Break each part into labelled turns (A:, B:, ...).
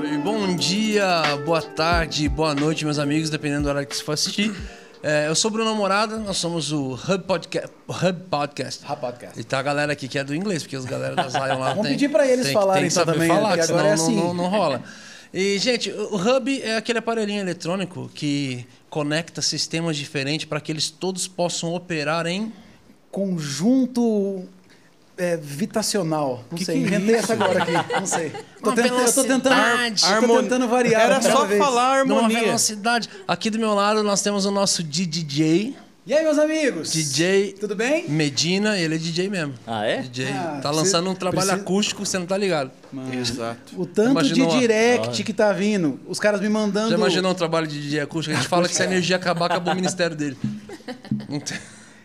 A: Oi, Bom dia, boa tarde, boa noite, meus amigos, dependendo do horário que você for assistir. É, eu sou o Bruno Morada, nós somos o Hub Podcast. Hub Podcast.
B: Hub Podcast.
A: E tá a galera aqui que é do inglês, porque os galera da Zion lá
B: Vamos
A: tem,
B: pedir pra eles
A: tem,
B: falarem
A: tem que saber
B: também,
A: falar, que
B: agora
A: senão
B: é
A: não,
B: assim.
A: não, não rola. E, gente, o o Hub é aquele aparelhinho eletrônico que conecta sistemas diferentes para que eles todos possam operar em
B: Conjunto é, vitacional. Não
C: Que
B: sei,
C: que
B: inventei
C: isso?
B: essa agora aqui. Não sei. Tô,
A: Uma
B: tentando, eu tô tentando, eu tô
C: Harmon-
B: tentando variar.
C: Era só
B: vez.
C: falar
A: numa
C: harmonia.
A: velocidade. Aqui do meu lado nós temos o nosso DJ,
B: E aí, meus amigos?
A: DJ
B: Tudo bem?
A: Medina, ele é DJ mesmo.
D: Ah, é?
A: DJ.
B: Ah,
A: tá lançando um trabalho
B: precisa-
A: acústico, você não tá ligado.
C: Exato.
B: O tanto
A: Imaginou
B: de
A: a-
B: direct que tá vindo. Os caras me mandando.
A: Já imaginou um trabalho de DJ acústico? A gente fala que se a energia acabar, acabou o ministério dele. Não, tem-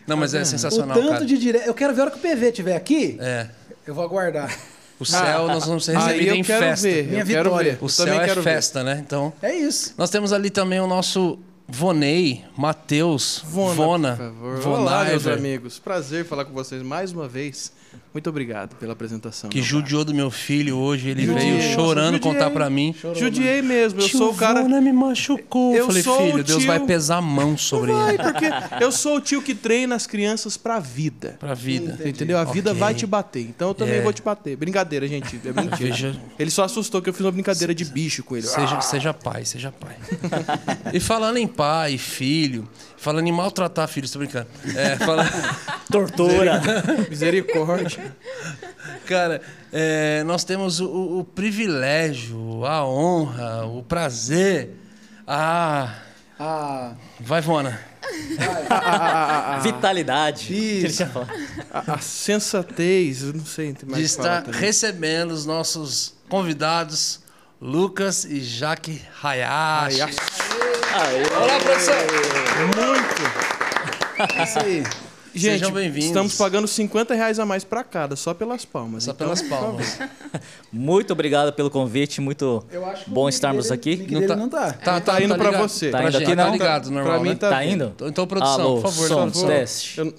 A: Não, mas é
B: O
A: sensacional,
B: tanto
A: cara.
B: de direct. Eu quero ver a hora que o PV estiver aqui.
A: É.
B: Eu vou aguardar.
A: O céu, nós vamos ser
C: Aí
A: recebidos
C: eu
A: em
C: quero
A: festa.
C: ver.
B: Minha
C: eu quero
B: vitória.
C: ver.
A: O
C: Eu
A: céu
C: também
A: é
C: quero ver.
A: festa, né? Então,
B: É isso.
A: nós temos ali também o nosso Vonei, Matheus,
C: Vona,
A: Vona,
C: por favor. Olá, meus amigos. Prazer falar com vocês mais uma vez. Muito obrigado pela apresentação.
A: que judiou do meu filho hoje. Ele
C: Judiei.
A: veio chorando
C: Nossa,
A: contar pra mim.
C: cara. Judiei mesmo. Eu
A: Tio
C: sou o cara.
A: Vona me machucou.
C: Eu
A: Falei,
C: sou o
A: filho, Deus vai pesar a mão sobre
C: Vai,
A: ele.
C: porque eu sou o tio que treina as crianças pra vida.
A: Pra vida.
C: Entendeu? A vida
A: Ok.
C: vai te bater. Então eu também
A: É.
C: vou te bater. Brincadeira, gente. É mentira.
A: Veja-
C: Ele só assustou que eu fiz uma brincadeira de bicho com ele.
A: Seja, seja pai, seja pai. e falando em pai, filho, falando em maltratar filho, tô brincando. É, falando...
D: Tortura.
C: Misericórdia.
A: Cara, é, nós temos o, o privilégio, a honra, o prazer. Ah,
B: Ah,
A: vai, Vona.
D: Vitalidade.
B: Isso.
D: Que ele tinha falado.
C: A, a sensatez, não sei mais
A: De estar recebendo os nossos convidados, Lucas e Jaque Hayashi.
D: Aê.
A: Olá, produção!
C: Muito.
B: é isso aí.
C: Gente,
A: Sejam bem-vindos.
C: estamos pagando 50 reais a mais pra cada, só pelas palmas.
A: Só
C: Então,
A: pelas palmas.
D: Muito obrigado pelo convite. Muito bom estarmos
B: dele-
D: aqui.
B: link dele não tá.
A: Tá,
C: Tá indo pra
A: ligado?
C: você.
D: Tá indo aqui,
A: tá
D: não?
A: ligado, normal,
C: Pra mim
A: né?
C: tá,
D: Tá indo?
A: Então, Então, produção,
D: Alô,
A: por favor.
D: som,
A: por favor.
D: teste.
C: Eu-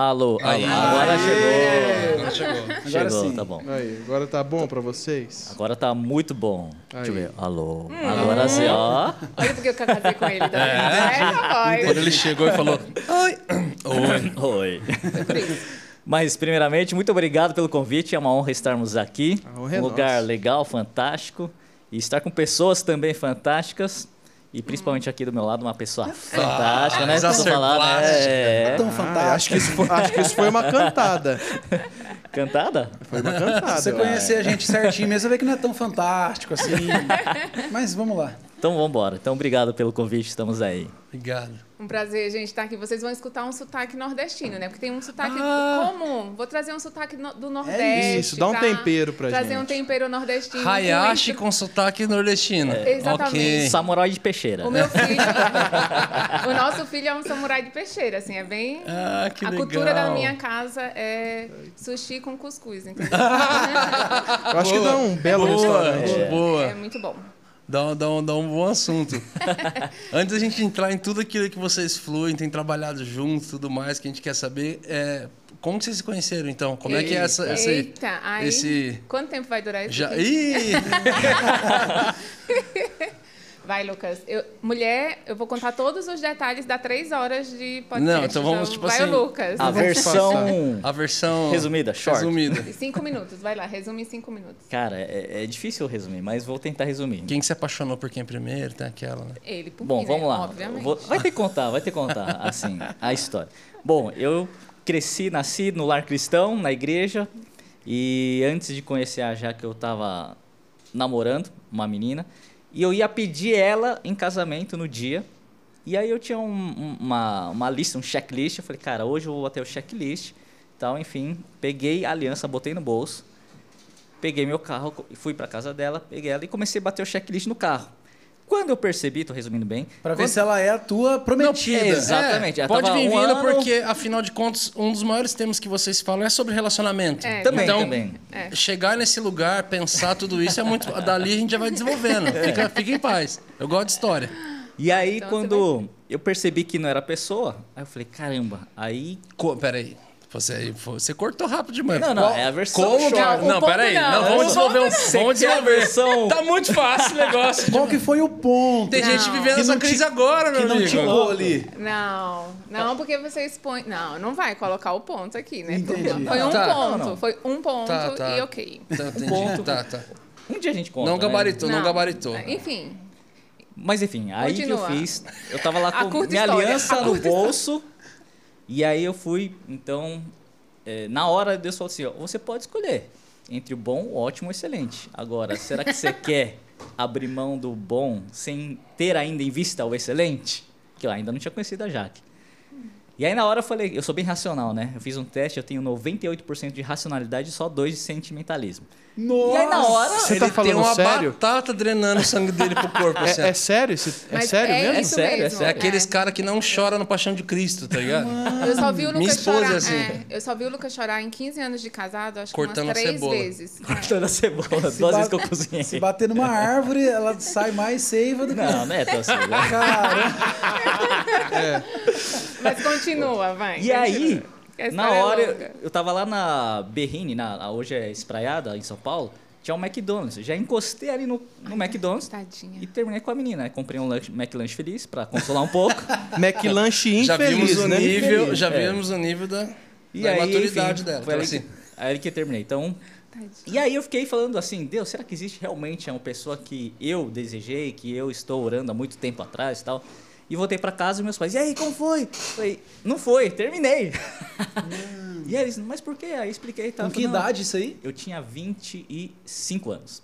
D: Alô, alô.
A: Aí.
D: Agora chegou.
A: Agora chegou.
B: Agora
D: chegou,
B: sim.
D: tá bom.
C: Aí, agora tá bom pra vocês?
D: Agora tá muito bom. Deixa eu
C: Aí.
D: ver. Alô. Agora sim, ó.
E: Olha porque eu casei com ele também. É,
A: Quando ele chegou e falou: Oi! Oi!
D: Oi. Mas, primeiramente, muito obrigado pelo convite. É uma honra estarmos aqui.
C: A honra é
D: um lugar
C: nossa.
D: legal, fantástico. E estar com pessoas também fantásticas. E principalmente aqui do meu lado, uma pessoa fantástica, né?
A: Precisa
D: Preciso falar, né?
B: Tão
C: Ah, acho,
B: fantástico.
C: que isso foi, acho que isso foi uma cantada.
D: Cantada?
C: Foi uma cantada.
B: Se você conhecer a gente certinho mesmo, você vê que não é tão fantástico assim. Mas vamos lá.
D: Então vamos embora. Então obrigado pelo convite, estamos aí.
A: Obrigado.
E: Um prazer, gente, estar aqui. Vocês vão escutar um sotaque nordestino, né? Porque tem um sotaque
A: Ah.
E: comum. Vou trazer um sotaque no- do Nordeste.
C: Isso, dá um
E: pra
C: tempero pra
E: Trazer
C: gente.
E: um tempero nordestino.
A: Hayashi
E: com
A: com sotaque nordestino.
E: Exatamente.
A: Ok.
D: Samurai de peixeira.
E: O meu filho. o nosso filho é um samurai de peixeira, assim, é bem.
A: Ah, que
E: a
A: legal.
E: cultura da minha casa é sushi com cuscuz, entendeu?
C: Eu acho que dá um belo
A: boa,
C: restaurante.
A: boa.
E: É muito bom.
A: Dá, um- dá, um, dá um bom assunto. Antes da gente entrar em tudo aquilo que vocês fluem, têm trabalhado juntos tudo mais, que a gente quer saber, é, como que vocês se conheceram, então? Como é que é essa, esse...
E: Eita, aí.
A: esse-
E: Quanto tempo vai durar isso?
A: Já... Ih!
E: Vai, Lucas. Eu- mulher, eu vou contar todos os detalhes, dá três horas de podcast.
A: Não, então vamos, tipo
E: vai
A: assim,
E: o Lucas.
D: A versão
A: A versão...
D: resumida, short.
A: Resumida.
E: Cinco minutos, vai lá, resume em cinco minutos.
D: Cara, é, é difícil resumir, mas vou tentar resumir.
A: Quem que se apaixonou por quem primeiro? Tem aquela, né?
E: Ele, por
D: Bom,
E: mim,
D: vamos
E: né?
D: lá.
E: Obviamente.
D: Vou- vai ter que contar, vai ter que contar, assim, a história. Bom, eu cresci, nasci no lar cristão, na igreja, e antes de conhecer a Jaque, eu estava namorando uma menina, e eu ia pedir ela em casamento no dia, e aí eu tinha um- um- uma, uma lista, um checklist, eu falei, cara, hoje eu vou bater o checklist, então, enfim, peguei a aliança, botei no bolso, peguei meu carro, e fui para casa dela, peguei ela e comecei a bater o checklist no carro. Quando eu percebi, tô resumindo bem.
B: Pra ver
D: quando-
B: se ela é a tua prometida.
D: Não, Exatamente.
A: É, pode vir
D: um
A: vindo,
D: ano-
A: porque, afinal de contas, um dos maiores temas que vocês falam é sobre relacionamento.
E: É,
D: Também,
A: então,
D: também.
E: É.
A: chegar nesse lugar, pensar tudo isso é muito. Dali a gente já vai desenvolvendo. Fica, fica em paz. Eu gosto de história.
D: E aí,
E: Então,
D: quando eu percebi que não era pessoa, aí eu falei, caramba, aí
A: Co- Peraí. Você, você cortou rápido demais.
D: Não, não,
A: Qual-
D: é a versão
A: Como que...
D: short.
E: Não, o
A: Não, peraí.
E: não,
A: Não, vamos desenvolver um...
E: ponto
A: Vamos desenvolver.
D: versão-
A: Tá muito fácil o negócio.
B: Qual que foi o ponto?
A: Tem gente
E: Não.
A: vivendo
B: Que
A: essa
B: não
A: crise agora, meu
B: que não ticou ali.
E: Não, não, porque você expõe. Não, não vai colocar o ponto aqui, né?
B: Entendi.
E: Foi um
A: Tá.
E: ponto,
D: Não, não.
E: foi um ponto
A: Tá, tá.
E: e ok.
A: Tá, entendi.
D: ponto.
A: Tá, tá.
D: Um dia a gente conta.
A: Não
D: né?
A: gabaritou, não, gabaritou.
E: Enfim,
D: Mas enfim, aí que eu
E: Continua.
D: fiz. Eu tava lá com minha
E: história,
D: aliança no bolso. E aí eu fui, então. é, na hora Deus falou assim: ó, você pode escolher entre o bom, o ótimo e excelente. Agora, será que você quer abrir mão do bom sem ter ainda em vista o excelente? Que eu ainda não tinha conhecido a Jaque. E aí na hora eu falei, eu sou bem racional, né? Eu fiz um teste, eu tenho 98% de racionalidade e só 2 de sentimentalismo.
B: Nossa.
D: E aí na hora,
C: Você
A: Ele
C: tá
A: tem
C: falando
A: uma
C: sério?
A: batata drenando o sangue dele pro corpo. assim, ó.
C: É, é sério? É
E: Mas
C: sério
E: é
C: mesmo?
E: isso
D: sério, é
E: mesmo.
D: sério.
A: É aqueles caras que não choram no Paixão de Cristo, tá ligado?
E: Eu só vi o
A: Minha
E: Lucas
A: esposa é
E: chorar.
A: assim.
E: é, eu só vi o Lucas chorar em 15 anos de casado, acho
A: Cortando
E: que umas três
A: cebola.
E: vezes. É.
D: cortando a cebola, duas
B: ba-
D: vezes que eu cozinhei.
B: Se bater numa árvore, ela sai mais seiva do que.
D: Não, não é tão assim.
B: Cara,
E: Mas continua, vai.
D: E aí,
E: continua. Que a
D: na
E: é
D: hora,
E: longa.
D: eu, eu tava lá na Berrine, na, hoje é Espraiada, em São Paulo, tinha um McDonald's. Já encostei ali no, no McDonald's
E: Tadinha.
D: e terminei com a menina. né? Comprei um lanche, McLanche feliz pra consolar um pouco.
C: McLanche
A: Já
C: infeliz,
A: vimos o
C: né?
A: nível,
D: Infeliz,
A: já
D: é.
A: vimos o nível da,
D: E
A: da
D: aí,
A: maturidade
D: enfim,
A: dela.
D: Foi
A: Então, assim,
D: que, aí que eu terminei. Então,
E: Tadinha.
D: e aí eu fiquei falando assim, Deus, será que existe realmente uma pessoa que eu desejei, que eu estou orando há muito tempo atrás e tal? E voltei pra casa e meus pais, e aí, como foi? Falei, não foi, terminei. e aí eles, mas por quê? Aí expliquei e tal.
B: com que
D: Falei, "Não,
B: idade isso aí?
D: Eu tinha 25 anos.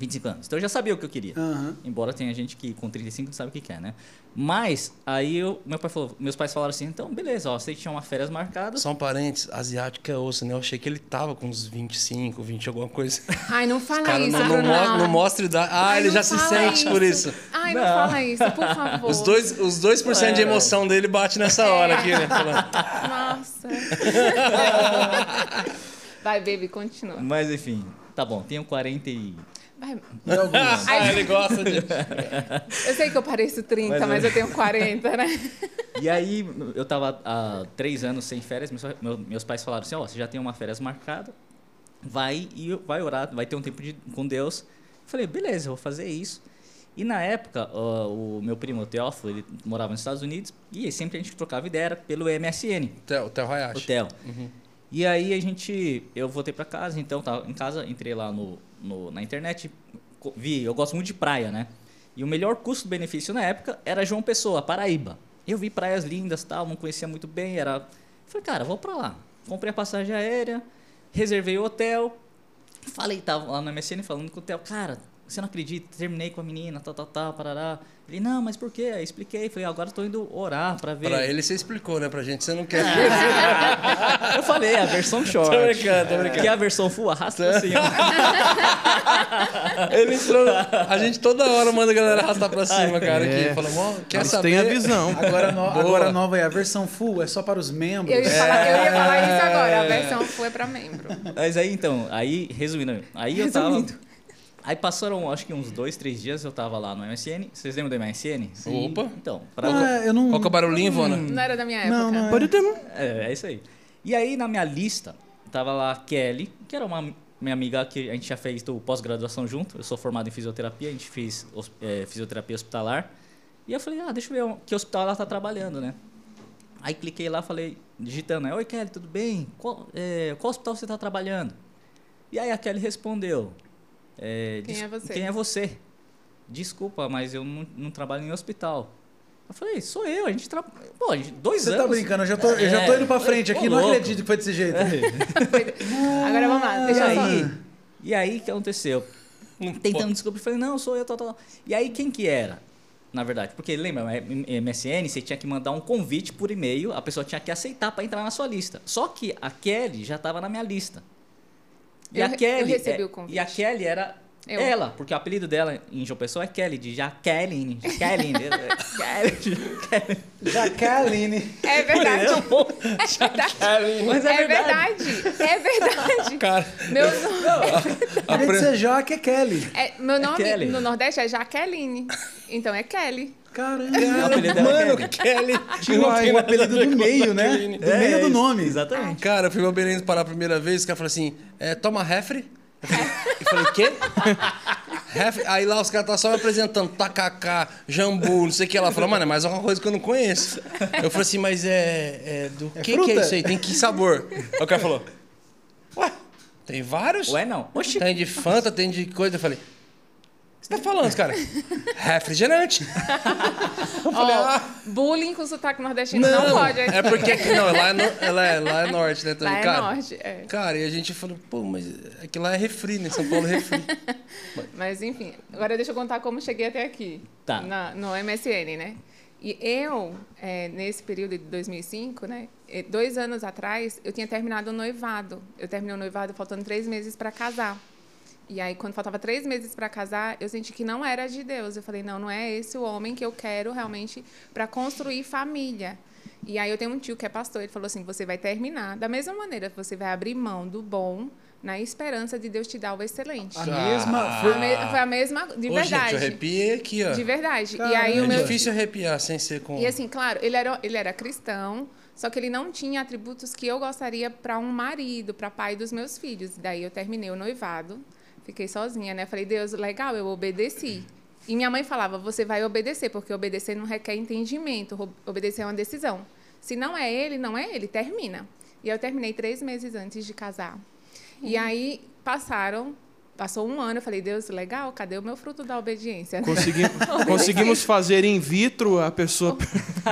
D: 25 anos. Então eu já sabia o que eu queria.
B: Aham.
D: Embora tenha gente que com 35 não sabe o que quer, né? Mas aí eu, meu pai falou, meus pais falaram assim, então beleza, ó, você tinha uma férias marcada.
A: só um parênteses, asiático é osso, né? Eu achei que ele tava com uns 25, 20 alguma coisa.
E: Ai, não fala
A: Cara,
E: isso,
A: não, não, mo- não mostra idade. Ah,
E: Ai,
A: ele
E: não
A: já se sente por isso.
E: Ai, não,
D: Não.
E: fala isso, por favor.
A: Os dois, os 2% de
D: É.
A: emoção dele bate nessa hora aqui, né? Falando.
E: Nossa. Vai, baby, continua.
D: Mas enfim, tá bom, tenho 40 e...
A: Ah, ele gosta de.
E: Eu sei que eu pareço 30,
D: Mas
E: mas,
D: eu-
E: eu tenho 40, né?
D: E aí eu tava há três anos sem férias, meus, meu- meus pais falaram assim, ó, você já tem uma férias marcada, vai e vai orar, vai ter um tempo de, com Deus. Eu falei, beleza, eu vou fazer isso. E na época, ó, o meu primo, o Teófilo, ele morava nos Estados Unidos e sempre a gente trocava ideia era pelo MSN,
A: Theo, Theo
D: o
A: Hayashi.
D: Theo. E aí a gente, eu voltei pra casa, então tava em casa, entrei lá no, no- na internet, vi, eu gosto muito de praia, né? E o melhor custo-benefício na época era João Pessoa, Paraíba. Eu vi praias lindas, tal, não conhecia muito bem, era, falei, cara, vou pra lá. Comprei a passagem aérea, reservei o hotel, falei, tava lá no MSN falando com o Theo, cara, você não acredita, terminei com a menina, tal, tal, tal, parará. Ele, não, mas por quê? Aí expliquei, falei, agora eu tô indo orar pra ver.
A: Pra ele você explicou, né? Pra gente você não quer.
D: Eu falei, a versão short.
A: Tô brincando, tô brincando.
D: Que é a versão full arrasta pra cima.
A: Ele entrou. A gente toda hora manda a galera arrastar pra cima, cara.
C: É.
A: Aqui. Fala, "Ó, quer
C: Eles
A: saber?
C: têm a visão.
B: Agora, no- agora nova é a versão full, é só para os membros.
E: Eu ia, falar, eu ia falar isso agora. A
A: É.
E: versão foi pra membro.
D: Mas aí então, aí, resumindo, aí eu tava. Aí passaram acho que uns dois, três dias eu tava lá no MSN. Vocês lembram do MSN?
A: Opa.
D: Então, pra,
B: Não, é, eu não.
A: Qual que é o barulhinho, Ivona?
E: Não era da minha época.
B: Não, não é.
C: Pode ter.
D: É, é isso aí. E aí na minha lista tava lá a Kelly, que era uma minha amiga que a gente já fez o pós-graduação junto. Eu sou formado em fisioterapia, a gente fez é, fisioterapia hospitalar. E eu falei, ah, deixa eu ver que hospital ela tá trabalhando, né? Aí cliquei lá, falei, digitando, né? Oi Kelly, tudo bem? Qual, é, qual hospital você tá trabalhando? E aí a Kelly respondeu, é,
E: Quem
D: "Des-
E: é você?"
D: Quem é você? Desculpa, mas eu não, não trabalho em hospital. Eu falei, sou eu, a gente trabalha. Pô, dois
B: Você
D: anos.
B: tá brincando, eu já tô, eu já tô
D: É,
B: indo pra frente aqui, não
D: louco.
B: acredito que foi desse jeito.
E: Agora vamos lá, deixa
D: aí, e aí, o que aconteceu? Tentando descobrir, falei, não, sou eu, tal, tal. E aí, quem que era? Na verdade, porque lembra, MSN, você tinha que mandar um convite por e-mail, a pessoa tinha que aceitar para entrar na sua lista. Só que a Kelly já estava na minha lista. E
E: Eu
D: a Kelly.
E: eu recebi
D: é-
E: o convite.
D: E a Kelly era
E: Eu.
D: ela, porque o apelido dela em João Pessoa é Kelly, de Jaqueline. Jaqueline. Kelly.
B: Jaqueline.
E: É verdade.
D: Mas é,
E: É
D: verdade.
E: verdade. É verdade.
A: Cara,
E: Meu nome,
B: Além de ser Jaque, é Kelly.
E: é, meu nome
D: Kelly.
E: no Nordeste é Jaqueline. Então é Kelly.
B: Caramba.
D: O apelido dela é
A: Mano,
D: Kelly.
A: Kelly.
B: Tinha o apelido
A: ver
B: do meio, né? Do meio do nome.
D: Exatamente.
A: Cara, eu fui meu Belém parar a primeira vez, o cara falou assim: é, toma refri. Eu falei, eu falei, o quê? Aí lá os caras estavam só me apresentando tacacá, jambu, não sei o que. Ela falou, mano, é mais alguma coisa que eu não conheço. Eu falei assim, mas é. é do que, que
B: fruta?
A: é isso aí? Tem que sabor? Aí o cara falou, ué, tem vários?
D: Ué, não. Oxi.
A: Tem de Fanta, tem de coisa. Eu falei, que você tá falando, cara? Refrigerante. Eu falei,
E: Ó,
A: ah.
E: bullying com sotaque nordestino não, pode.
A: É porque aqui não, lá é, no- ela é, lá é norte, né? também,
E: Lá é
A: cara.
E: norte, é.
A: Cara, e a gente falou, pô, mas aqui lá é refri, né? São Paulo é refri.
E: Mas enfim, agora deixa eu contar como cheguei até aqui.
D: Tá.
E: Na- no MSN, né? E eu, é, nesse período de 2005, né? Dois anos atrás, eu tinha terminado o noivado. Eu terminei o noivado faltando três meses para casar. E aí, quando faltava três meses para casar, eu senti que não era de Deus. Eu falei, não, não é esse o homem que eu quero realmente para construir família. E aí eu tenho um tio que é pastor, ele falou assim, você vai terminar da mesma maneira, você vai abrir mão do bom na esperança de Deus te dar o excelente.
B: A mesma.
E: Foi a, me- foi a mesma, de
A: Ô,
E: verdade.
A: gente, eu arrepiei aqui, ó.
E: De verdade.
B: Caramba.
E: E aí
A: é
E: o meu.
A: difícil arrepiar sem ser com...
E: E assim, claro, ele era, ele era cristão, só que ele não tinha atributos que eu gostaria para um marido, para pai dos meus filhos. Daí eu terminei o noivado, fiquei sozinha, né? Falei, Deus, legal, eu obedeci. E minha mãe falava, você vai obedecer, porque obedecer não requer entendimento, obedecer é uma decisão. Se não é ele, não é ele, termina. E eu terminei três meses antes de casar. E aí passaram, passou um ano, eu falei, Deus, legal, cadê o meu fruto da obediência?
C: Consegui- conseguimos fazer in vitro a pessoa.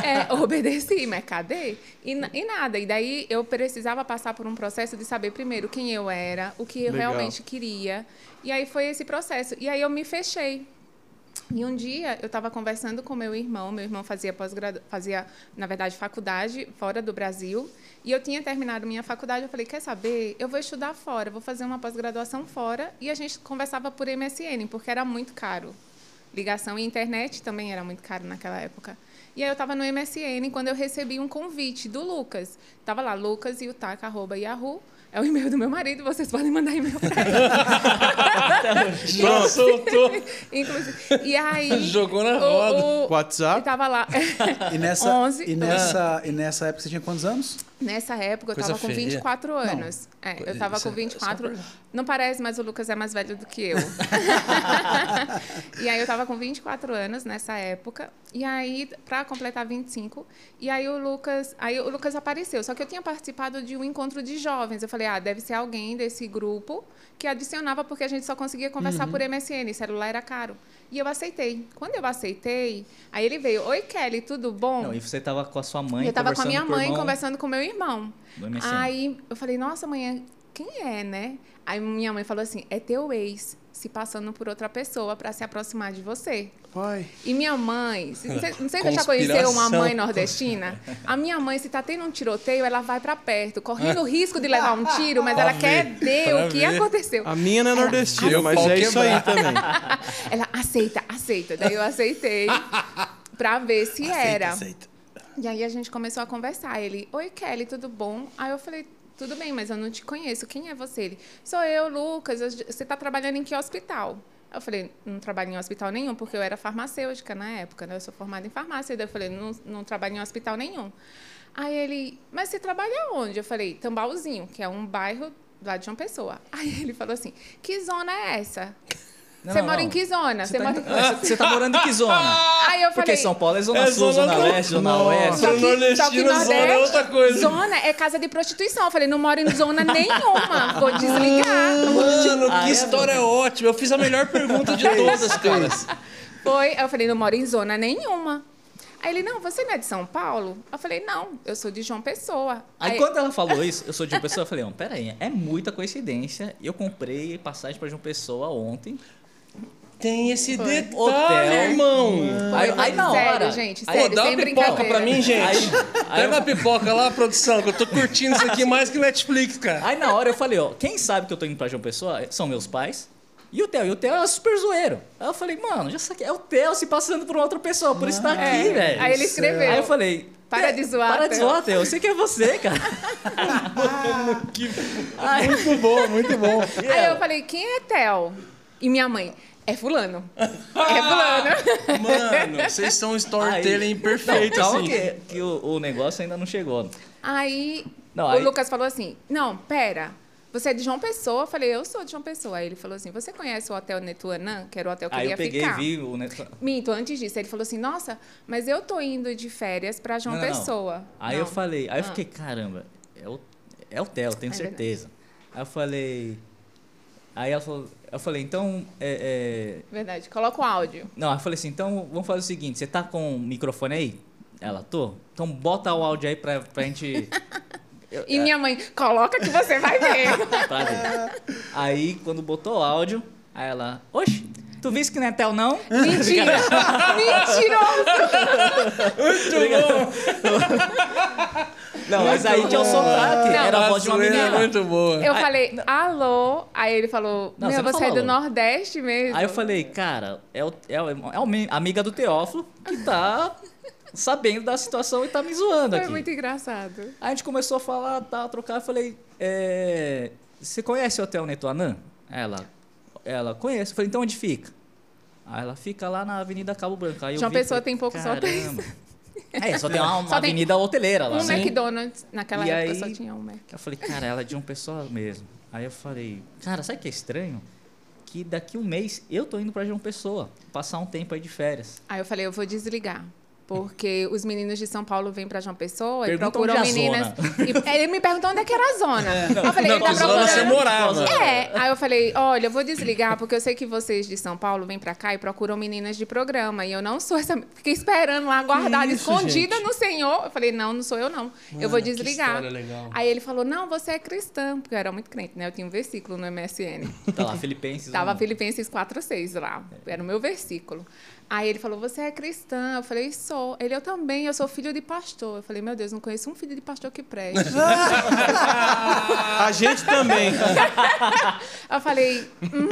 E: É, obedeci, mas cadê? E, e nada. E daí eu precisava passar por um processo de saber primeiro quem eu era, o que eu
C: Legal.
E: realmente queria. E aí foi esse processo. E aí eu me fechei. E um dia eu estava conversando com meu irmão, meu irmão fazia pós-gradu... fazia, na verdade, faculdade fora do Brasil, e eu tinha terminado minha faculdade, eu falei, quer saber? Eu vou estudar fora, vou fazer uma pós-graduação fora, e a gente conversava por MSN, porque era muito caro. Ligação e internet também era muito caro naquela época. E aí eu estava no MSN quando eu recebi um convite do Lucas. Tava lá, Lucas e o arroba Yahoo. É o e-mail do meu marido, vocês podem mandar e-mail para ele.
A: Já soltou.
E: Inclusive. E aí.
A: Jogou na
E: o-
A: roda.
E: o-
C: WhatsApp?
E: Ele tava lá.
B: E nessa,
E: 11.
B: e, nessa, e nessa época você tinha quantos anos?
E: Nessa época, eu
A: Coisa
E: estava com
A: feia.
E: 24 anos. É, eu
A: Isso
E: com
A: é-
E: 24. Não parece, mas o Lucas é mais velho do que eu. e aí eu estava com 24 anos nessa época. E aí, para completar 25, e aí o Lucas, aí o Lucas apareceu. Só que eu tinha participado de um encontro de jovens. Eu falei, ah, deve ser alguém desse grupo que adicionava porque a gente só conseguia conversar por MSN, celular era caro. E eu aceitei. Quando eu aceitei, aí ele veio, oi Kelly, tudo bom?
D: Não, e você tava com a sua mãe
E: eu tava com a minha mãe
D: por mão
E: conversando com meu irmão.
D: do MSN.
E: Aí eu falei, nossa, mãe, quem é, né? Aí minha mãe falou assim: é teu ex se passando por outra pessoa para se aproximar de você.
C: Pai.
E: E minha mãe, não sei, se você já conheceu uma mãe nordestina. A minha mãe, se tá tendo um tiroteio, ela vai para perto, correndo o risco de levar um tiro, mas ela
A: Pra
E: quer
A: ver,
E: ver
A: pra
E: o que
A: ver.
E: aconteceu.
C: A minha não é nordestina,
A: Meu
C: mas é isso aí
A: quebrar.
C: também.
E: Ela aceita, aceita. Daí eu aceitei para ver se era.
A: Aceita.
E: E aí a gente começou a conversar. Ele, oi Kelly, tudo bom? Aí eu falei, tudo bem, mas eu não te conheço. Quem é você? Ele, sou eu, Lucas. Você está trabalhando em que hospital? Eu falei, não trabalho em hospital nenhum, porque eu era farmacêutica na época, né? Eu sou formada em farmácia. Daí eu falei, não, não trabalho em hospital nenhum. Aí ele, mas você trabalha onde? Eu falei, Tambalzinho, que é um bairro lá de João Pessoa. Aí ele falou assim, que zona é essa?
D: Não,
E: você
D: não,
E: mora
D: não.
E: em que zona?
D: Você,
E: Você
D: tá,
E: mora...
D: você tá morando em que zona?
E: Aí eu
D: Porque
E: falei,
D: São Paulo é zona
A: É
D: sul,
A: zona
D: zona leste, zona oeste.
E: Só que,
A: Nordestino,
E: só que
A: zona é
E: Nordeste,
A: outra coisa.
E: Zona é casa de prostituição. Eu falei, não moro em zona nenhuma. Vou desligar.
A: Mano,
D: Ah,
A: que
D: é,
A: história ótima. Eu fiz a melhor pergunta de todas, cara.
E: Foi. Aí eu falei, não moro em zona nenhuma. Aí ele, não, você não é de São Paulo? Eu falei, não, eu sou de João Pessoa.
D: Aí quando ela falou isso, eu sou de uma pessoa, eu falei, não, pera aí, é muita coincidência. Eu comprei passagem pra João Pessoa ontem.
A: Tem esse detalhe,
D: Hotel.
A: irmão.
D: Aí, aí na
E: Sério,
D: hora.
E: gente,
D: aí-
E: sério.
A: Pô, dá uma pipoca pra mim, gente.
D: Aí- aí
A: Pega
D: eu-
A: uma pipoca lá, produção, que eu tô curtindo isso aqui mais que Netflix, cara.
D: Aí na hora eu falei, ó, quem sabe que eu tô indo pra João Pessoa são meus pais. E o Theo, e o Theo é super zoeiro. Aí eu falei, mano, já saquei, é o Theo se passando por uma outra pessoa, por isso tá aqui,
E: É.
D: velho.
E: Aí ele escreveu.
D: Aí eu falei,
E: Para
D: "Theo,
E: de zoar,
D: Para de
E: Theo."
D: zoar, Theo, eu sei que é você, cara. Aí,
B: Muito bom, muito bom.
E: Aí eu falei, quem é Theo? E minha mãe, É fulano. É fulano.
A: Mano, vocês são um storytelling
D: Aí-
A: perfeito,
D: Não, calma
A: assim.
D: que, que o, o negócio ainda não chegou.
E: Aí
D: Não,
E: o
D: aí-
E: Lucas falou assim: Não, pera. Você é de João Pessoa? Eu falei, eu sou de João Pessoa. Aí ele falou assim: Você conhece o Hotel Netuanã, que era o hotel que
D: Aí
E: eu ia
D: eu peguei
E: ficar?
D: vi o. ne-
E: Minto, antes disso, ele falou assim: Nossa, mas eu tô indo de férias pra João
D: Não, não, não.
E: Pessoa.
D: Aí
E: Não.
D: eu falei, aí eu
E: Ah.
D: fiquei, caramba, é o, é hotel, tenho
E: É
D: certeza. Aí eu falei. Aí ela falou, eu falei, então. É, é-
E: Verdade, coloca o áudio.
D: Não, eu falei assim, então vamos fazer o seguinte, você tá com o microfone aí? Ela, tô. Então bota o áudio aí pra, pra gente. Eu-
E: E minha mãe, coloca que você vai ver.
D: pra ver. Aí, quando botou o áudio, aí ela, oxe, tu viste que não é tel, não?
E: Mentira! Mentiroso!
D: Não, mas aí tinha o sotaque,
E: Não.
D: era a voz de uma
A: zoeira é
D: menina.
A: muito boa.
E: Eu falei, alô? Aí ele falou,
D: Não,
E: meu,
D: você
E: é do. Nordeste mesmo?
D: Aí eu falei, cara, é, o, é, o- é uma amiga do Teófilo que tá sabendo da situação e tá me zoando
E: Foi
D: aqui.
E: muito engraçado.
D: Aí a gente começou a falar, tá, a trocar, eu falei, é, você conhece o Hotel Netuanã? Ela, ela conhece. Eu falei, então onde fica? Aí ela fica lá na Avenida Cabo Branco. Aí
E: João
D: vi,
E: Pessoa
D: falei,
E: tem poucos
D: "Caramba." É, só tem uma, uma
E: Só tem
D: avenida hoteleira lá.
E: Um
D: né?
E: McDonald's, naquela
D: E
E: época
D: aí-
E: só tinha um Mac.
D: Eu falei, cara, ela é de um pessoal mesmo. Aí eu falei, cara, sabe o que é estranho? Que daqui um mês eu tô indo pra João Pessoa, passar um tempo aí de férias.
E: Aí eu falei, eu vou desligar. Porque os meninos de São Paulo vêm pra João Pessoa e
D: Pergunta
E: procuram
D: onde é a
E: meninas. E, ele me perguntou onde é que era a zona. eu falei,
A: Não,
E: ele tá
A: zona você
E: procurando.
A: morava.
E: É, aí eu falei, olha, eu vou desligar porque eu sei que vocês de São Paulo vêm pra cá e procuram meninas de programa. E eu não sou essa. Fiquei esperando lá, guardada,
A: isso,
E: escondida
A: gente?
E: no Senhor. Eu falei, não, não sou eu, não. eu vou desligar. Aí ele falou, não, você é cristã. Porque eu era muito crente, né? Eu tinha um versículo no MSN.
D: Tá lá, Filipenses.
E: Tava Filipenses 4, 6 lá. Era o meu versículo. Aí ele falou, você é cristã? Eu falei, sou. Ele, eu também, eu sou filho de pastor. Eu falei, meu Deus, não conheço um filho de pastor que preste.
C: A gente também.
E: eu falei, hum.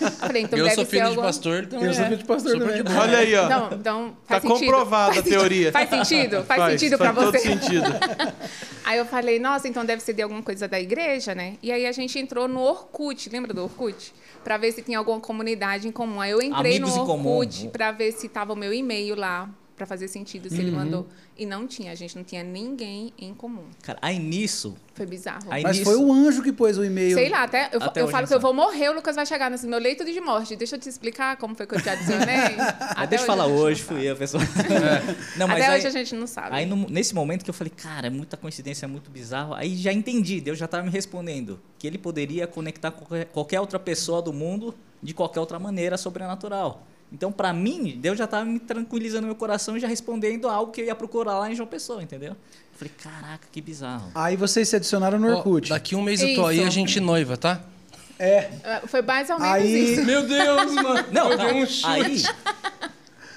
E: Eu falei, então
A: eu
E: deve
A: sou
E: ser
A: filho de pastor também.
B: Eu sou
A: é.
B: filho de pastor
A: Super
B: também.
A: de.
C: Olha aí, ó.
E: Não, então
C: Tá
E: faz sentido.
C: comprovada a
E: Faz sentido.
C: teoria.
E: Faz sentido? Faz, sentido pra
C: faz
E: você?
C: todo sentido.
E: Aí eu falei, nossa, então deve ser de alguma coisa da igreja, né? E aí a gente entrou no Orkut, lembra do Orkut? Pra ver se tinha alguma comunidade em comum. Aí eu entrei
D: Amigos
E: no
D: em comum.
E: Ver se tava o meu e-mail lá, pra fazer sentido, se ele
D: Uhum.
E: mandou. E não tinha, a gente não tinha ninguém em comum.
D: Cara, aí nisso.
E: Foi bizarro.
D: Aí
B: Mas
D: nisso,
B: foi o anjo que pôs o e-mail.
E: Sei lá, até eu,
D: Até
E: eu falo que eu vou morrer, o Lucas vai chegar nesse meu leito de morte. Deixa eu te explicar como foi que eu te adicionei. Até
D: deixa eu falar hoje, fui eu, pessoal. Não, mas
E: Até
D: aí,
E: hoje a gente não sabe.
D: aí no- nesse momento que eu falei, cara, é muita coincidência, é muito bizarro. Aí já entendi, Deus já estava me respondendo que ele poderia conectar qualquer, qualquer outra pessoa do mundo de qualquer outra maneira sobrenatural. Então, pra mim, Deus já estava me tranquilizando meu coração e já respondendo algo que eu ia procurar lá em João Pessoa, entendeu? Eu falei, caraca, que bizarro.
B: Aí vocês se adicionaram no
A: Ó,
B: Orkut.
A: daqui um mês eu tô aí a gente noiva, tá?
B: É.
E: Ah, Foi mais ou menos
B: Aí-
E: isso.
A: Meu Deus, mano.
D: Não,
A: Eu
D: não,
A: dei um chute.
D: aí,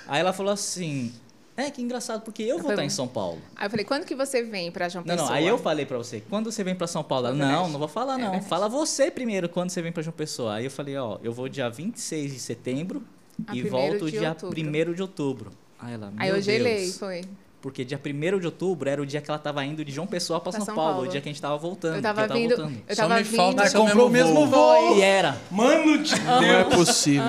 D: aí ela falou assim, é, que engraçado, porque eu vou
E: Foi
D: estar em
E: bom.
D: São Paulo.
E: Aí eu falei, quando que você vem pra João
D: Não,
E: Pessoa?
D: não, aí eu falei pra você, quando você vem pra São Paulo? Ela,
E: É
D: não, não vou falar
E: É
D: não.
E: verdade.
D: Fala você primeiro quando você vem pra João Pessoa. Aí eu falei, ó, eu vou dia 26 de setembro
E: A
D: e
E: primeiro
D: volto dia
E: outubro.
D: 1 de outubro. Aí ela,
E: Aí eu gelei, foi.
D: Porque dia 1 de outubro era o dia que ela tava indo de João Pessoa pra
E: Pra
D: São,
E: São
D: Paulo,
E: Paulo.
D: o dia que a gente tava voltando.
E: Eu
D: que
E: tava vindo.
D: voltando.
E: Eu
A: Só
E: tava
A: me
E: vindo.
A: falta
B: comprou o
A: mesmo voo.
B: voo.
D: E era.
A: Mano de
C: Não é possível.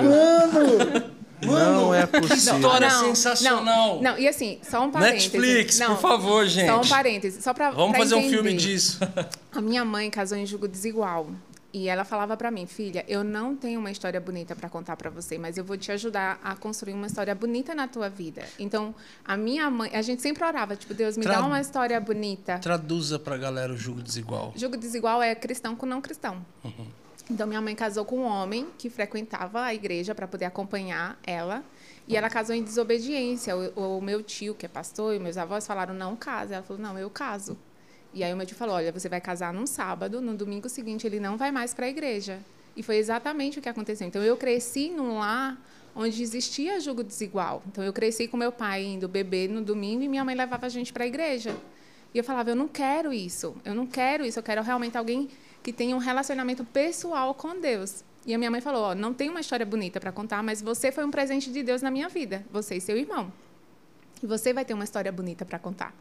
C: Não é
A: Que
C: possível.
A: história
E: Não,
A: sensacional.
E: Não, não, e assim, só um parêntese.
A: Netflix,
E: não,
A: por favor, gente.
E: Só um parêntese. Só pra,
A: Vamos
E: pra
A: fazer um
E: entender.
A: filme disso.
E: A minha mãe casou em julgo desigual. E ela falava pra mim, filha, eu não tenho uma história bonita pra contar pra você, mas eu vou te ajudar a construir uma história bonita na tua vida. Então, a minha mãe, a gente sempre orava, tipo, Deus me
A: Tra-
E: dá uma história bonita.
A: Traduza pra galera o jugo desigual.
E: Julgo desigual é cristão com não cristão.
A: Uhum.
E: Então, minha mãe casou com um homem que frequentava a igreja para poder acompanhar ela. E ela casou em desobediência. O, o meu tio, que é pastor, e meus avós falaram, não casa. Ela falou, não, eu caso. E aí o meu tio falou, olha, você vai casar num sábado, no domingo seguinte ele não vai mais para a igreja. E foi exatamente o que aconteceu. Então, eu cresci num lar onde existia julgo desigual. Então, eu cresci com meu pai indo beber no domingo e minha mãe levava a gente para a igreja. E eu falava, eu não quero isso, eu não quero isso, eu quero realmente alguém que tenha um relacionamento pessoal com Deus. E a minha mãe falou, não tem uma história bonita para contar, mas você foi um presente de Deus na minha vida, você e seu irmão. E você vai ter uma história bonita para contar.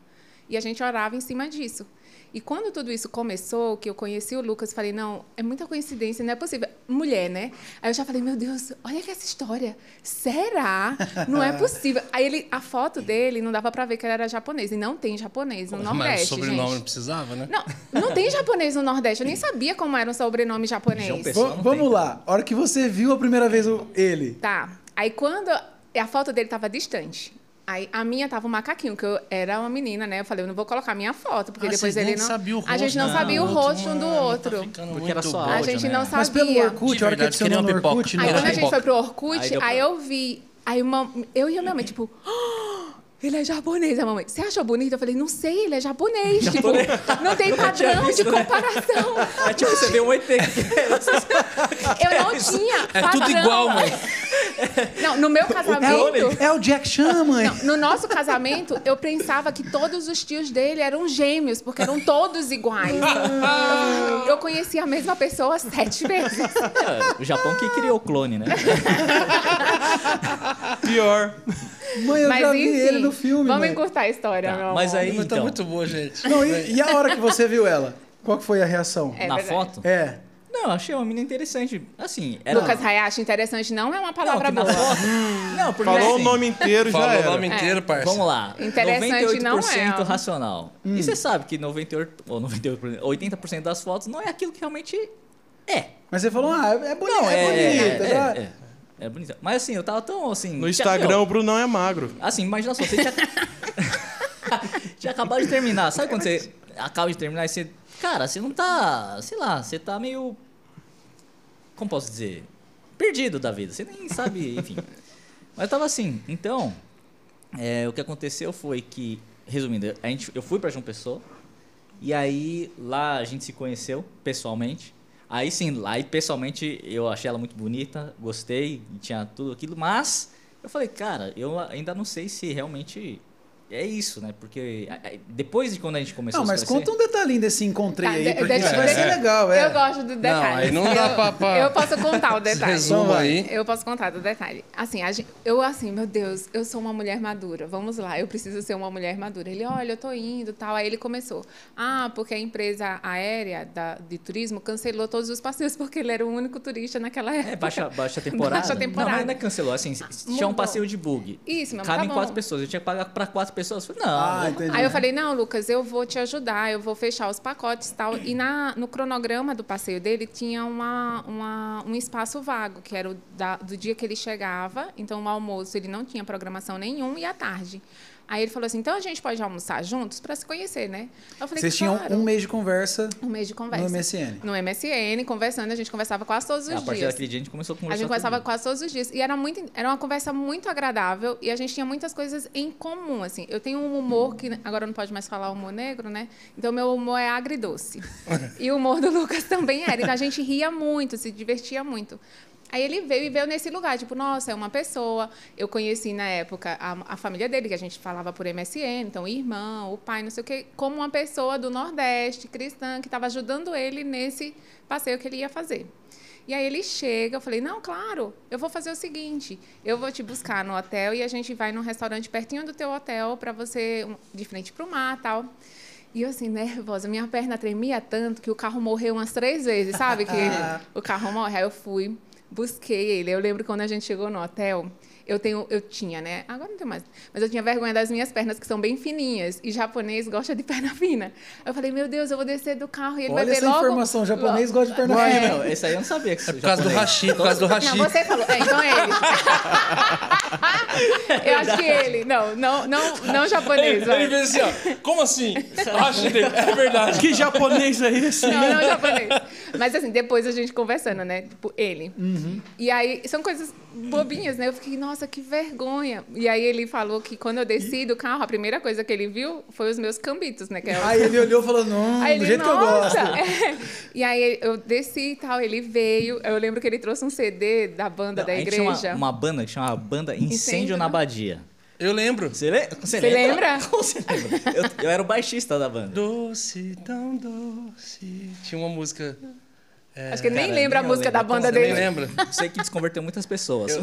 E: E a gente orava em cima disso. E quando tudo isso começou, que eu conheci o Lucas, falei, não, é muita coincidência, não é possível. Mulher, né? Aí eu já falei, meu Deus, olha que essa história. Será? Não é possível. Aí ele, a foto dele, não dava pra ver que ele era japonês. E não tem japonês no
A: Mas o
E: Nordeste,
A: sobrenome não
E: gente.
A: precisava, né?
E: Não, não tem japonês no Nordeste. Eu nem sabia como era o sobrenome japonês.
D: Pessoa. Não
B: vamos lá. A hora que você viu a primeira vez o- ele.
E: Tá. Aí quando a foto dele tava distante. Aí a minha tava um macaquinho, que eu era uma menina, né? Eu falei, eu não vou colocar minha foto, porque
A: Ah,
E: depois
A: vocês
E: ele
A: nem
E: não.
A: sabiam o
E: a gente não
A: rosto
E: sabia o rosto um do
A: mano,
E: outro.
A: Tá
D: Porque era só
A: bom.
E: a
D: áudio,
E: gente
D: né?
E: não sabia.
B: Mas pelo Orkut, a hora que adicionou no Orkut,
A: pipoca.
E: Aí
B: não
E: quando a gente foi pro Orkut,
D: Aí
E: aí, eu vi. Aí uma, eu e a minha mãe, tipo, "Ah, ele é japonês. A mamãe, você achou bonito? Eu falei, não sei, ele é japonês. Tipo, não tem padrão de comparação.
D: É tipo, você vê um ET.
E: Eu não tinha
A: É
E: padrão.
A: tudo igual, mãe.
E: Não, no meu
B: É
E: casamento.
B: é o Jack Chan, mãe.
E: Não, no nosso casamento, eu pensava que todos os tios dele eram gêmeos, porque eram todos iguais. Eu, eu conhecia a mesma pessoa sete vezes.
D: É, o Japão que criou o clone, né?
C: Pior.
B: Mãe, eu
E: Mas
B: já vi
E: enfim,
B: ele no filme,
E: vamos
B: mãe.
E: encurtar a história,
D: Tá,
E: meu
D: mas
E: amor.
D: aí-
A: Mas tá
D: Então.
A: muito boa, gente.
B: Não, e, e a hora que você viu ela? Qual que foi a reação?
E: É
D: Na
E: verdade.
D: foto?
B: É.
D: Não, eu achei uma menina interessante. Assim, era...
E: Lucas Hayashi, interessante, não é uma
D: não,
E: palavra
D: na
E: boa.
D: foto... Não, porque
C: Falou
D: assim,
C: o nome inteiro, já
A: Falou o
C: era.
A: nome inteiro, parça.
D: Vamos lá.
E: Interessante
D: 98%
E: não é.
D: racional. E você sabe que 98, ou 98%, 80% das fotos não é aquilo que realmente é.
B: Mas você falou, ah, é bonito,
D: Não,
B: é,
D: é,
B: bonito.
D: é,
B: tá?
D: é, é, é bonita. Mas assim, eu tava tão assim.
C: No
D: tinha-
C: Instagram,
D: meu,
C: o Brunão é magro.
D: Assim, imagina só, você tinha. tinha acabado de terminar. Sabe quando você acaba de terminar e você. Cara, você não tá. Sei lá, você tá meio. Como posso dizer? Perdido da vida. Você nem sabe, enfim. Mas eu tava assim. Então, é, o que aconteceu foi que, resumindo, a gente, eu fui pra João Pessoa. E aí lá a gente se conheceu pessoalmente. Aí sim, e pessoalmente eu achei ela muito bonita, gostei, tinha tudo aquilo, mas eu falei, cara, eu ainda não sei se realmente é isso, né? Porque depois de quando a gente começou
B: Não,
D: a
B: mas
D: se conhecer,
B: conta um detalhinho desse encontrei
E: Tá,
B: aí, porque isso vai ser legal, é.
E: Eu gosto do detalhe.
A: aí não dá
E: eu,
A: pra- pra-
E: Eu posso contar o detalhe.
A: Resumo aí.
E: Eu posso contar do detalhe. Assim, a gente- eu assim, meu Deus, eu sou uma mulher madura. Vamos lá, eu preciso ser uma mulher madura. Ele, olha, eu tô indo, tal. Aí ele começou. Ah, porque a empresa aérea da, de turismo cancelou todos os passeios porque ele era o único turista naquela época.
D: é baixa, baixa temporada.
E: Baixa temporada.
D: Não, mas não é cancelou. Assim, tinha um passeio de bug.
E: Isso, mas
D: Cabem
E: tá bom.
D: quatro pessoas. Eu tinha que pagar pra quatro pessoas. Eu falei, não.
B: Ah, entendi.
E: Aí eu falei, não, Lucas, eu vou te ajudar, eu vou fechar os pacotes e tal. E na, no cronograma do passeio dele tinha uma, uma- um espaço vago, que era o da- do dia que ele chegava. Então, o almoço ele não tinha programação nenhum e à tarde. Aí ele falou assim, então a gente pode almoçar juntos para se conhecer, né? Eu falei,
B: Vocês tinham
E: claro.
B: um mês de conversa
E: um mês de conversa.
B: no MSN.
E: No MSN, conversando, a gente conversava quase todos os
D: a partir
E: dias.
D: daquele dia a gente começou a
E: A
D: conversar.
E: gente
D: todo
E: conversava quase todos os dias. E era, muito, era uma conversa muito agradável e a gente tinha muitas coisas em comum, assim. Eu tenho um humor que agora não pode mais falar humor negro, né? Então, meu humor é agridoce. e o humor do Lucas também era. Então, a gente ria muito, se divertia muito. Aí ele veio e veio nesse lugar, tipo, nossa, é uma pessoa. Eu conheci na época a, a família dele, que a gente falava por MSN, então o irmão, o pai, não sei o quê, como uma pessoa do Nordeste, cristã, que estava ajudando ele nesse passeio que ele ia fazer. E aí ele chega, eu falei, não, claro, eu vou fazer o seguinte, eu vou te buscar no hotel e a gente vai num restaurante pertinho do teu hotel para você, de frente para o mar tal. E eu assim, nervosa, minha perna tremia tanto que o carro morreu umas três vezes, sabe? Que o carro morre. Aí eu fui, busquei ele. Eu lembro quando a gente chegou no hotel, eu tenho, eu tinha, né? Agora não tenho mais. Mas eu tinha vergonha das minhas pernas, que são bem fininhas. E japonês gosta de perna fina. Aí eu falei, meu Deus, eu vou descer do carro e ele
B: Olha
E: vai ver
B: essa
E: logo...
B: informação, japonês gosta de perna
D: Não,
B: fina.
D: não, esse aí eu não sabia que
A: É por causa do hashi, por causa do hashi.
E: Não, você falou. É, então é ele. eu acho que ele. Não, não, não, não japonês. vai.
A: Ele fez assim, ó. Como assim? Hashi dele. É verdade.
C: Que japonês é esse?
E: Não, não japonês. Mas assim, depois a gente conversando, né? Tipo, ele. E aí, são coisas bobinhas, né? Eu fiquei, nossa, que vergonha. E aí ele falou que quando eu desci do carro, a primeira coisa que ele viu foi os meus cambitos, né? Que é o-
B: Aí ele olhou e falou, não,
E: Aí
B: do
E: ele,
B: jeito que eu gosto.
E: nossa! É. E aí eu desci e tal, ele veio. Eu lembro que ele trouxe um CD da banda da
D: a gente tinha
E: igreja.
D: uma, uma banda que chama Banda Incêndio,
E: Incêndio
D: na
E: na-
D: Badia.
A: Eu lembro.
D: Você, le... você,
E: lembra?
D: Como você lembra? Eu, eu era o baixista da banda.
A: Doce, tão doce. Tinha uma música.
E: Acho que ele nem lembra a música da
D: lembro.
E: banda
A: Você nem
E: dele.
A: lembra?
D: Sei que desconverteu muitas pessoas.
A: Eu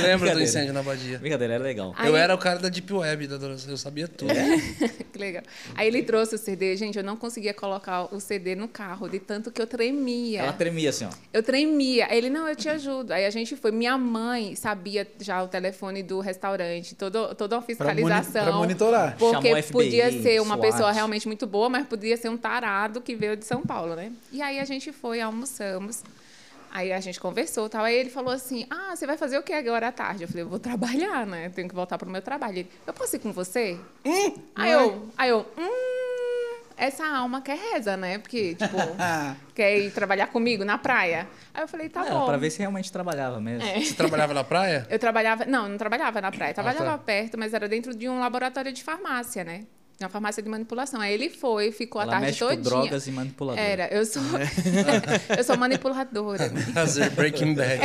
A: lembro do incêndio na Badia.
D: Brincadeira, era legal.
E: Aí-
A: Eu era o cara da Deep Web, da adolescência, eu sabia tudo.
E: que legal. Aí ele trouxe o CD. Gente, eu não conseguia colocar o CD no carro, de tanto que eu tremia.
D: Ela tremia assim, ó.
E: Eu tremia. Aí ele, não, eu te ajudo. Aí a gente foi. Minha mãe sabia já o telefone do restaurante, todo, toda uma
B: Pra,
E: fiscalização.
B: moni- pra monitorar.
E: Porque
D: FBI,
E: podia ser uma
D: SWAT.
E: pessoa realmente muito boa, mas podia ser um tarado que veio de São Paulo, né? E aí a gente foi, almoçamos. Aí a gente conversou tal. Aí ele falou assim: Ah, você vai fazer o que agora à tarde? Eu falei: Eu vou trabalhar, né? Eu tenho que voltar pro meu trabalho. Ele: Eu posso ir com você? aí, eu, aí eu, hum, essa alma quer reza, né? Porque, tipo, quer ir trabalhar comigo na praia. Aí eu falei: Tá
D: Era
E: bom.
D: pra ver se realmente trabalhava mesmo.
E: É.
A: Você trabalhava na praia?
E: Eu trabalhava. Não, não trabalhava na praia. Trabalhava
A: tá.
E: perto, mas era dentro de um laboratório de farmácia, né? Uma farmácia de manipulação. Aí ele foi, ficou
D: Ela
E: a tarde
D: mexe
E: todinha.
D: com drogas e manipulador.
E: Era, eu sou. eu sou manipuladora.
A: Fazer Breaking Bad.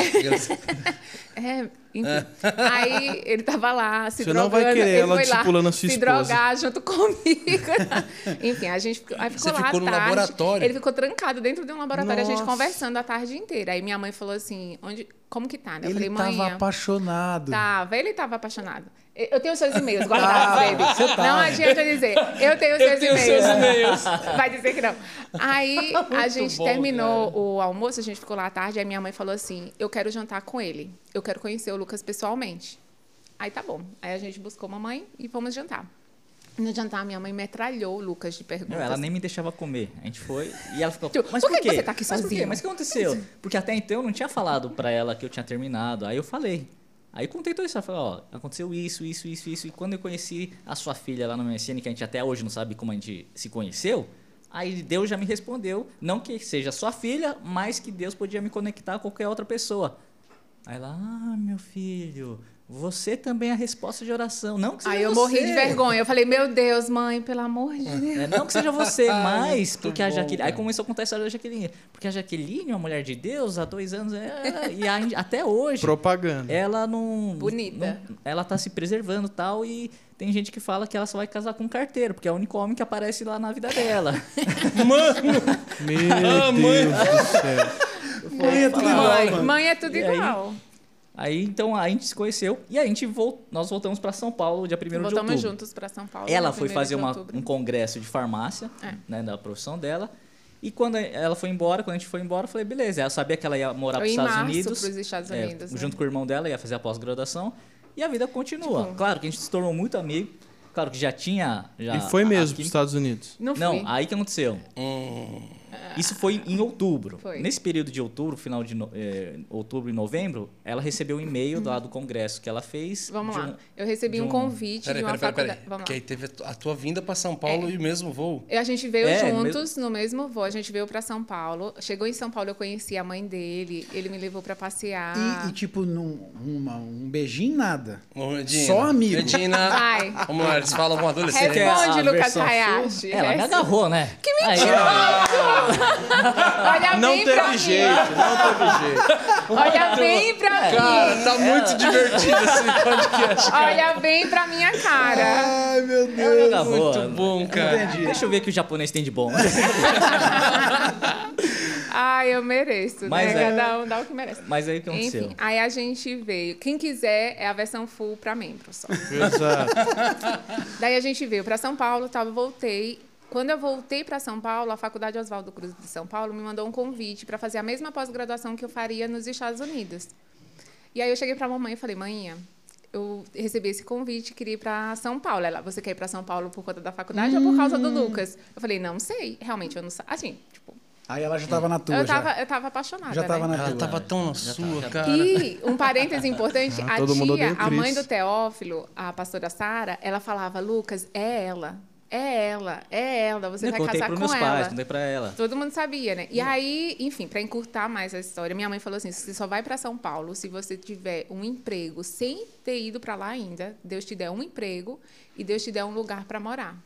E: É, enfim. Aí ele tava lá se
C: Você não
E: drogando.
C: vai querer
E: ele
C: ela
E: foi lá
C: discipulando a sua
E: se
C: esposa.
E: drogar junto comigo. enfim, a gente ficou, aí ficou
A: Você
E: lá
A: ficou
E: à
A: no
E: tarde.
A: laboratório?
E: Ele ficou trancado dentro de um laboratório, a gente
C: Nossa.
E: conversando a tarde inteira. Aí minha mãe falou assim: onde, como que tá? né? Eu
B: Ele
E: falei,
B: tava apaixonado.
E: Tava, ele tava apaixonado. Eu tenho seus e-mails guardados
B: Ah, você tá.
E: Não adianta dizer. Eu tenho seus
A: tenho
E: e-mails.
A: seus e-mails.
E: Vai dizer que não. Aí a gente
A: bom,
E: terminou o almoço, a gente ficou lá à tarde, aí minha mãe falou assim: Eu quero jantar com ele. Eu quero conhecer o Lucas pessoalmente. Aí tá bom. Aí a gente buscou mamãe e fomos jantar. No jantar, minha mãe metralhou o Lucas de perguntas.
D: Não, ela nem me deixava comer. A gente foi e ela ficou.
E: Tipo,
D: Mas
E: por
D: por,
E: que
D: quê?
E: você tá aqui
D: Mas
E: sozinho?
D: Mas o que aconteceu? Porque até então eu não tinha falado pra ela que eu tinha terminado. Aí eu falei. Aí contei tudo isso. Ela falou: Ó, aconteceu isso, isso, isso, isso. E quando eu conheci a sua filha lá no MSN, que a gente até hoje não sabe como a gente se conheceu. Aí Deus já me respondeu, não que seja sua filha, mas que Deus podia me conectar a qualquer outra pessoa. Aí ela, ah, meu filho, você também é a resposta de oração. Não que seja
E: Aí eu
D: você.
E: morri de vergonha. Eu falei, meu Deus, mãe, pelo amor de Deus.
D: É, não que seja você, mas porque a Jaqueline. Aí começou a contar a história da Jaqueline. Porque a Jaqueline, uma mulher de Deus, há dois anos, é, e ainda- até hoje,
C: Propaganda.
D: ela não.
E: Bonita.
D: não- ela tá se preservando e tal. E tem gente que fala que ela só vai casar com um carteiro, porque é o único homem que aparece lá na vida dela.
C: Meu
A: Ah, mãe.
C: Deus do céu.
B: Mãe é tudo igual,
E: Mãe,
B: mano.
E: mãe é tudo
D: E aí? Aí então a gente se conheceu e a gente vol... nós voltamos para São Paulo dia 1 de outubro.
E: Voltamos juntos para São Paulo.
D: Ela foi
E: 1º
D: fazer uma- um congresso de farmácia,
E: É.
D: né, da profissão dela. E quando ela foi embora, quando a gente foi embora, eu falei, beleza. Ela sabia que ela ia morar para os Estados Unidos.
E: pros Estados
D: é,
E: Unidos, né?
D: junto com o irmão dela, ia fazer a pós-graduação. E a vida continua.
E: Tipo-
D: claro que a gente se tornou muito amigo. Claro que já tinha. Já,
C: E foi mesmo para os Estados Unidos.
E: Não.
D: Não, aí que aconteceu? Isso foi em outubro.
E: Foi.
D: Nesse período de outubro, final de no- eh, outubro e novembro, ela recebeu um e-mail lá do congresso que ela fez.
E: Vamos
D: de
E: lá.
D: um-
E: Eu recebi um
D: um-
E: convite
A: Peraí,
E: de uma
A: peraí, peraí,
E: faculdade.
A: peraí.
E: Vamos
A: Porque
E: lá.
A: aí teve a tua vinda pra São Paulo e o mesmo voo.
E: A gente veio
D: É,
E: juntos no mesmo voo. A gente veio para São Paulo. Chegou em São Paulo, eu conheci a mãe dele. Ele me levou para passear.
B: E, e, tipo, num, uma- um beijinho, nada.
A: Ô.
B: Só amigo.
A: Edina.
E: Vai.
A: Vamos lá, eles falam com adolescente.
D: Você quer a
E: Responde, Lucas Hayashi.
D: Ela me agarrou, né? Que
E: Olha
C: Não
E: bem pra
C: teve
E: mim.
C: jeito, não teve jeito.
E: Olha bem pra
A: Cara,
E: mim.
A: tá muito divertido esse podcast.
E: Olha bem pra minha cara.
B: Ai, meu
D: me
B: Deus.
D: agarrou.
A: Muito bom, cara.
B: Entendi.
D: Deixa eu ver o que o japonês tem de bom.
E: Ai, eu mereço.
D: Mas
E: né?
D: é-
E: Cada um dá o que merece.
D: Mas aí o que aconteceu?
E: Enfim, aí a gente veio. Quem quiser é a versão full pra membros só.
C: Exato.
E: Daí a gente veio para São Paulo, tal, eu voltei. Quando eu voltei para São Paulo, a Faculdade Oswaldo Cruz de São Paulo me mandou um convite para fazer a mesma pós-graduação que eu faria nos Estados Unidos. E aí eu cheguei para a mamãe e falei: "Mãe, eu recebi esse convite, queria ir para São Paulo. Ela, você quer ir para São Paulo por conta da faculdade ou por causa do Lucas? Eu falei: "Não sei, realmente eu não sei". Assim, tipo,
B: Aí ela já tava na tua,
E: eu
B: já.
E: tava, eu tava apaixonada,
B: Já tava
E: né?
B: na
A: Ela
B: tua.
A: tava tão na
D: Já
A: sua,
D: tá,
A: cara.
E: E um parêntese importante,
C: Ah,
E: a tia, a mãe do Teófilo, a pastora Sara, ela falava, Lucas, é ela, é ela, é ela, você
D: eu
E: vai
D: contei
E: casar
D: pros
E: com
D: meus
E: ela.
D: pais, contei pra ela.
E: Todo mundo sabia, né? E aí, enfim, para encurtar mais a história, minha mãe falou assim: você só vai para São Paulo se você tiver um emprego sem ter ido para lá ainda. Deus te der um emprego e Deus te der um lugar para morar.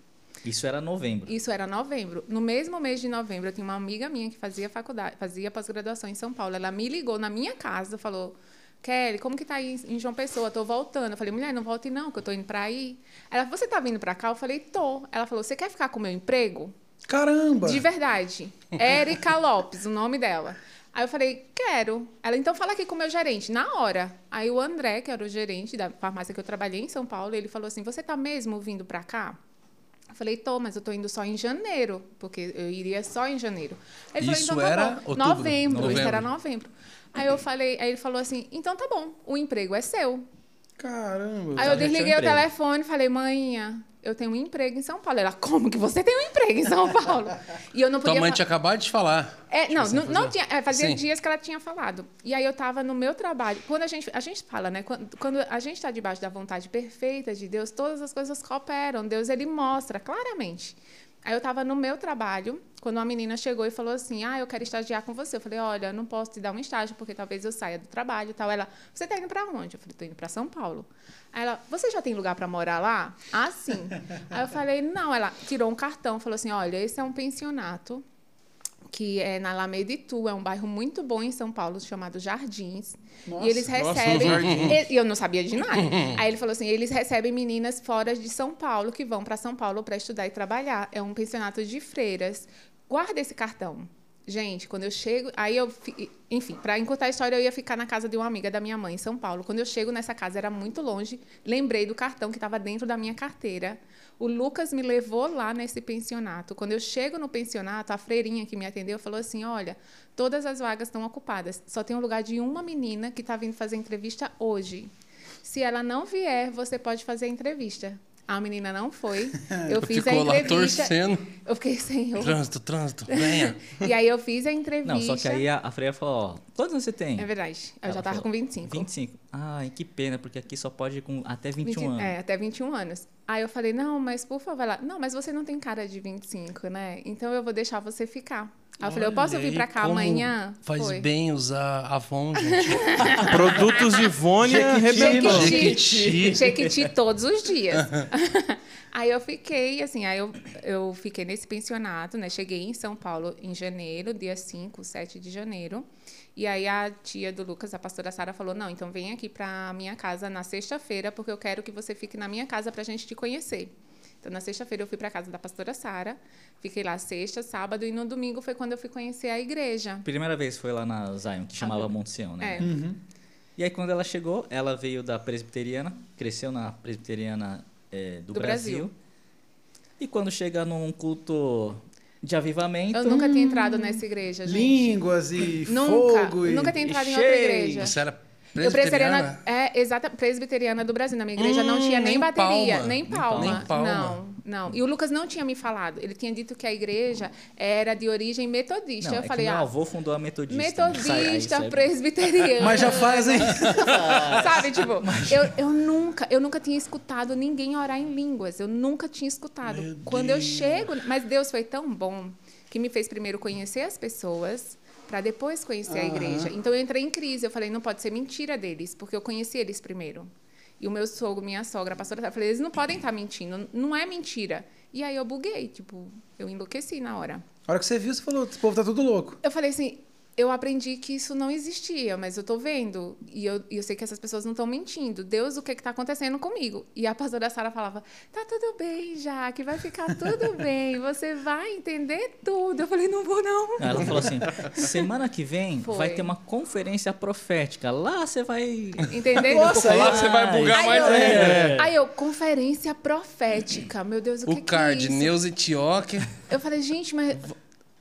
D: Isso era novembro.
E: Isso era novembro. No mesmo mês de novembro, eu tinha uma amiga minha que fazia faculdade, fazia pós-graduação em São Paulo. Ela me ligou na minha casa, falou: Kelly, como que tá aí em João Pessoa? Tô voltando. Eu falei: mulher, não volte não, que eu tô indo para aí. Ela, você tá vindo para cá? Eu falei: tô. Ela falou: você quer ficar com o meu emprego?
B: Caramba!
E: De verdade. Érica Lopes, o nome dela. Aí eu falei, quero. Ela, então fala aqui com o meu gerente, na hora. Aí o André, que era o gerente da farmácia que eu trabalhei em São Paulo, ele falou assim: Você tá mesmo vindo pra cá? Eu falei, tô, mas eu tô indo só em janeiro, porque eu iria só em janeiro. Ele
A: Isso
E: falou, então
A: era
E: tá bom.
A: outubro?
E: Novembro, isso
A: Novembro.
E: era novembro. Aí eu falei, aí ele falou assim, então tá bom, o emprego é seu.
B: Caramba.
E: Aí eu
D: tinha
E: desliguei o
D: emprego.
E: telefone e falei, manhã, eu tenho um emprego em São Paulo. Ela, como que você tem um emprego em São Paulo? E eu não
A: Tua
E: podia.
A: mãe
E: fa-
A: tinha acabado de falar.
E: é, não,
A: você
E: não, não tinha, é, fazia
A: Sim.
E: dias que ela tinha falado. E aí eu estava no meu trabalho. Quando a gente, a gente fala, né? Quando, quando a gente está debaixo da vontade perfeita de Deus, todas as coisas cooperam. Deus, ele mostra claramente. Aí eu estava no meu trabalho, quando uma menina chegou e falou assim: Ah, eu quero estagiar com você. Eu falei: Olha, não posso te dar um estágio, porque talvez eu saia do trabalho e tal. Ela, você está indo para onde? Eu falei: Estou indo para São Paulo. Aí ela, você já tem lugar para morar lá? Ah, sim. Aí eu falei: Não. Ela tirou um cartão, falou assim: Olha, esse é um pensionato que é na Alameda Itu, é um bairro muito bom em São Paulo, chamado Jardins. e eles
C: nossa,
E: recebem.
C: Jardins.
E: e eu não sabia de nada. Aí ele falou assim: eles recebem meninas fora de São Paulo que vão para São Paulo para estudar e trabalhar. É um pensionato de freiras. Guarda esse cartão. Gente, quando eu chego. Aí eu. fi- Enfim, para encurtar a história, eu ia ficar na casa de uma amiga da minha mãe, em São Paulo. Quando eu chego nessa casa, era muito longe. Lembrei do cartão que estava dentro da minha carteira. O Lucas me levou lá nesse pensionato. Quando eu chego no pensionato, a freirinha que me atendeu falou assim: Olha, todas as vagas estão ocupadas. Só tem o lugar de uma menina que está vindo fazer entrevista hoje. Se ela não vier, você pode fazer a entrevista. A menina não foi. Eu fiz
A: Ficou
E: a
A: lá
E: entrevista.
A: torcendo.
E: Eu fiquei sem eu.
A: Trânsito, trânsito, venha.
E: E aí eu fiz a entrevista.
D: Não, só que aí a, a freira falou, ó, quantos anos você tem?
E: É verdade. Eu
D: Ela
E: já tava
D: falou,
E: com 25.
D: 25. Ai, que pena, porque aqui só pode ir com até 21
E: 20
D: anos.
E: É, até 21 anos. Aí eu falei, não, mas por favor, ela, não, mas você não tem cara de 25, né? Então eu vou deixar você ficar. Aí eu falei, eu posso vir pra cá amanhã?
A: Faz
E: Foi.
A: bem usar Avon, gente.
C: Produtos de Vônia arrebentou.
A: Jequiti.
E: Jequiti todos os dias. aí eu fiquei, assim, aí eu, eu fiquei nesse pensionato, né? Cheguei em São Paulo em janeiro, dia 5, 7 de janeiro. E aí a tia do Lucas, a pastora Sara, falou: Não, então vem aqui pra minha casa na sexta-feira, porque eu quero que você fique na minha casa pra gente te conhecer. Então, na sexta-feira eu fui pra casa da pastora Sara, fiquei lá sexta, sábado, e no domingo foi quando eu fui conhecer a igreja.
D: Primeira vez foi lá na Zion, que chamava Monte Sião, né?
E: É.
D: E aí quando ela chegou, ela veio da presbiteriana, cresceu na presbiteriana é, do,
E: Do
D: Brasil.
E: Brasil.
D: E quando chega num culto de avivamento,
E: Eu nunca tinha entrado nessa igreja, gente.
B: Línguas e
E: Nunca,
B: fogo. E...
E: nunca tinha entrado em outra
D: cheio.
E: igreja.
A: Você era
E: presbiteriana,
A: presbiteriana?
E: é, exata, presbiteriana do Brasil. Na minha igreja não
A: Hum,
E: tinha nem,
A: nem
E: bateria,
A: palma.
E: nem palma.
A: Nem palma.
E: Não, não. E o Lucas não tinha me falado. Ele tinha dito que a igreja era de origem metodista.
D: não,
E: eu
D: é
E: falei,
D: meu
E: ah,
D: avô fundou a metodista. né?
E: Metodista,
D: sai-
E: presbiteriana.
B: Mas já fazem.
E: Sabe, tipo, eu, eu nunca, eu nunca tinha escutado ninguém orar em línguas. Eu nunca tinha escutado.
A: Meu
E: Quando eu
A: Deus.
E: chego, mas Deus foi tão bom que me fez primeiro conhecer as pessoas para depois conhecer a
B: Aham.
E: igreja. Então eu entrei em crise. Eu falei, não pode ser mentira deles, porque eu conheci eles primeiro. E o meu sogro, minha sogra, a pastora, eu falei, eles não podem estar mentindo, não é mentira. E aí eu buguei, tipo, eu enlouqueci na hora.
B: A hora que você viu, você falou: esse povo tá tudo louco.
E: Eu falei assim, eu aprendi que isso não existia, mas eu tô vendo. E eu, e eu sei que essas pessoas não estão mentindo. Deus, o que que tá acontecendo comigo? E a pastora Sara falava, tá tudo bem, Jaque, vai ficar tudo bem, você vai entender tudo. Eu falei, não vou não.
D: Ela falou assim: semana que vem
E: Foi.
D: vai ter uma conferência profética. Lá você vai.
E: Entendeu?
B: Nossa,
A: Lá você vai bugar
E: Aí
A: mais
E: eu,
A: ainda.
E: aí eu, conferência profética. Meu Deus, o, que
A: O card,
E: que é isso?
A: Neuza Tioque,
E: Eu falei, gente, mas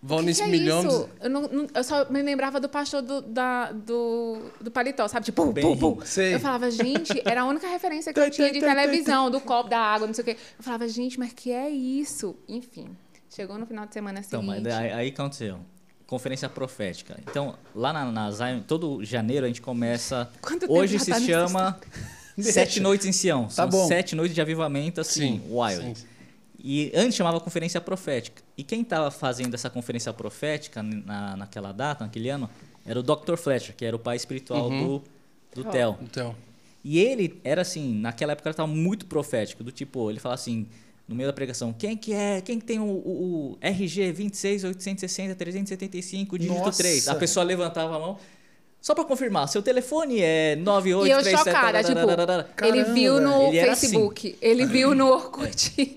E: Que que é
A: Milhões.
E: isso? Eu, não, não- eu só me lembrava do pastor do, da, do, do paletó, sabe? Tipo, pum, pum, pum. Eu falava, gente, era a única referência que eu tinha de televisão, do copo, da água, não sei o quê. Eu falava, gente, mas que é isso? Enfim, chegou no final de semana
D: Então,
E: seguinte.
D: mas aí, aí aconteceu. Conferência profética. Então, lá na, na Zion, todo janeiro a gente começa.
E: Quanto
D: Hoje se
E: tá
D: chama Sete Noites em Sião. São
B: bom.
D: sete noites de avivamento, assim, wild.
A: sim.
D: E antes chamava Conferência Profética. E quem estava fazendo essa conferência profética na, naquela data, naquele ano, era o Dr. Fletcher, que era o pai espiritual
A: Uhum.
D: do, do Theo.
A: Então,
D: E ele era assim, naquela época ele estava muito profético, do tipo, ele falava assim, no meio da pregação, quem que é, quem que tem o, o, o RG 26 860 375, dígito
B: Nossa.
D: 3? A pessoa levantava a mão, Só pra confirmar, seu telefone é
E: E eu
D: 9837...
E: chocada, tipo, ele
B: Caramba,
E: viu no
D: ele era assim.
E: Facebook, ele viu no Orkut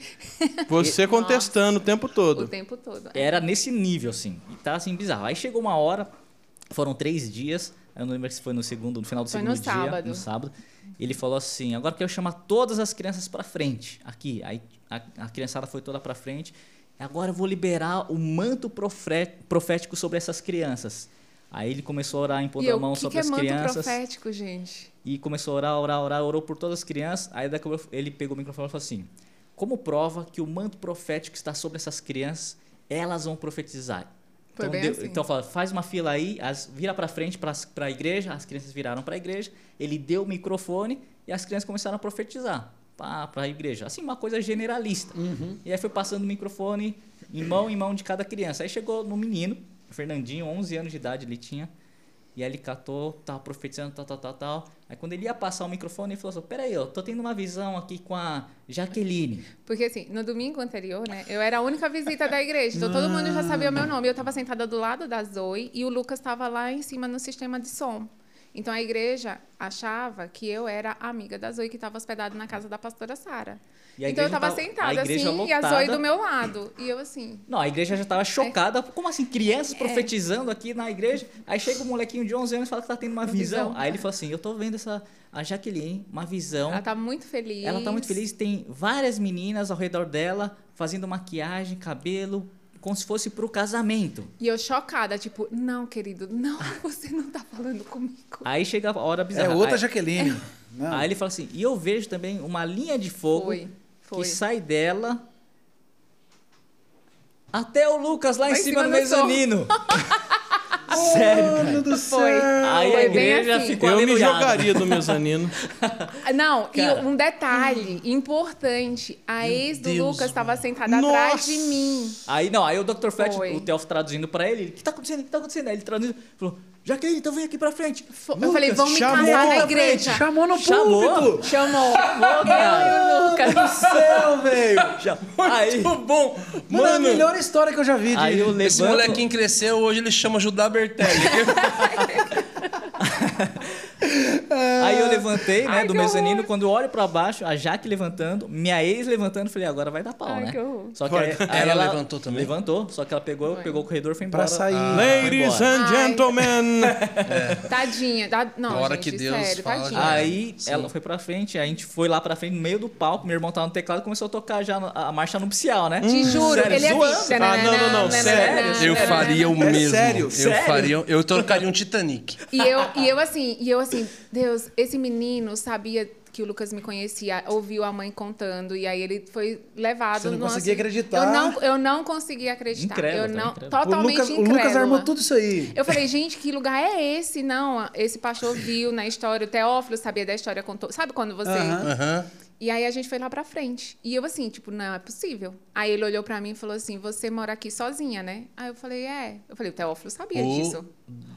C: Você contestando o tempo
E: o
C: todo.
E: tempo todo.
D: Era nesse nível, assim. E tá assim, bizarro. Aí chegou uma hora, foram três dias. Eu não lembro se foi no segundo, no final do
E: Foi
D: segundo
E: no
D: dia.
E: sábado.
D: No sábado. Ele falou assim: agora eu quero chamar todas as crianças pra frente. Aqui. Aí a, a criançada foi toda pra frente. Agora eu vou liberar o manto profé- profético sobre essas crianças. Aí ele começou a orar,
E: E
D: impondo
E: eu,
D: a mão
E: que,
D: sobre
E: que é
D: as
E: manto
D: crianças.
E: profético, gente?
D: E começou a orar, orar, orar, orou por todas as crianças. Aí daqui ele pegou o microfone e falou assim: Como prova que o manto profético está sobre essas crianças, elas vão profetizar.
E: Foi
D: então, deu-
E: assim.
D: então fala, faz uma fila aí, as, vira para frente para a igreja, as crianças viraram para a igreja, ele deu o microfone e as crianças começaram a profetizar para a igreja. Assim, uma coisa generalista. E aí foi passando o microfone em mão em mão de cada criança. Aí chegou no menino, Fernandinho, 11 anos de idade ele tinha. E aí ele catou, tava profetizando, tal, tal, tal, tal. Aí quando ele ia passar o microfone, ele falou assim, peraí, eu tô tendo uma visão aqui com a Jaqueline.
E: Porque assim, no domingo anterior, né, eu era a única visita da igreja, então todo mundo já sabia o meu nome. Eu estava sentada do lado da Zoe e o Lucas estava lá em cima no sistema de som. Então a igreja achava que eu era amiga da Zoe que estava hospedada na casa da pastora Sara.
D: E a
E: Então eu estava
D: tava- a
E: sentada
D: igreja
E: assim e a Zoe
D: lotada.
E: do meu lado. E eu assim,
D: Não, a igreja já tava chocada. Como assim, crianças
E: É.
D: profetizando aqui na igreja? Aí chega um molequinho de 11 anos e fala que tá tendo uma,
E: Uma
D: visão.
E: visão.
D: Aí ele falou assim, eu tô vendo essa, a Jaqueline, uma visão.
E: ela tá muito feliz.
D: Ela tá muito feliz, tem várias meninas ao redor dela, fazendo maquiagem, cabelo, como se fosse pro casamento.
E: E eu chocada, tipo, não, querido, não, você não tá falando comigo.
D: Aí chega a hora
B: É
D: bizarra.
B: outra
D: aí,
B: Jaqueline. Não.
D: aí ele fala assim, e eu vejo também uma linha de fogo
E: Foi, foi.
D: que sai dela até o Lucas lá em
E: Lá em
D: cima,
E: do
D: mezanino. Sério, cara.
B: Mano do
E: Foi.
B: céu.
D: Aí a
E: Foi bem
D: igreja
E: assim.
D: ficou
C: Eu me jogaria do mezanino.
E: Não,
D: Cara.
E: e um detalhe importante: a ex do
A: Deus,
E: Lucas estava sentada
C: Nossa!
E: atrás de mim.
D: Aí não, aí o Dr. Fett,
E: Foi.
D: o Theo traduzindo pra ele, o que tá acontecendo? O que tá acontecendo? Aí ele traduzindo, falou, Jaqueline, então vem aqui pra frente.
E: Fo- eu falei, vamos me
C: chamou
E: casar na igreja.
B: Chamou no
D: Chamou?
B: púlpito.
E: Chamou.
D: Cara.
E: Eu e o Lucas.
B: Céu, velho.
D: Já- Aí,
A: Muito bom.
B: Mano, é a
A: Mano,
B: melhor história que eu já vi. De...
D: aí eu
A: esse
D: levanto...
A: molequinho cresceu, hoje ele chama Judá Bertelli.
D: Aí eu levantei, né,
E: Ai,
D: do mezanino,
E: horror.
D: quando eu olho pra baixo, a Jaque levantando, minha ex levantando, falei, agora vai dar pau,
E: Ai,
D: né?
E: que horror.
D: Só que aí, aí
A: Ela levantou também?
D: Levantou, só que ela pegou,
E: Foi.
D: pegou o corredor e foi embora.
B: Pra sair.
D: Ah,
C: Ladies and gentlemen.
E: Tadinha. da- Não,
A: A hora
E: gente,
A: que Deus
E: sério,
A: fala,
E: tadinha.
D: Aí
A: Sim.
D: ela foi pra frente, a gente foi lá pra frente, no meio do palco, meu irmão tava no teclado e começou a tocar já a marcha nupcial, né?
E: Te juro,
D: Sério,
E: ele é
D: zoando.
E: bicho.
C: Ah, não, não, não, sério.
A: Eu faria o
B: É
A: mesmo.
B: sério?
A: Eu
D: Sério?
A: faria, eu trocaria um Titanic.
E: E eu, e eu assim, e eu assim, Deus, esse menino sabia que o Lucas me conhecia, ouviu a mãe contando e aí ele foi levado
B: Você não
E: no
B: conseguia acreditar.
E: Eu não, eu não conseguia acreditar.
D: Incrédula,
E: eu
D: tá
E: não,
D: incrédula.
B: O
E: totalmente
B: Lucas, o. Lucas armou tudo isso aí.
E: Eu falei, gente, que lugar é esse? Não, esse pastor viu na história, o Teófilo sabia da história, contou. Sabe quando você.
B: Aham.
A: Aham.
E: E aí a gente foi lá pra frente. E eu assim, tipo, não é possível. Aí ele olhou pra mim e falou assim: Você mora aqui sozinha, né? Aí eu falei: É. Eu falei: O Teófilo sabia
A: O-
E: disso.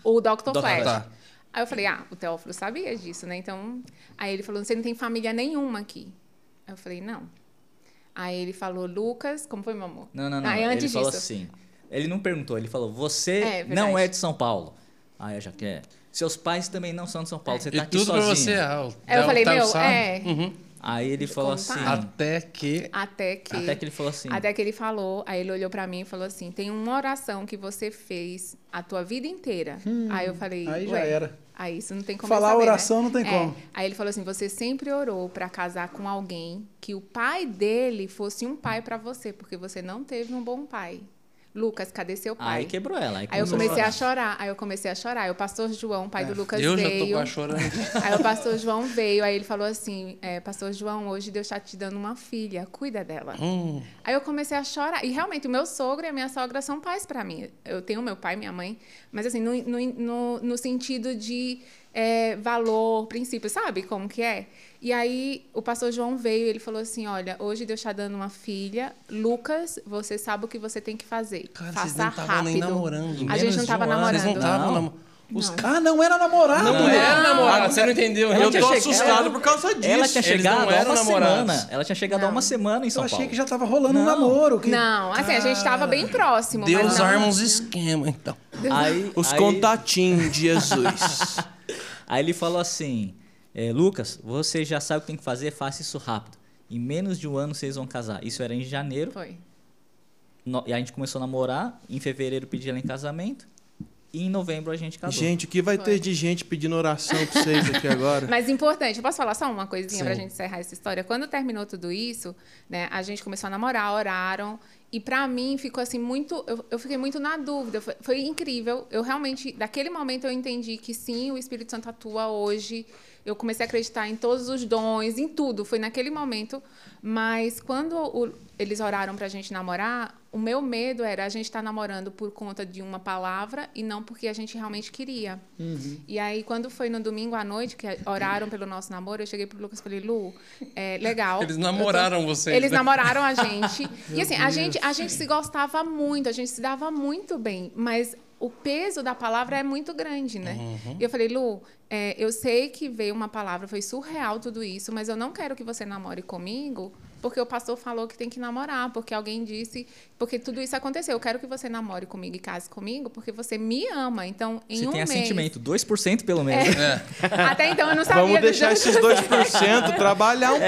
E: O Dr.
D: Dr.
E: Flash.
A: Tá.
E: Aí eu falei: Ah, o Teófilo sabia disso, né? Então. Aí ele falou: Você não tem família nenhuma aqui. Aí eu falei: Não. Aí ele falou: Lucas, como foi, meu amor?
D: Não, não, não.
E: Aí
D: ele
E: antes
D: falou
E: disso.
D: assim. Ele não perguntou, ele falou: Você
E: É,
D: não é de São Paulo. Aí a Jaque é. Seus pais também não são de São Paulo. Você
A: E
D: tá aqui
A: tudo pra
D: sozinho.
A: você. Ah, o
E: Aí eu falei:
A: tá
E: Meu, é.
A: Uhum.
D: Aí ele falou
E: Contar.
D: assim.
A: Até que.
E: Até que.
D: Até que ele falou assim.
E: Até que ele falou, aí ele olhou pra mim e falou assim: tem uma oração que você fez a tua vida inteira. aí eu falei,
B: aí já
E: "Ué,
B: era."
E: Aí isso não tem como
B: Falar
E: saber,
B: oração
E: né?
B: não tem
E: É.
B: como.
E: Aí ele falou assim: você sempre orou pra casar com alguém que o pai dele fosse um pai pra você, porque você não teve um bom pai. Lucas, cadê seu pai?
D: Aí quebrou ela. Aí,
E: Aí eu comecei a
D: chorar.
E: chorar. Aí eu comecei a chorar. Aí o pastor João, pai do Lucas,
A: Eu já tô
E: veio.
A: quase chorando.
E: Aí o pastor João veio, aí ele falou assim: é, Pastor João, hoje Deus está te dando uma filha, cuida dela.
A: Hum.
E: Aí eu comecei a chorar. E realmente, o meu sogro e a minha sogra são pais para mim. Eu tenho meu pai e minha mãe, mas assim, no, no, no, no sentido de é, valor, princípio, sabe como que é? E aí o pastor João veio e ele falou assim: Olha, hoje Deus está dando uma filha. Lucas, você sabe o que você tem que fazer.
A: Cara, vocês
E: Faça
A: não estavam
E: rápido.
A: nem namorando.
E: A gente não tava
D: um ano.
E: namorando.
A: Vocês não estavam
D: Não.
A: namorando. Os
E: Não.
B: Ah, não era namorado.
A: Não, era namorado, você não entendeu?
C: Eu
A: Ela
C: tô
A: tinha
C: assustado
A: chegado-
C: por causa disso.
D: Ela tinha chegado
A: não
D: há
A: eram
D: uma
A: namorados.
D: semana. Ela tinha chegado há
E: Não.
D: uma semana em
B: Eu
D: São
B: achei
D: Paulo.
B: que já tava rolando um
D: Não.
B: namoro. Que...
E: Não, assim, a gente estava bem próximo.
A: Deus
E: mas não-
A: arma uns esquemas, então.
D: Aí,
C: Os
D: aí-
C: contatinhos de Jesus.
D: Aí ele falou assim: é, Lucas, você já sabe o que tem que fazer, faça isso rápido. Em menos de um ano vocês vão casar. Isso era em janeiro.
E: Foi.
D: No- e a gente começou a namorar. Em fevereiro pedi ela em casamento. E em novembro a gente casou.
C: gente, o que vai ter de gente pedindo oração pra vocês aqui agora?
E: Mas importante, eu posso falar só uma coisinha
A: Sim.
E: pra gente encerrar essa história? Quando terminou tudo isso, né, a gente começou a namorar, oraram, e pra mim ficou assim muito, eu, eu fiquei muito na dúvida, foi, foi incrível. Eu realmente, daquele momento eu entendi que sim, o Espírito Santo atua hoje. Eu comecei a acreditar em todos os dons, em tudo, foi naquele momento. Mas quando o- eles oraram pra gente namorar, o meu medo era a gente estar namorando por conta de uma palavra e não porque a gente realmente queria. E aí, quando foi no domingo à noite, que oraram pelo nosso namoro, eu cheguei pro Lucas e falei, Lu, é legal.
A: Eles
E: eu tô-
A: namoraram vocês,
E: Eles
A: né?
E: namoraram a gente. e assim, a gente, a gente se gostava muito, a gente se dava muito bem, mas o peso da palavra é muito grande, né? E eu falei, Lu, é, eu sei que veio uma palavra, foi surreal tudo isso, mas eu não quero que você namore comigo porque o pastor falou que tem que namorar, porque alguém disse, porque tudo isso aconteceu. Eu quero que você namore comigo e case comigo, porque você me ama. Então, em
D: Você
E: um
D: tem
E: mês.
D: assentimento, 2% pelo menos.
E: Até então eu não sabia.
C: Vamos deixar
E: dois-
C: esses 2% trabalhar um pouco.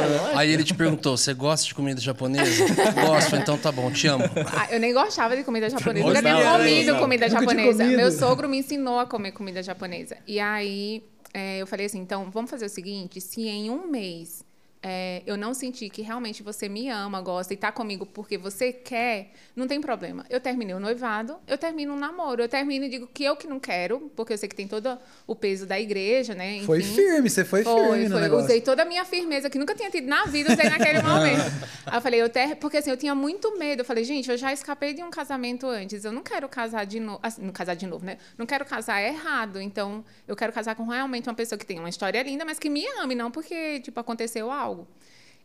C: né?
A: Aí ele te perguntou: você gosta de comida japonesa? Gosto, então tá bom, te amo.
E: Ah, eu nem gostava de comida japonesa.
A: Nunca
E: tinha
A: não,
E: comido
A: não.
E: comida japonesa.
B: comido.
E: Meu sogro me ensinou a comer comida japonesa. E aí é, eu falei assim: então vamos fazer o seguinte: se em um mês é, eu não sentir que realmente você me ama, gosta e tá comigo porque você quer, não tem problema. Eu terminei o noivado, eu termino um namoro, eu termino e digo que eu que não quero, porque eu sei que tem todo o peso da igreja, né?
B: Foi
E: enfim.
B: firme, você foi,
E: Foi,
B: firme no
E: foi.
B: negócio.
E: Usei toda a minha firmeza, que nunca tinha tido na vida, usei naquele momento. Aí eu falei, eu ter... porque assim, eu tinha muito medo. Eu falei, gente, eu já escapei de um casamento antes, eu não quero casar de novo. Assim, não casar de novo, né? Não quero casar errado. Então, eu quero casar com realmente uma pessoa que tem uma história linda, mas que me ame, não porque, tipo, aconteceu algo.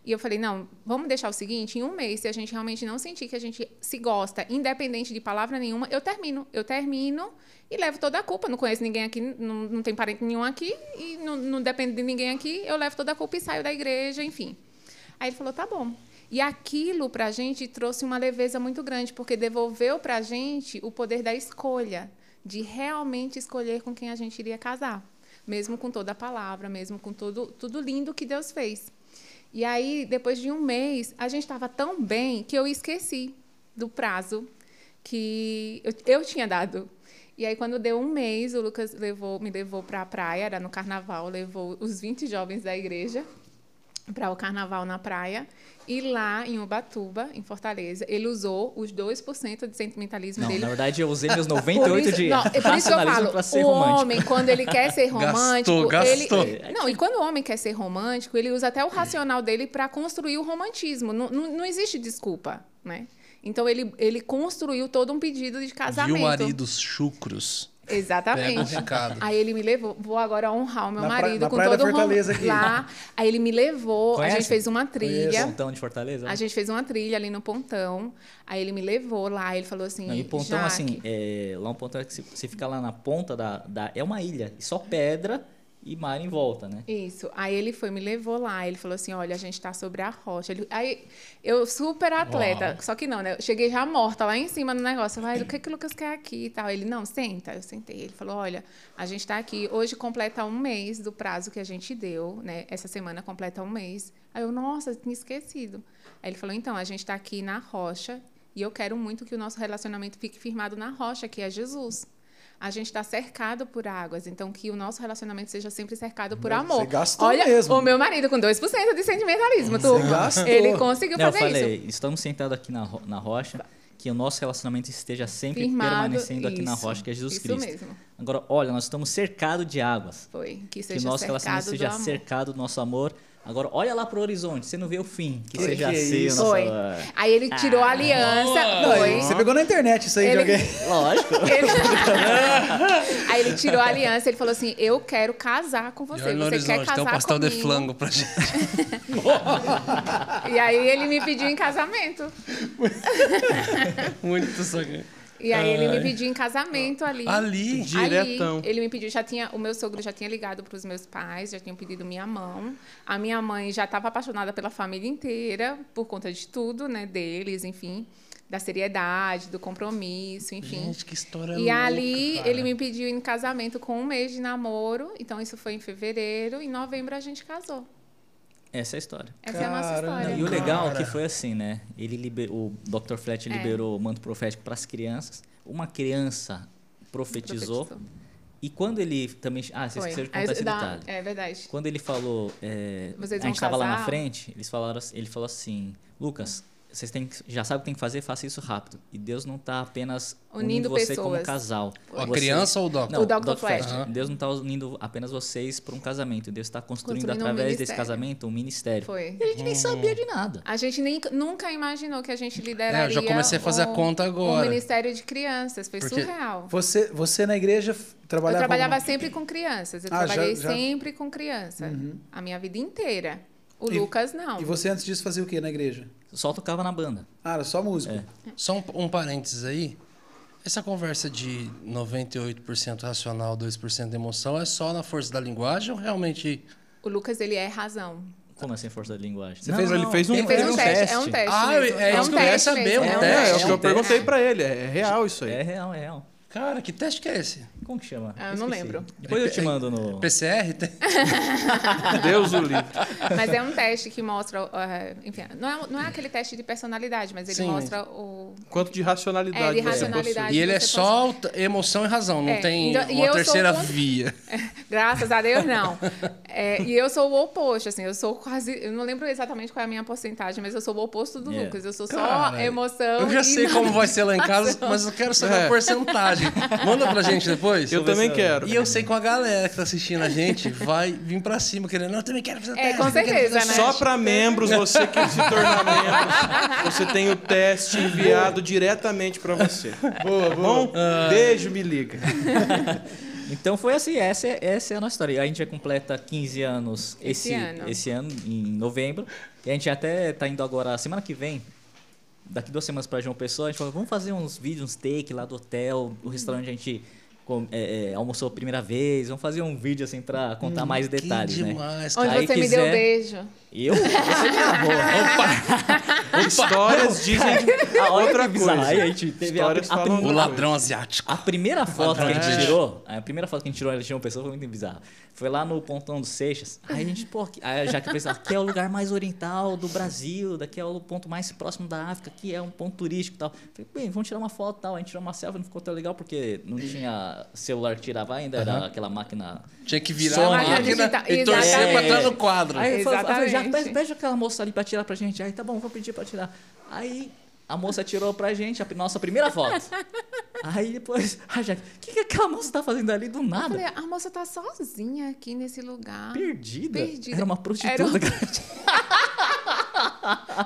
E: E eu falei, não, vamos deixar o seguinte, em um mês, se a gente realmente não sentir que a gente se gosta, independente de palavra nenhuma, eu termino. Eu termino e levo toda a culpa. Não conheço ninguém aqui, não, não tem parente nenhum aqui, e não, não depende de ninguém aqui, eu levo toda a culpa e saio da igreja, enfim. Aí ele falou, tá bom. E aquilo pra gente trouxe uma leveza muito grande, porque devolveu pra gente o poder da escolha, de realmente escolher com quem a gente iria casar. Mesmo com toda a palavra, mesmo com todo, tudo lindo que Deus fez. E aí, depois de um mês, a gente estava tão bem que eu esqueci do prazo que eu, eu tinha dado. E aí, quando deu um mês, o Lucas levou, me levou para a praia, era no carnaval, levou os 20 jovens da igreja para o carnaval na praia. E lá em Ubatuba, em Fortaleza, ele usou os 2% de sentimentalismo
D: Não,
E: dele
D: na verdade eu usei meus
E: por
D: 98
E: isso-
D: de
E: não, é por isso que eu falo, o
D: romântico.
E: homem, quando ele quer ser romântico,
A: gastou.
E: ele não, e quando o homem quer ser romântico, ele usa até o racional dele para construir o romantismo. Não, não, não existe desculpa, né? Então ele, ele construiu todo um pedido de casamento.
A: Viu maridos chucros?
E: Exatamente.
A: Recado.
E: Aí ele me levou, vou agora honrar o meu
B: Na
E: marido
B: na
E: com todo o rom-
B: aqui.
E: lá. Aí ele me levou, a
D: Conhece?
E: gente fez uma trilha.
D: Pontão de Fortaleza?
E: A gente fez uma trilha ali no Pontão. Aí ele me levou lá, ele falou assim,
D: Não, e Pontão,
E: Jaque,
D: assim, é, lá um pontão é que você- fica lá na ponta da, da. É uma ilha, e só pedra e mar em volta, né?
E: Isso. Aí ele foi, me levou lá. Ele falou assim: olha, a gente tá sobre a rocha. Ele- aí eu, super atleta, só que não, né? Eu cheguei já morta lá em cima no negócio. Eu falei, o que, que o Lucas quer aqui e tal? Ele, não, senta. Eu sentei. Ele falou: olha, a gente tá aqui. Hoje completa um mês do prazo que a gente deu, né? Essa semana completa um mês. Aí eu, nossa, tinha esquecido. Aí ele falou: então, a gente tá aqui na rocha e eu quero muito que o nosso relacionamento fique firmado na rocha, que é Jesus. A gente está cercado por águas, então que o nosso relacionamento seja sempre cercado por
B: Mas
E: amor.
B: você gastou
E: Olha,
B: mesmo.
E: o meu marido com 2% de sentimentalismo, turma. Ele conseguiu
D: Não, eu
E: fazer
D: falei,
E: isso.
D: estamos sentados aqui na, ro- na rocha, que o nosso relacionamento esteja sempre
E: Firmado,
D: permanecendo aqui na
E: isso,
D: rocha, que é Jesus
E: isso
D: Cristo.
E: mesmo.
D: Agora, olha, nós estamos cercados de águas.
E: Foi. Que
D: Que o nosso relacionamento
E: cercado do
D: seja
E: amor.
D: cercado do nosso amor. Agora, olha lá pro horizonte, você não vê o fim. Que,
B: Que
D: seja
B: que
D: o
B: isso?
D: nosso
E: Foi. Aí ele tirou a aliança.
B: Não,
E: foi.
B: Você pegou na internet isso aí
E: Ele-
B: de alguém.
D: Lógico.
E: Ele- Aí ele tirou a aliança, ele falou assim: Eu quero casar com você. Você quer
A: horizonte,
E: casar
A: tem um pastel de
E: comigo?
A: flango pra gente.
E: E aí ele me pediu em casamento.
A: Muito sacanagem.
E: E aí ele me pediu em casamento ali.
A: Ali.
C: Diretão.
E: Ali, ele me pediu, já tinha, o meu sogro já tinha ligado para os meus pais, já tinham pedido minha mão. A minha mãe já estava apaixonada pela família inteira, por conta de tudo, né, deles, enfim. da seriedade, do compromisso, enfim.
A: Gente, que história
E: E
A: louca,
E: ali
A: cara.
E: ele me pediu em casamento com um mês de namoro. Então isso foi em fevereiro. Em novembro a gente casou.
D: Essa é a história.
E: Essa é a nossa história.
D: E o legal é
A: Cara.
D: que foi assim, né? Ele liber... O Dr. Flat
E: É.
D: liberou o manto profético para as crianças. Uma criança profetizou.
E: Profetizou.
D: E quando ele também. Ah, vocês
E: Foi.
D: esqueceram de contar esse detalhe.
E: É verdade.
D: Quando ele falou, é,
E: Vocês
D: a gente estava lá na frente, eles falaram, ele falou assim, Lucas, vocês têm, que- já sabem o que tem que fazer, faça isso rápido. E Deus não está apenas unindo,
E: Unindo
D: você como
E: pessoas.
D: casal.
A: A
D: Você-
A: criança ou o Doc?
D: Não,
E: O Dr.
D: Dr. Flash.
A: Aham.
D: Deus não está unindo apenas vocês para um casamento. Deus está construindo,
E: Construindo um
D: através desse
E: ministério.
D: casamento um ministério.
E: Foi.
D: E a gente nem sabia de nada.
E: A gente nem, nunca imaginou que a gente lideraria
A: É, eu já comecei a fazer a
E: um-
A: conta agora.
E: Um ministério de crianças. Foi
A: Porque-
E: surreal.
B: Você, você na igreja f-
E: Eu
B: trabalhava...
E: trabalhava sempre com crianças. Eu
B: Ah, já-
E: trabalhei
B: já- Uhum.
E: sempre com criança. A minha vida inteira. O
B: E-
E: Lucas, não.
B: E você antes disso fazia o quê na igreja?
D: Só tocava na banda.
B: Ah, era só músico.
D: É.
A: Só um, um parênteses aí. Essa conversa de 98% racional, 2% emoção é só na força da linguagem ou realmente.
E: O Lucas, ele é razão.
D: Como assim, força da linguagem?
C: Você fez- ele fez um-
E: Ele fez um
C: um
E: teste. É um teste
A: Ah,
E: mesmo.
A: é isso
E: um
A: que eu queria
E: teste
A: saber,
E: mesmo.
A: um
E: É
C: É,
A: teste.
C: é o que eu
D: um teste.
C: perguntei pra ele. É real isso aí.
D: É real, é real.
A: Cara, que teste que é esse?
D: Como que chama?
E: Ah, eu não
D: Esqueci.
E: lembro.
D: Depois eu te mando no...
A: PCR?
C: Deus o livre.
E: Mas é um teste que mostra. eh, enfim, não é, não é aquele teste de personalidade, mas ele
A: Sim.
E: mostra o.
C: Quanto de racionalidade
E: É, de
C: você
E: racionalidade.
C: possui.
A: E ele é só emoção e razão, não
E: É,
A: tem
E: então-
A: uma terceira
E: contra-
A: via.
E: Graças a Deus, não. É, e eu sou o oposto, assim, eu sou quase. Eu não lembro exatamente qual é a minha porcentagem, mas eu sou o oposto do
D: É.
E: Lucas. Eu sou só
A: Cara,
E: emoção.
A: Eu já
E: e
A: sei como vai ser lá em casa, mas eu quero saber
C: É.
A: a porcentagem. Manda pra gente depois.
C: Eu também quero.
A: E eu sei que a galera que tá assistindo a gente vai vir pra cima querendo, não, eu também quero fazer
E: É,
A: teste.
E: com
A: eu quero
E: certeza, né?
C: Só para membros, você que se tornar membro, você tem o teste enviado diretamente para você. Boa, bom? Beijo, me liga.
D: Então foi assim, essa é, essa é a nossa história. A gente já completa 15 anos
E: Esse
D: esse,
E: ano.
D: esse ano, em novembro. E a gente até tá indo agora, semana que vem, daqui duas semanas para João Pessoa, a gente falou, vamos fazer uns vídeos, uns take lá do hotel, do restaurante onde a gente com- é, é, almoçou a primeira vez. Vamos fazer um vídeo assim para contar mais
A: Que
D: detalhes, né?
A: demais,
E: Onde
A: cara.
D: Aí
E: você me deu
D: quiser-
E: beijo.
D: Eu? Você gravou.
C: Histórias dizem
D: olha
C: outra coisa.
D: Aí a gente teve a,
C: Histórias
D: a, prim-
A: O ladrão asiático.
D: A primeira foto que a gente
C: É.
D: tirou, a primeira foto que a gente tirou, ela tinha uma pessoa, foi muito bizarra. Foi lá no Pontão dos Seixas. Aí a gente, pô, aqui- aí já que pensava, aqui é o lugar mais oriental do Brasil, daqui é o ponto mais próximo da África, aqui é um ponto turístico e tal. Falei, bem, vamos tirar uma foto e tal. A gente tirou uma selfie, não ficou tão legal porque não tinha celular que tirava ainda, era aquela máquina.
A: Tinha que virar
D: Sony.
A: a máquina e torcer pra
E: Exatamente.
A: trás do quadro.
D: Aí falei, falei, já
E: Exatamente.
D: pede, pede aquela moça ali pra tirar pra gente. Aí tá bom, vou pedir pra tirar. Aí a moça tirou pra gente a nossa primeira foto. Aí depois, a Jaque, o que, que aquela moça tá fazendo ali do
E: Eu
D: nada?
E: falei, a moça tá sozinha aqui nesse lugar.
D: Perdida.
E: Perdida.
D: Era uma prostituta.
E: Era um-.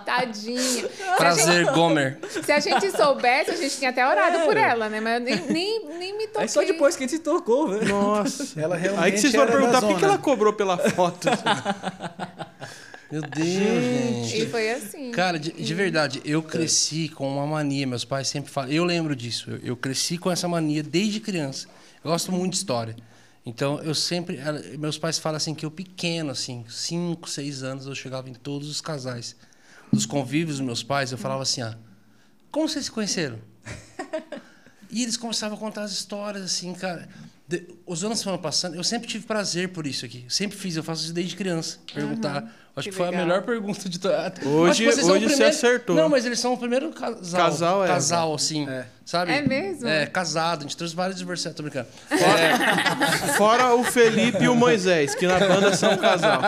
E: Tadinha.
A: Prazer, Gomer.
E: Se a gente soubesse, a gente tinha até orado por ela, né? Mas eu nem, nem, nem me toquei.
D: Aí só depois que a gente se tocou, velho.
C: Nossa.
B: Ela realmente
C: Aí que vocês vão perguntar por que, ela cobrou pela foto.
A: Meu Deus, gente.
E: E foi assim.
A: Cara, de, de verdade, eu cresci com uma mania. Meus pais sempre falam. Eu lembro disso. Eu, eu cresci com essa mania desde criança. Eu gosto muito de história. Então, eu sempre. Meus pais falam assim que eu pequeno, assim, 5, 6 anos, eu chegava em todos os casais. Dos convívios dos meus pais, eu falava assim: ah, como vocês se conheceram? E eles começavam a contar as histórias, assim, cara. De- os anos foram passando, eu sempre tive prazer por isso aqui. Sempre fiz, eu faço isso desde criança. Perguntar. Acho
E: que
A: que foi
E: legal.
A: a melhor pergunta de todas.
C: Hoje- hoje você acertou.
A: Não, mas eles são o primeiro casal.
C: Casal, é.
A: Casal, assim. Sabe?
E: É mesmo?
A: É, casado. A gente trouxe vários divorciados, tô brincando.
C: Fora o Felipe e o Moisés, que na banda são um casal.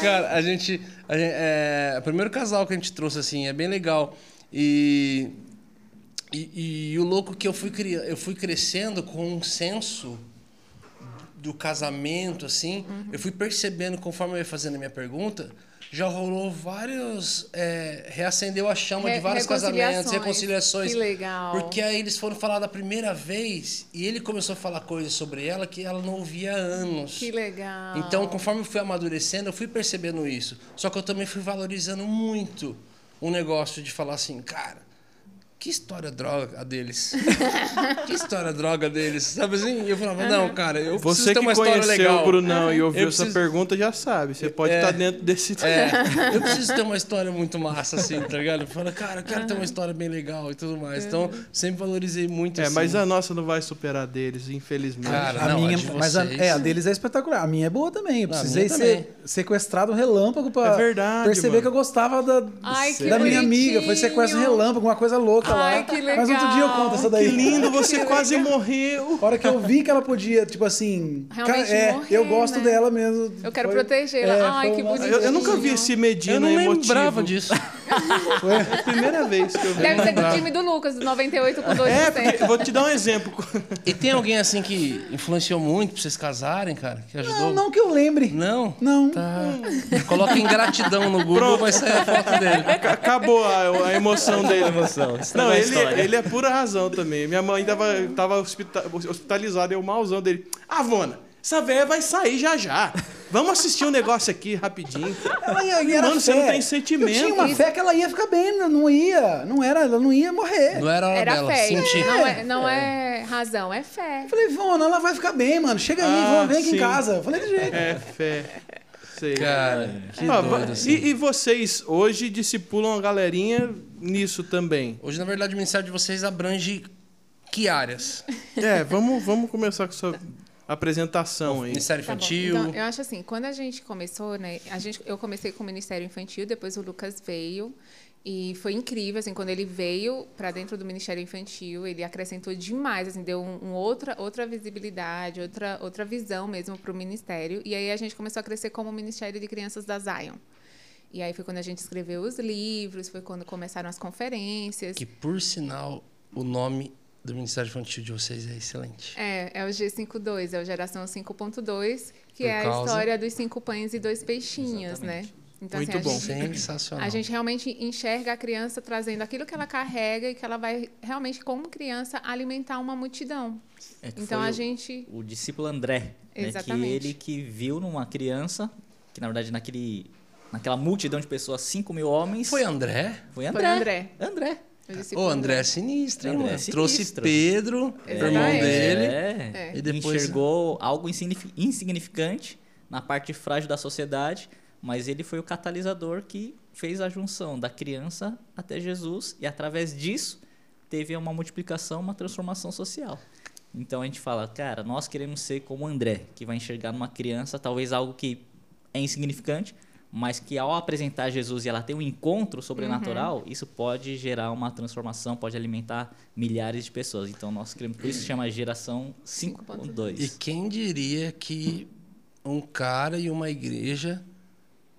A: Cara, a gente. A gente- é, o primeiro casal que a gente trouxe, assim, é bem legal. E. E, e o louco que eu fui, eu fui crescendo com um senso do casamento, assim.
E: Uhum.
A: Eu fui percebendo, conforme eu ia fazendo a minha pergunta, já rolou vários. É, reacendeu a chama
E: Re-
A: de vários casamentos,
E: reconciliações.
A: reconciliações.
E: Que legal.
A: Porque aí eles foram falar da primeira vez e ele começou a falar coisas sobre ela que ela não ouvia há anos.
E: Que legal.
A: Então, conforme eu fui amadurecendo, eu fui percebendo isso. Só que eu também fui valorizando muito o negócio de falar assim, cara, que história droga a deles. que história droga deles. Sabe assim? E eu falava, não, cara, eu preciso
C: Você
A: ter
C: que
A: uma história
C: conheceu
A: legal.
C: o Brunão e ouviu
A: Eu
C: essa
A: preciso-
C: pergunta já sabe. Você pode
A: É.
C: estar dentro desse.
A: É, eu preciso ter uma história muito massa, assim, tá ligado? Fala, cara, eu quero ter uma história bem legal e tudo mais. Então, sempre valorizei muito
C: É,
A: assim.
C: mas a nossa não vai superar a deles, infelizmente.
A: Cara,
B: A
A: não,
B: minha,
A: a de
B: mas a, é, a deles é espetacular. A minha é boa também. Eu precisei ser
A: também.
B: sequestrado relâmpago pra
C: É verdade,
B: perceber
C: mano.
B: que eu gostava da,
E: Ai, que
B: da minha amiga. Foi sequestro relâmpago, uma coisa louca
E: Ai,
B: lá.
E: que
B: Mas outro dia eu
E: legal.
B: conto essa daí.
C: Que lindo, você quase morreu.
B: A hora que eu vi que ela podia, tipo assim.
E: Realmente
B: é,
E: morrer,
B: eu gosto
E: né?
B: dela mesmo.
E: Eu quero
B: Foi-
E: protegê-la.
B: é,
E: Ai, que
B: uma-
E: bonitinho.
C: Eu, eu nunca vi esse Medina
A: Eu não
C: emotivo.
A: lembrava disso.
C: É a primeira vez que eu vi.
E: Deve ser do time do Lucas, do 98 com 2%.
C: É, porque, vou te dar um exemplo.
A: E tem alguém assim que influenciou muito pra vocês casarem, cara? Que ajudou?
B: Não, não que eu lembre.
A: Não?
B: Não.
A: Tá. Coloca ingratidão no Google,
C: Pronto.
A: vai sair a foto dele.
C: Ac- Acabou a, a emoção dele.
D: Emoção.
C: Não,
D: Estragou a
C: ele, ele é pura razão também. Minha mãe tava, tava hospita- hospitalizada, eu malzão dele. Ah, Vona, essa véia vai sair já já. Vamos assistir um negócio aqui rapidinho.
B: Ela ia, e
C: Mano, você não tem sentimento.
B: Eu tinha uma fé que ela ia ficar bem, não ia. Não era, ela não ia morrer.
A: Não era a hora
E: Era
A: dela.
E: fé.
A: Senti.
E: Não, é, não é razão, é fé.
B: Eu falei, Vona, ela vai ficar bem, mano. Chega aí,
C: Ah,
B: vamos, vem aqui
C: sim.
B: em casa. Eu falei de jeito.
C: É, fé. Sei.
A: Cara, que
C: Ah,
A: doido assim.
C: e, e vocês hoje discipulam a galerinha nisso também?
A: Hoje, na verdade, o ministério de vocês abrange que áreas?
C: É, vamos, vamos começar com essa apresentação aí.
A: Ministério
E: Tá
A: infantil.
E: Então, eu acho assim, quando a gente começou, né? A gente, eu comecei com o Ministério Infantil, depois o Lucas veio. E foi incrível, assim, quando ele veio para dentro do Ministério Infantil, ele acrescentou demais, assim, deu um, um outra, outra visibilidade, outra, outra visão mesmo para o Ministério. E aí a gente começou a crescer como Ministério de Crianças da Zion. E aí foi quando a gente escreveu os livros, foi quando começaram as conferências.
A: Que, por sinal, o nome do Ministério Infantil de vocês é excelente.
E: É, é o G52, é o Geração 5.2, que
A: Por
E: é a
A: causa-
E: história dos cinco pães e dois peixinhos, né? Então,
C: Muito
E: a
C: bom.
E: gente-
A: Sensacional.
E: A gente realmente enxerga a criança trazendo aquilo que ela carrega e que ela vai realmente, como criança, alimentar uma multidão.
D: É que
E: Então
D: foi
E: a
D: o-
E: gente.
D: o discípulo André, né, que
E: Exatamente.
D: ele que viu numa criança, que na verdade naquele, naquela multidão de pessoas, 5 mil homens,
A: Foi André?
D: foi
E: Foi
D: André.
E: André. O
A: Ô,
E: discípulo
A: André é sinistro, hein,
D: André é
A: mano?
D: sinistro.
A: Trouxe Pedro, o irmão dele.
D: É,
E: É.
A: E depois-
D: enxergou algo insignif- insignificante na parte frágil da sociedade, mas ele foi o catalisador que fez a junção da criança até Jesus e através disso teve uma multiplicação, uma transformação social. Então a gente fala, cara, nós queremos ser como André, que vai enxergar numa criança talvez algo que é insignificante, mas que ao apresentar Jesus e ela ter um encontro sobrenatural, isso pode gerar uma transformação, pode alimentar milhares de pessoas. Então nós queremos, por isso se chama geração 5.2.
A: E quem diria que um cara e uma igreja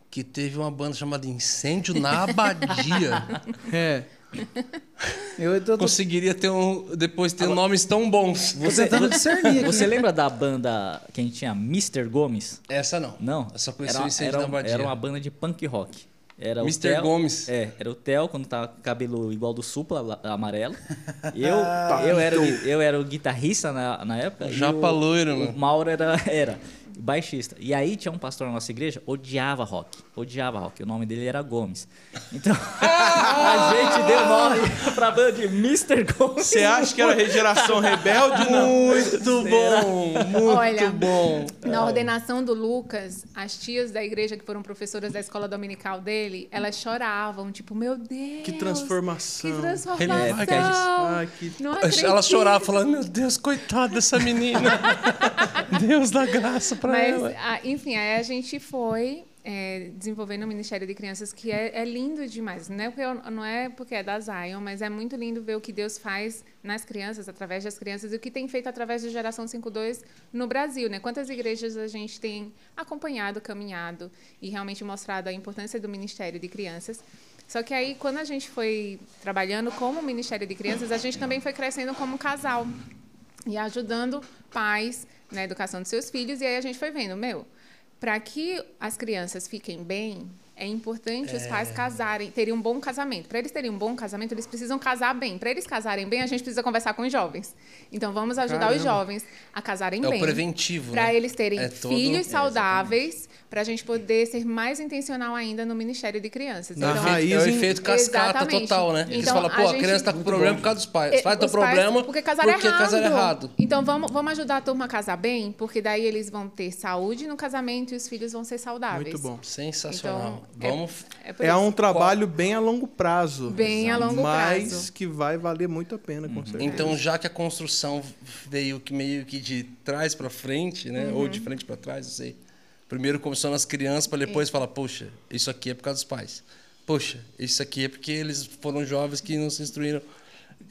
A: que teve uma banda chamada Incêndio na Abadia
C: É.
B: Eu, tô, tô
A: conseguiria ter um, depois ter nomes tão bons.
B: tentando discernir aqui.
D: Você lembra da banda que a gente tinha, Mr. Gomes?
A: Essa não.
D: Não.
A: Eu só conheci
D: era,
A: o
D: era,
A: Abadia.
D: Era uma banda de punk rock. Era o
A: Mr.
D: Theo-
A: Gomes.
D: É, era o Theo, quando tava com o cabelo igual do Supla, la- amarelo. Eu, eu, era, o, eu era o guitarrista na, na época.
A: Japa
D: o-
A: loiro,
D: O
A: mano.
D: Mauro era, era baixista. E aí tinha um pastor na nossa igreja, odiava rock. Odiava rock. O nome dele era Gomes. Então, a gente deu nome pra banda de Mr. Gomes.
C: Você acha que era geração rebelde? Não.
A: Muito bom, muito
E: Olha,
A: bom.
E: Na ordenação do Lucas, as tias da igreja que foram professoras da escola dominical dele, elas choravam, tipo, meu Deus.
C: Que transformação.
E: Que transformação.
A: A gente-
C: Ai, que...
E: Não
A: Ela chorava falando, meu Deus, coitada dessa menina. Deus dá graça pra
E: Mas,
A: ela.
E: ah, enfim, aí a gente foi é, desenvolvendo o Ministério de Crianças, que é, é lindo demais. Não é, porque eu- não é porque é da Zion, mas é muito lindo ver o que Deus faz nas crianças, através das crianças, e o que tem feito através da Geração 52 no Brasil. Né? Quantas igrejas a gente tem acompanhado, caminhado e realmente mostrado a importância do Ministério de Crianças. Só que aí, quando a gente foi trabalhando como Ministério de Crianças, a gente também foi crescendo como casal e ajudando pais na educação dos seus filhos. E aí a gente foi vendo, meu, para que as crianças fiquem bem, é importante os pais casarem, terem um bom casamento. Para eles terem um bom casamento, eles precisam casar bem. Para eles casarem bem, a gente precisa conversar com os jovens. Então, vamos ajudar os
C: Caramba.
E: jovens a casarem
A: É o
E: bem.
A: preventivo,
E: Para
A: né?
E: eles terem
A: É todo-
E: filhos
A: É,
E: saudáveis, para a gente poder ser mais intencional ainda no Ministério de Crianças.
C: Na
A: É o
E: Então,
C: raiz,
A: efeito, é o efeito cascata
E: Exatamente.
A: total, né?
E: Então,
A: você fala, pô,
E: a
A: a,
E: gente-
A: criança tá com problema por causa dos pais.
E: Eh,
A: Os pais
E: os pais-
A: problema
E: porque casaram
A: porque
E: errado.
A: casaram errado.
E: Então vamos, vamos ajudar a turma a casar bem, porque daí eles vão ter saúde no casamento e os filhos vão ser saudáveis.
C: Muito bom.
A: Sensacional.
E: Então, é-
A: Vamos.
E: É,
C: É
E: isso.
C: um trabalho bem a longo prazo.
E: Bem a longo
C: mas
E: prazo.
C: que vai valer muito a pena, com certeza.
A: Então, já que a construção veio que meio que de trás para frente, né? Ou
E: Uhum.
A: de frente para trás, não sei. Primeiro começou nas crianças para depois falar, poxa, isso aqui é por causa dos pais. Poxa, isso aqui é porque eles foram jovens que não se instruíram.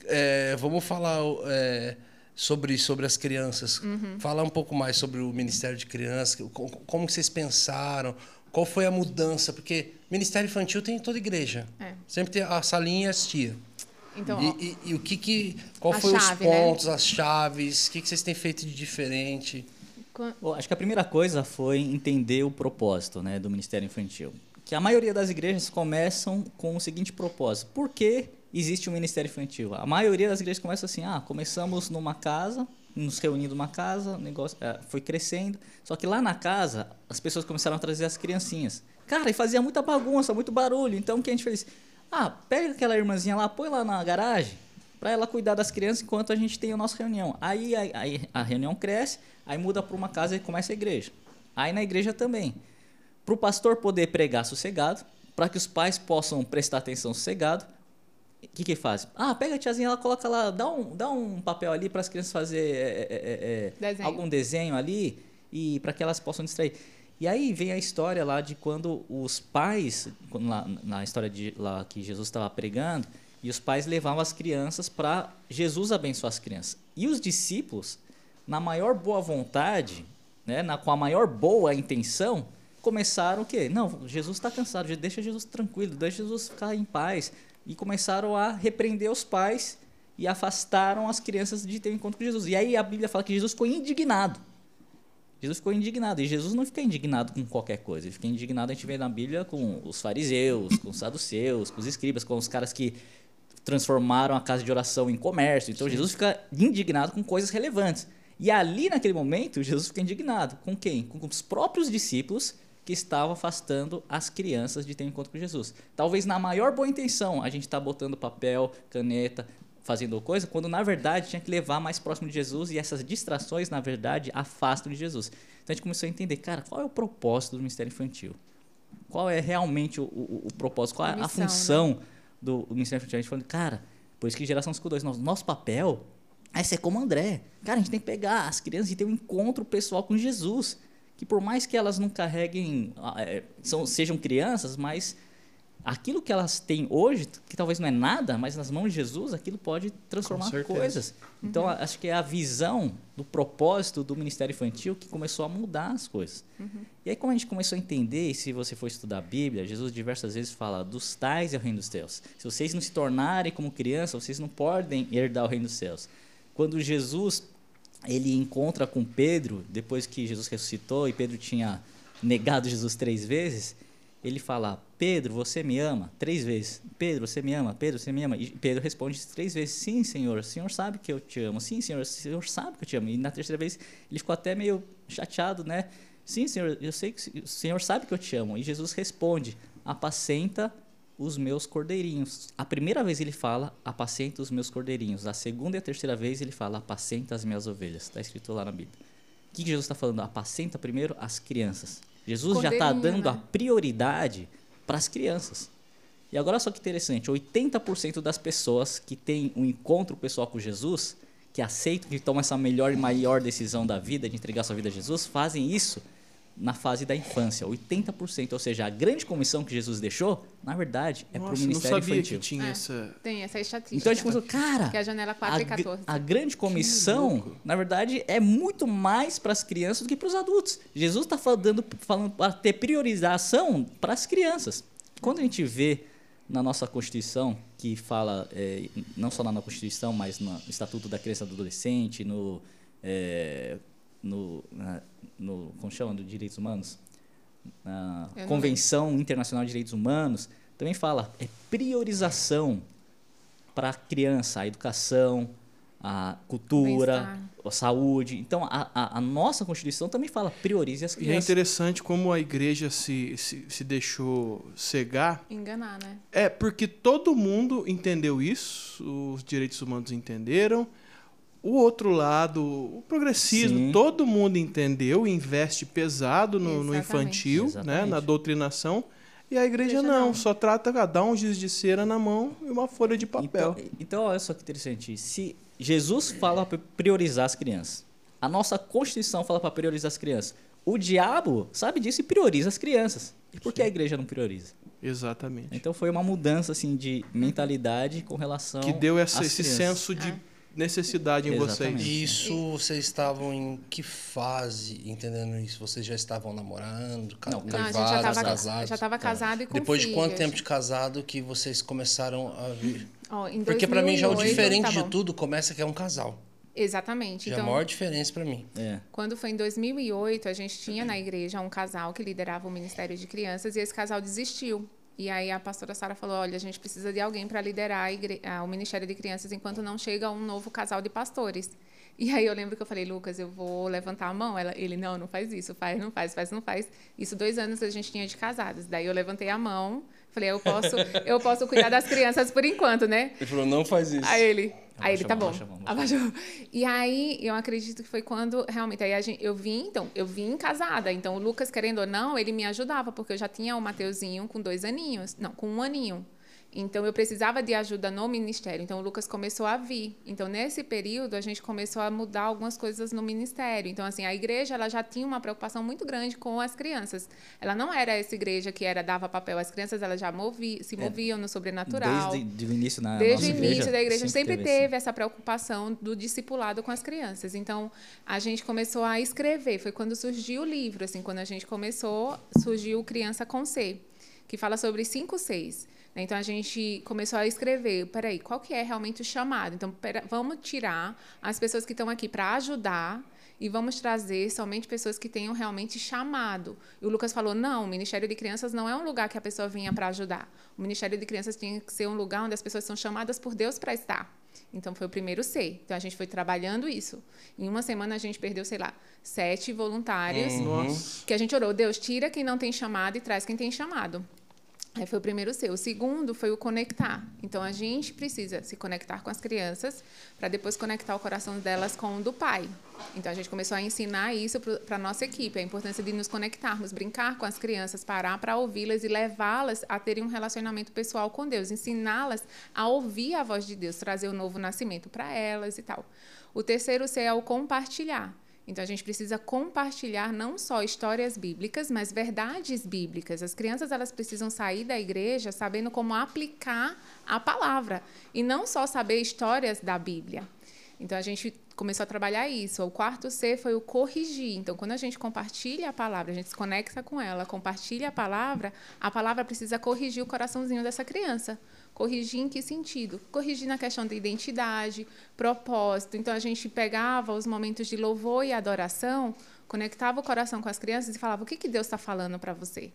A: É, vamos falar é, sobre, sobre as crianças.
E: Uhum.
A: Falar um pouco mais sobre o Ministério de Crianças. co- Como vocês pensaram? Qual foi a mudança? Porque Ministério Infantil tem em toda igreja.
E: É.
A: Sempre tem a salinha e as tia.
E: Então,
A: E, e- e o que que qual
E: A
A: foi
E: chave,
A: os
E: né?
A: pontos, as chaves, o que que vocês têm feito de diferente?
D: Bom, acho que a primeira coisa foi entender o propósito né, do Ministério Infantil. Que a maioria das igrejas começam com o seguinte propósito: por que existe um Ministério Infantil? A maioria das igrejas começa assim: ah, começamos numa casa, nos reunindo numa casa, o negócio eh, foi crescendo. Só que lá na casa, as pessoas começaram a trazer as criancinhas. Cara, e fazia muita bagunça, muito barulho. Então o que a gente fez? Ah, pega aquela irmãzinha lá, põe lá na garagem para ela cuidar das crianças enquanto a gente tem a nossa reunião. Aí, aí, a reunião cresce, aí muda para uma casa e começa a igreja. Aí na igreja também. Para o pastor poder pregar sossegado, para que os pais possam prestar atenção sossegado, o que que faz? Ah, pega a tiazinha, ela coloca lá, dá um, dá um papel ali para as crianças fazer é, é, é, é,
E: Desenho.
D: algum desenho ali e para que elas possam distrair. E aí vem a história lá de quando os pais, quando lá, na história de lá que Jesus estava pregando, e os pais levavam as crianças para Jesus abençoar as crianças. E os discípulos, na maior boa vontade, né, na, com a maior boa intenção, começaram o quê? Não, Jesus está cansado, deixa Jesus tranquilo, deixa Jesus ficar em paz. E começaram a repreender os pais e afastaram as crianças de ter um encontro com Jesus. E aí a Bíblia fala que Jesus ficou indignado. Jesus ficou indignado. E Jesus não fica indignado com qualquer coisa. Ele fica indignado, a gente vê na Bíblia, com os fariseus, com os saduceus, com os escribas, com os caras que transformaram a casa de oração em comércio. Então Jesus fica indignado com coisas relevantes. E ali, naquele momento, Jesus fica indignado. Com quem? Com os próprios discípulos que estavam afastando as crianças de ter um encontro com Jesus. Talvez na maior boa intenção, a gente está botando papel, caneta, fazendo coisa, quando na verdade tinha que levar mais próximo de Jesus e essas distrações, na verdade, afastam de Jesus. Então a gente começou a entender, cara, qual é o propósito do Ministério Infantil? Qual é realmente o, o, o propósito? Qual é
E: A
D: a,
E: missão, né?
D: função do, do Ministério? A gente falou, cara, por isso que geração 52, nosso, nosso papel é ser como André. Cara, a gente tem que pegar as crianças e ter um encontro pessoal com Jesus. Que por mais que elas não carreguem, ah, é, são, sejam crianças, mas aquilo que elas têm hoje, que talvez não é nada, mas nas mãos de Jesus, aquilo pode transformar coisas. Então, a- acho que é a visão do propósito do Ministério Infantil que começou a mudar as coisas. E aí, como a gente começou a entender, e se você for estudar a Bíblia, Jesus diversas vezes fala: dos tais é o reino dos céus. Se vocês não se tornarem como criança, vocês não podem herdar o reino dos céus. Quando Jesus ele encontra com Pedro, depois que Jesus ressuscitou e Pedro tinha negado Jesus três vezes, ele fala: Pedro, você me ama? Três vezes. Pedro, você me ama? Pedro, você me ama? E Pedro responde três vezes: Sim, Senhor. O Senhor sabe que eu te amo. Sim, Senhor. O Senhor sabe que eu te amo. E na terceira vez ele ficou até meio chateado, né? Sim, Senhor. Eu sei que o Senhor sabe que eu te amo. E Jesus responde: Apacenta os meus cordeirinhos. A primeira vez ele fala, apacenta os meus cordeirinhos. A segunda e a terceira vez ele fala, apacenta as minhas ovelhas. Está escrito lá na Bíblia. O que Jesus está falando? Apacenta primeiro as crianças. Jesus já está dando a
E: né?
D: prioridade para as crianças. E agora só que interessante, 80% das pessoas que têm um encontro pessoal com Jesus, que aceitam, que tomam essa melhor e maior decisão da vida, de entregar sua vida a Jesus, fazem isso na fase da infância, 80%. Ou seja, a grande comissão que Jesus deixou, na verdade, é para o
C: Nossa, não
D: Ministério
C: sabia
D: Infantil.
C: que tinha
E: É.
C: essa...
E: Tem essa estatística.
D: Então a gente começou, cara,
E: Que é a janela 4
D: a,
E: e
D: gr-
E: 14.
D: a grande comissão, na verdade, é muito mais para as crianças do que para os adultos. Jesus está falando, falando para ter priorização para as crianças. Quando a gente vê na nossa Constituição, que fala, é, não só na nossa Constituição, mas no Estatuto da Criança e do Adolescente, no, é, no, na- no como chama, do Direitos Humanos, na
E: Eu não
D: Convenção Internacional de Direitos Humanos, também fala é priorização para a criança, a educação, a cultura, a saúde. Então, a, a, a nossa Constituição também fala priorize as
C: E é
D: crianças.
C: interessante como a igreja se, se, se deixou cegar.
E: Enganar, né?
C: É, porque todo mundo entendeu isso, os direitos humanos entenderam. O outro lado, o progressismo,
D: Sim.
C: todo mundo entendeu, investe pesado no, no
E: Exatamente.
C: infantil, né, na doutrinação. E a igreja,
E: Igreja
C: não,
E: não.
C: só trata, ah, dá um giz de cera na mão e uma folha de papel.
D: Então, então, olha só que interessante. Se Jesus fala para priorizar as crianças, a nossa Constituição fala para priorizar as crianças. O diabo sabe disso e prioriza as crianças. E por que a igreja não prioriza?
C: Exatamente.
D: Então foi uma mudança assim de mentalidade com relação
C: que deu essa-
D: às
C: esse
D: crianças.
C: senso de necessidade em
D: Exatamente.
C: vocês.
A: E isso, vocês estavam em que fase entendendo isso? Vocês já estavam namorando, ca-
D: Não,
E: Não, a gente já estava
A: casados?
E: já estava casado e com
A: Depois de quanto tempo de casado que vocês começaram a vir?
E: Em
A: Porque pra mim já o
E: 2008,
A: diferente
E: tá
A: de tudo começa que é um casal.
E: Exatamente.
A: Já é a
E: Então,
A: maior diferença pra mim.
D: É.
E: Quando foi em 2008, a gente tinha na igreja um casal que liderava o Ministério de Crianças e esse casal desistiu. E aí a pastora Sara falou: olha, a gente precisa de alguém para liderar a o Ministério de Crianças enquanto não chega um novo casal de pastores. E aí eu lembro que eu falei, Lucas, eu vou levantar a mão. Ela, ele, não, não faz isso, faz, não faz, faz, não faz. Isso dois anos a gente tinha de casados. Daí eu levantei a mão, falei, eu posso, eu posso cuidar das crianças por enquanto, né?
A: Ele falou, não faz isso.
E: Aí ele, aí ele tá
D: mão,
E: bom.
D: abaixa a mão, abaixa
E: Abaixou. E aí eu acredito que foi quando realmente aí a gente, eu vim, então, eu vim casada. Então o Lucas, querendo ou não, ele me ajudava, porque eu já tinha o Mateuzinho com dois aninhos. Não, com um aninho. Então eu precisava de ajuda no ministério. Então o Lucas começou a vir. Então nesse período a gente começou a mudar algumas coisas no ministério. Então assim, a igreja ela já tinha uma preocupação muito grande com as crianças. Ela não era essa igreja que era dava papel às crianças, elas já movi, se moviam no sobrenatural.
D: Desde o início na
E: Desde o início
D: igreja,
E: da igreja sempre,
D: teve assim.
E: teve essa preocupação do discipulado com as crianças. Então, a gente começou a escrever. Foi quando surgiu o livro, assim, quando a gente começou, surgiu Criança com C, que fala sobre cinco Cs. Então, a gente começou a escrever, peraí, qual que é realmente o chamado? Então, pera, vamos tirar as pessoas que estão aqui para ajudar e vamos trazer somente pessoas que tenham realmente chamado. E o Lucas falou: não, o Ministério de Crianças não é um lugar que a pessoa vinha para ajudar. O Ministério de Crianças tinha que ser um lugar onde as pessoas são chamadas por Deus para estar. Então foi o primeiro C. Então a gente foi trabalhando isso. Em uma semana a gente perdeu, sei lá, sete voluntários.
C: Nossa.
E: Que a gente orou, Deus, tira quem não tem chamado e traz quem tem chamado. Aí foi o primeiro C. O segundo foi o conectar. Então a gente precisa se conectar com as crianças para depois conectar o coração delas com o do pai. Então a gente começou a ensinar isso para a nossa equipe, a importância de nos conectarmos, brincar com as crianças, parar para ouvi-las e levá-las a terem um relacionamento pessoal com Deus, ensiná-las a ouvir a voz de Deus, trazer o novo nascimento para elas e tal. O terceiro C é o compartilhar. Então a gente precisa compartilhar não só histórias bíblicas, mas verdades bíblicas. As crianças elas precisam sair da igreja sabendo como aplicar a palavra e não só saber histórias da Bíblia. Então a gente começou a trabalhar isso. O quarto C foi o corrigir. Então quando a gente compartilha a palavra, a gente se conecta com ela, compartilha a palavra, a palavra precisa corrigir o coraçãozinho dessa criança. Corrigir em que sentido? Corrigir na questão da identidade, propósito. Então a gente pegava os momentos de louvor e adoração, conectava o coração com as crianças e falava: o que, que Deus está falando para você?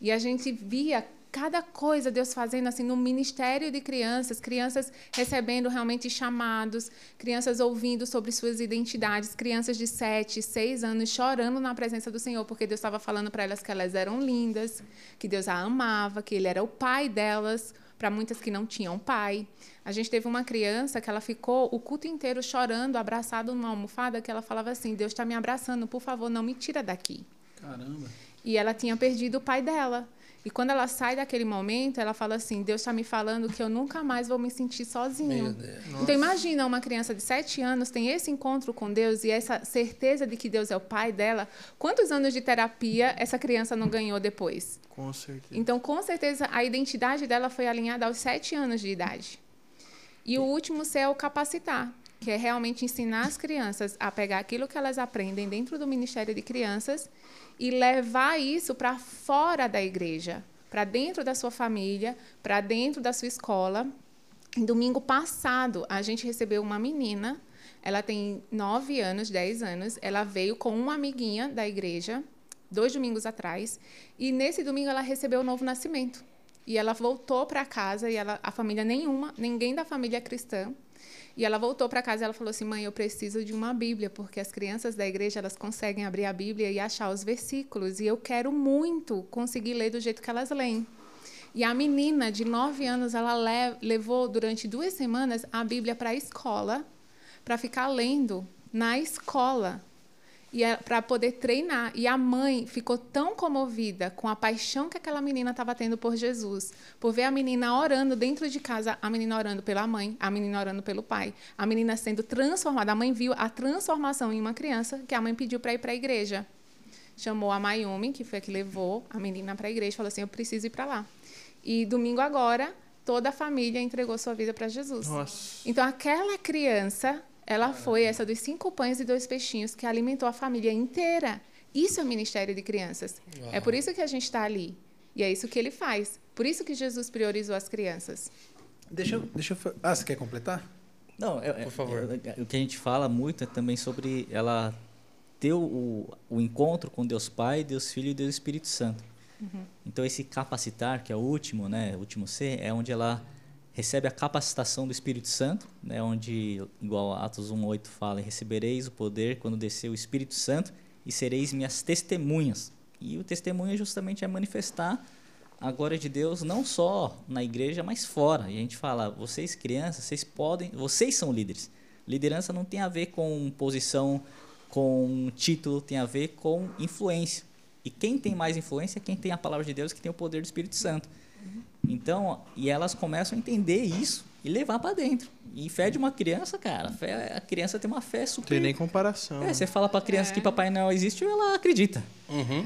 E: E a gente via cada coisa Deus fazendo assim no ministério de crianças, crianças recebendo realmente chamados, crianças ouvindo sobre suas identidades, crianças de 7, 6 anos chorando na presença do Senhor, porque Deus estava falando para elas que elas eram lindas, que Deus a amava, que Ele era o pai delas, para muitas que não tinham pai. A gente teve uma criança que ela ficou o culto inteiro chorando, abraçada numa almofada, que ela falava assim: Deus está me abraçando, por favor, não me tira daqui.
B: Caramba.
E: E ela tinha perdido o pai dela. E quando ela sai daquele momento, ela fala assim: Deus está me falando que eu nunca mais vou me sentir
A: Deus.
E: Então imagina uma criança de sete anos tem esse encontro com Deus e essa certeza de que Deus é o pai dela. Quantos anos de terapia essa criança não ganhou depois?
C: Com certeza.
E: Então, com certeza, a identidade dela foi alinhada aos sete anos de idade. E o último C é o capacitar, que é realmente ensinar as crianças a pegar aquilo que elas aprendem dentro do Ministério de Crianças e levar isso para fora da igreja, para dentro da sua família, para dentro da sua escola. Domingo passado, a gente recebeu uma menina, ela tem 9 anos, 10 anos, ela veio com uma amiguinha da igreja, dois domingos atrás. E nesse domingo ela recebeu o novo nascimento. E ela voltou para casa e ela, a família nenhuma, ninguém da família é cristã. E ela voltou para casa e ela falou assim: "Mãe, eu preciso de uma Bíblia, porque as crianças da igreja elas conseguem abrir a Bíblia e achar os versículos, e eu quero muito conseguir ler do jeito que elas leem". E a menina de 9 anos, ela le levou durante duas semanas a Bíblia para a escola, para ficar lendo na escola e para poder treinar. E a mãe ficou tão comovida com a paixão que aquela menina estava tendo por Jesus, por ver a menina orando dentro de casa, a menina orando pela mãe, a menina orando pelo pai, a menina sendo transformada. A mãe viu a transformação em uma criança que a mãe pediu para ir para a igreja. Chamou a Mayumi, que foi a que levou a menina para a igreja, falou assim: Eu preciso ir para lá. E domingo agora, toda a família entregou sua vida para Jesus.
C: Nossa.
E: Então, aquela criança ela foi essa dos cinco pães e dois peixinhos que alimentou a família inteira. Isso é o ministério de crianças. É por isso que a gente está ali. E é isso que ele faz. Por isso que Jesus priorizou as crianças.
B: Deixa eu. Deixa eu ah, você quer completar?
D: Não, é, é-
A: Por favor.
D: é- o que a gente fala muito é também sobre ela ter o, o encontro com Deus Pai, Deus Filho e Deus Espírito Santo. Então esse capacitar, que é o último, né, o último C, é onde ela recebe a capacitação do Espírito Santo, né, onde igual Atos 1:8 fala, recebereis o poder quando descer o Espírito Santo e sereis minhas testemunhas. E o testemunho justamente é manifestar a glória de Deus não só na igreja, mas fora. E a gente fala, vocês crianças, vocês podem, vocês são líderes. Liderança não tem a ver com posição, com título, tem a ver com influência. E quem tem mais influência é quem tem a palavra de Deus, que tem o poder do Espírito Santo. Então, e elas começam a entender isso e levar para dentro. E fé de uma criança, cara, fé, a criança tem uma fé
C: Não
D: super
C: tem nem comparação.
D: é, você fala pra criança que Papai Noel existe, ela acredita.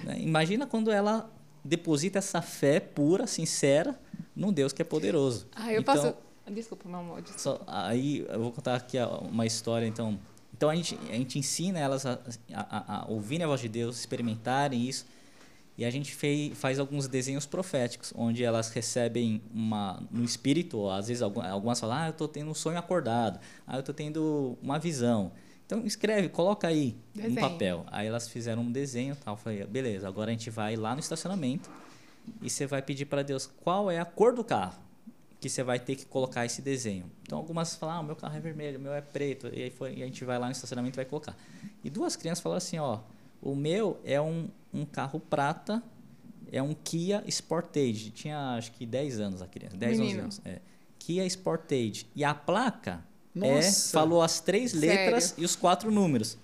D: Né? Imagina quando ela deposita essa fé pura, sincera, num Deus que é poderoso.
E: Ah, eu
D: Então,
E: posso. Desculpa, meu amor. desculpa.
D: só- aí eu vou contar aqui uma história, então. Então a gente, a gente ensina elas a, a, a- a ouvirem a voz de Deus, experimentarem isso. E a gente fei, faz alguns desenhos proféticos, onde elas recebem uma no espírito, às vezes algu- algumas falam, ah, eu estou tendo um sonho acordado, ah, eu estou tendo uma visão. Então escreve, coloca aí no
E: Desenho.
D: papel. Aí elas fizeram um desenho, tal, eu falei, beleza, agora a gente vai lá no estacionamento e você vai pedir para Deus qual é a cor do carro que você vai ter que colocar esse desenho. Então algumas falam, ah, o meu carro é vermelho, o meu é preto, e aí foi, e a gente vai lá no estacionamento e vai colocar. E duas crianças falaram assim, ó, o meu é um, um carro prata, é um Kia Sportage. Tinha acho que 10 anos a criança, 10, 11
E: Menino.
D: anos. É. Kia Sportage. E a placa é, falou as três
E: Sério?
D: letras e os quatro números.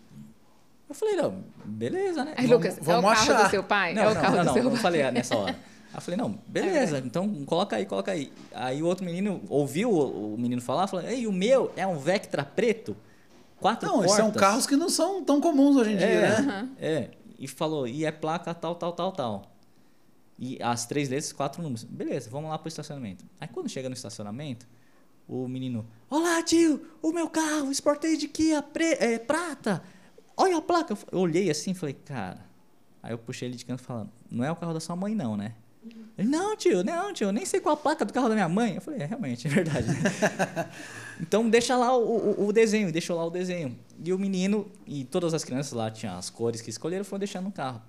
D: Eu falei, não, beleza, né?
E: Aí,
D: Vamos-
E: Lucas, é o
B: vamos
E: carro
B: achar.
E: do seu pai?
D: não,
E: é o
D: não,
E: carro
D: não,
E: do
D: não,
E: seu
D: eu
E: pai.
D: falei ah, nessa hora. Aí eu falei, não, beleza, então coloca aí, coloca aí. Aí o outro menino ouviu o, o menino falar, falou, ei, o meu é um Vectra preto, quatro
B: Não,
D: portas.
B: são carros que não são tão comuns hoje em dia,
D: é,
B: né?
D: é, e falou, e é placa tal, tal, tal, tal. E as três letras, quatro números. Beleza, vamos lá pro estacionamento. Aí quando chega no estacionamento, o menino, olá tio, o meu carro, Sportage Kia pre, é, prata, olha a placa. Eu olhei assim e falei, cara. Aí eu puxei ele de canto falando, não é o carro da sua mãe não, né? Ele, não, tio, não, tio, nem sei qual a placa do carro da minha mãe. Eu falei, é, realmente, é verdade. então deixa lá o, o, o desenho, deixou lá o desenho. E o menino, e todas as crianças lá tinham as cores que escolheram, foram deixando no carro.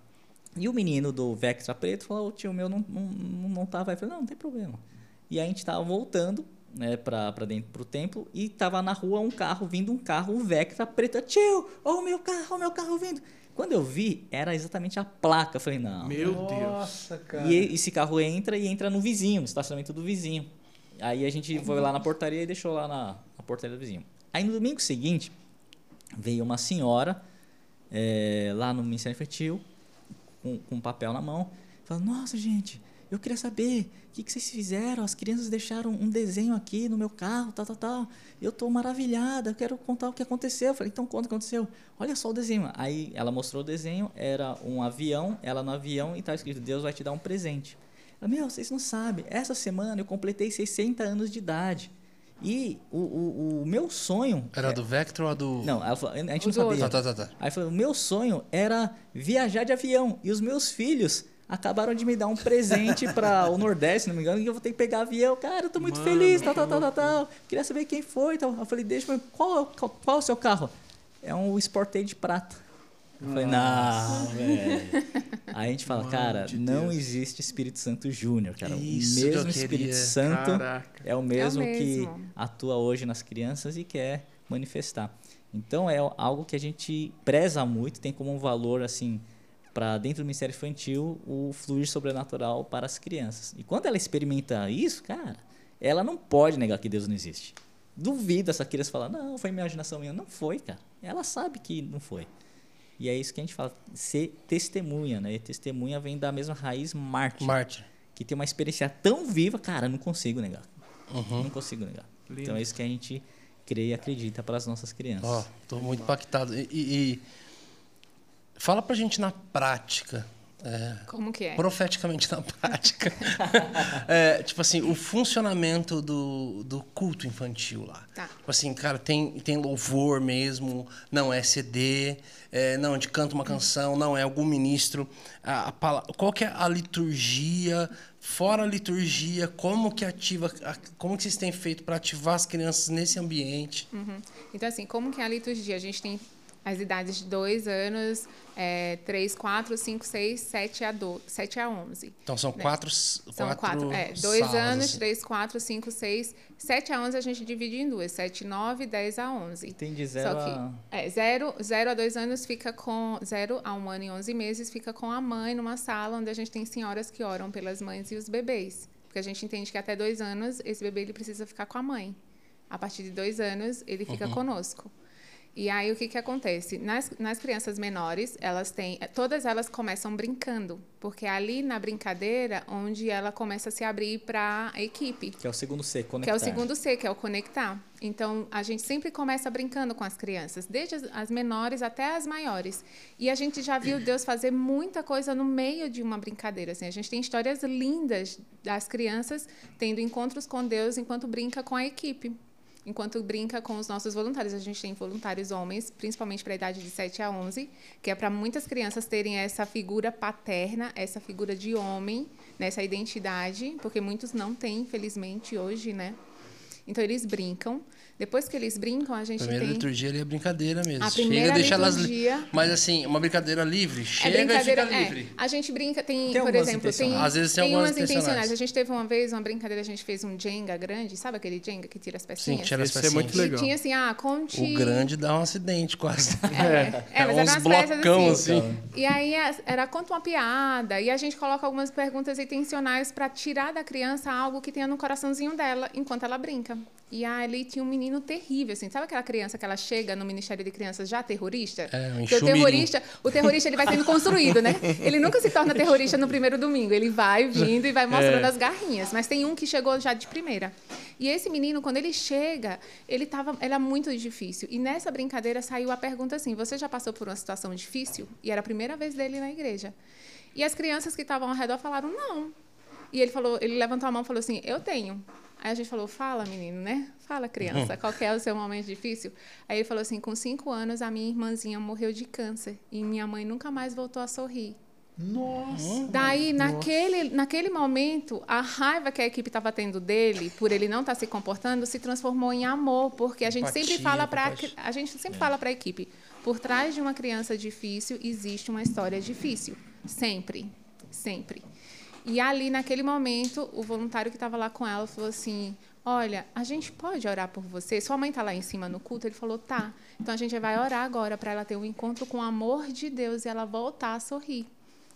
D: E o menino do Vectra preto falou, o tio meu não, não, não, não tava. Eu falei, não, não tem problema. E aí a gente tava voltando, né, pra, pra dentro pro templo, e tava na rua um carro, vindo um carro, um Vectra preto. Tio, ó o meu carro, o meu carro vindo. Quando eu vi, era exatamente a placa. Eu falei, não.
C: Meu Deus.
B: Nossa, cara.
D: E esse carro entra e entra no vizinho, no estacionamento do vizinho. Aí a gente foi lá na portaria e deixou lá na, na portaria do vizinho. Aí no domingo seguinte, veio uma senhora eh, lá no Ministério Infantil, com, com um papel na mão, falando, nossa gente, eu queria saber o que, que vocês fizeram, as crianças deixaram um desenho aqui no meu carro, tal, tal, tal. Eu estou maravilhada, eu quero contar o que aconteceu. Eu falei, então conta o que aconteceu. Olha só o desenho. Aí ela mostrou o desenho, era um avião, ela no avião e estava escrito, Deus vai te dar um presente. Meu, vocês não sabem, essa semana eu completei 60 anos de idade. E o, o, o meu sonho...
A: Era do Vector ou a do.
D: Não, a gente
E: O
D: não sabia.
A: Tá, tá, tá, tá.
D: Aí falou, o meu sonho era viajar de avião. E os meus filhos acabaram de me dar um presente para o Nordeste, se não me engano, e eu vou ter que pegar avião. Cara, eu tô muito
C: Mano,
D: feliz, tal, tal, tal, tal, tal. Queria saber quem foi, tal. Eu falei, deixa eu qual, qual, qual é o seu carro? É um Sportage prata. Eu falei, não, velho. Aí a gente fala,
C: Mano
D: cara,
C: de
D: não
C: Deus.
D: existe Espírito Santo Júnior, cara.
A: Isso
D: o
A: que
D: mesmo Espírito
A: queria.
D: Santo
C: Caraca.
D: é o mesmo, que
E: mesmo.
D: atua hoje nas crianças e quer manifestar. Então é algo que a gente preza muito, tem como um valor assim para dentro do Ministério Infantil o fluir sobrenatural para as crianças. E quando ela experimenta isso, cara, ela não pode negar que Deus não existe. Duvida essa criança falar, não, foi imaginação minha. Não foi, cara. Ela sabe que não foi. E é isso que a gente fala, ser testemunha, né? E testemunha vem da mesma raiz mártir,
A: Mártir.
D: que tem uma experiência tão viva, cara, não consigo negar.
A: Uhum.
D: Não consigo negar.
C: Lindo.
D: Então é isso que a gente crê e acredita para as nossas crianças.
A: Ó, tô muito impactado. E, e- e fala pra gente na prática, é,
E: Como que é?
A: profeticamente na prática, é, tipo assim, o funcionamento do, do culto infantil lá.
E: Tá.
A: Tipo assim, cara, tem, tem louvor mesmo, não é CD, é, não, a gente canta uma canção, não é algum ministro. A, a qual que é a liturgia? Fora a liturgia, como que ativa, a- como que vocês têm feito para ativar as crianças nesse ambiente?
E: Uhum. Então, assim, como que é a liturgia? A gente tem as idades de 2 anos, é, 3, 4, 5, 6, 7 a, 12, 7 a 11.
A: Então são
E: Né?
A: quatro,
E: São
A: quatro,
E: quatro, é, dois
A: salas,
E: anos,
A: assim.
E: três, quatro, cinco, seis, sete a onze a gente divide em duas, sete, nove, dez a onze.
D: Tem de zero
E: Só que
D: a...
E: é, zero, zero a dois anos fica com zero a um ano e onze meses fica com a mãe numa sala onde a gente tem senhoras que oram pelas mães e os bebês, porque a gente entende que até dois anos esse bebê ele precisa ficar com a mãe. A partir de dois anos ele fica conosco. E aí o que que acontece? Nas, nas crianças menores, elas têm, todas elas começam brincando, porque é ali na brincadeira onde ela começa a se abrir para a equipe.
D: Que é o segundo C, conectar.
E: Que é o segundo C, que é o conectar. Então, a gente sempre começa brincando com as crianças, desde as, as menores até as maiores. E a gente já viu Deus fazer muita coisa no meio de uma brincadeira. Assim. A gente tem histórias lindas das crianças tendo encontros com Deus enquanto brinca com a equipe. Enquanto brinca com os nossos voluntários. A gente tem voluntários homens, principalmente para a idade de 7 a 11, que é para muitas crianças terem essa figura paterna, essa figura de homem, nessa identidade, porque muitos não têm, infelizmente, hoje, né? Então eles brincam. Depois que eles brincam, a
A: A
E: gente
A: primeira
E: tem
A: liturgia ali é brincadeira mesmo.
E: A
A: Chega,
E: primeira
A: deixa elas li-
E: liturgia-
A: Mas assim, uma brincadeira livre,
E: é
A: chega e
E: brincadeira.
A: fica
E: é,
A: livre.
E: a gente brinca, tem,
D: Tem
E: por exemplo, tem.
A: Às vezes tem
E: tem
A: algumas
E: umas intencionais.
A: intencionais.
E: A gente teve uma vez uma brincadeira, a gente fez um Jenga grande, sabe aquele Jenga que tira as
A: Sim,
E: pecinhas?
A: tira as
C: Esse é
A: pecinhas.
C: muito legal.
E: E tinha assim, ah, conte.
A: O grande dá um acidente quase.
E: É, é, mas eram
A: uns blocão
E: assim.
A: assim.
E: E aí era conta uma piada e a gente coloca algumas perguntas intencionais para tirar da criança algo que tenha no coraçãozinho dela enquanto ela brinca. E ali tinha um menino terrível, assim, sabe aquela criança que ela chega no Ministério de Crianças já terrorista?
A: É, um
E: Porque o terrorista, o terrorista ele vai sendo construído, né? Ele nunca se torna terrorista no primeiro domingo, ele vai vindo e vai mostrando
A: É.
E: as garrinhas, mas tem um que chegou já de primeira. E esse menino, quando ele chega, ele tava, era muito difícil. E nessa brincadeira saiu a pergunta assim: "Você já passou por uma situação difícil?" E era a primeira vez dele na igreja. E as crianças que estavam ao redor falaram: "Não". E ele falou, ele levantou a mão e falou assim: "Eu tenho". Aí a gente falou: "Fala, menino, né? Fala, criança, qual que é o seu momento difícil?" Aí ele falou assim: "Com cinco anos, a minha irmãzinha morreu de câncer e minha mãe nunca mais voltou a sorrir."
B: Nossa.
E: Daí, naquele, naquele momento, a raiva que a equipe estava tendo dele, por ele não estar se comportando, se transformou em amor, porque a gente sempre
A: Empatia,
E: fala para a gente sempre fala para a equipe, por trás de uma criança difícil existe uma história difícil, sempre, sempre. E ali naquele momento, o voluntário que estava lá com ela falou assim: "Olha, a gente pode orar por você? Sua mãe está lá em cima no culto?" Ele falou: "Tá. Então a gente vai orar agora para ela ter um encontro com o amor de Deus e ela voltar a sorrir."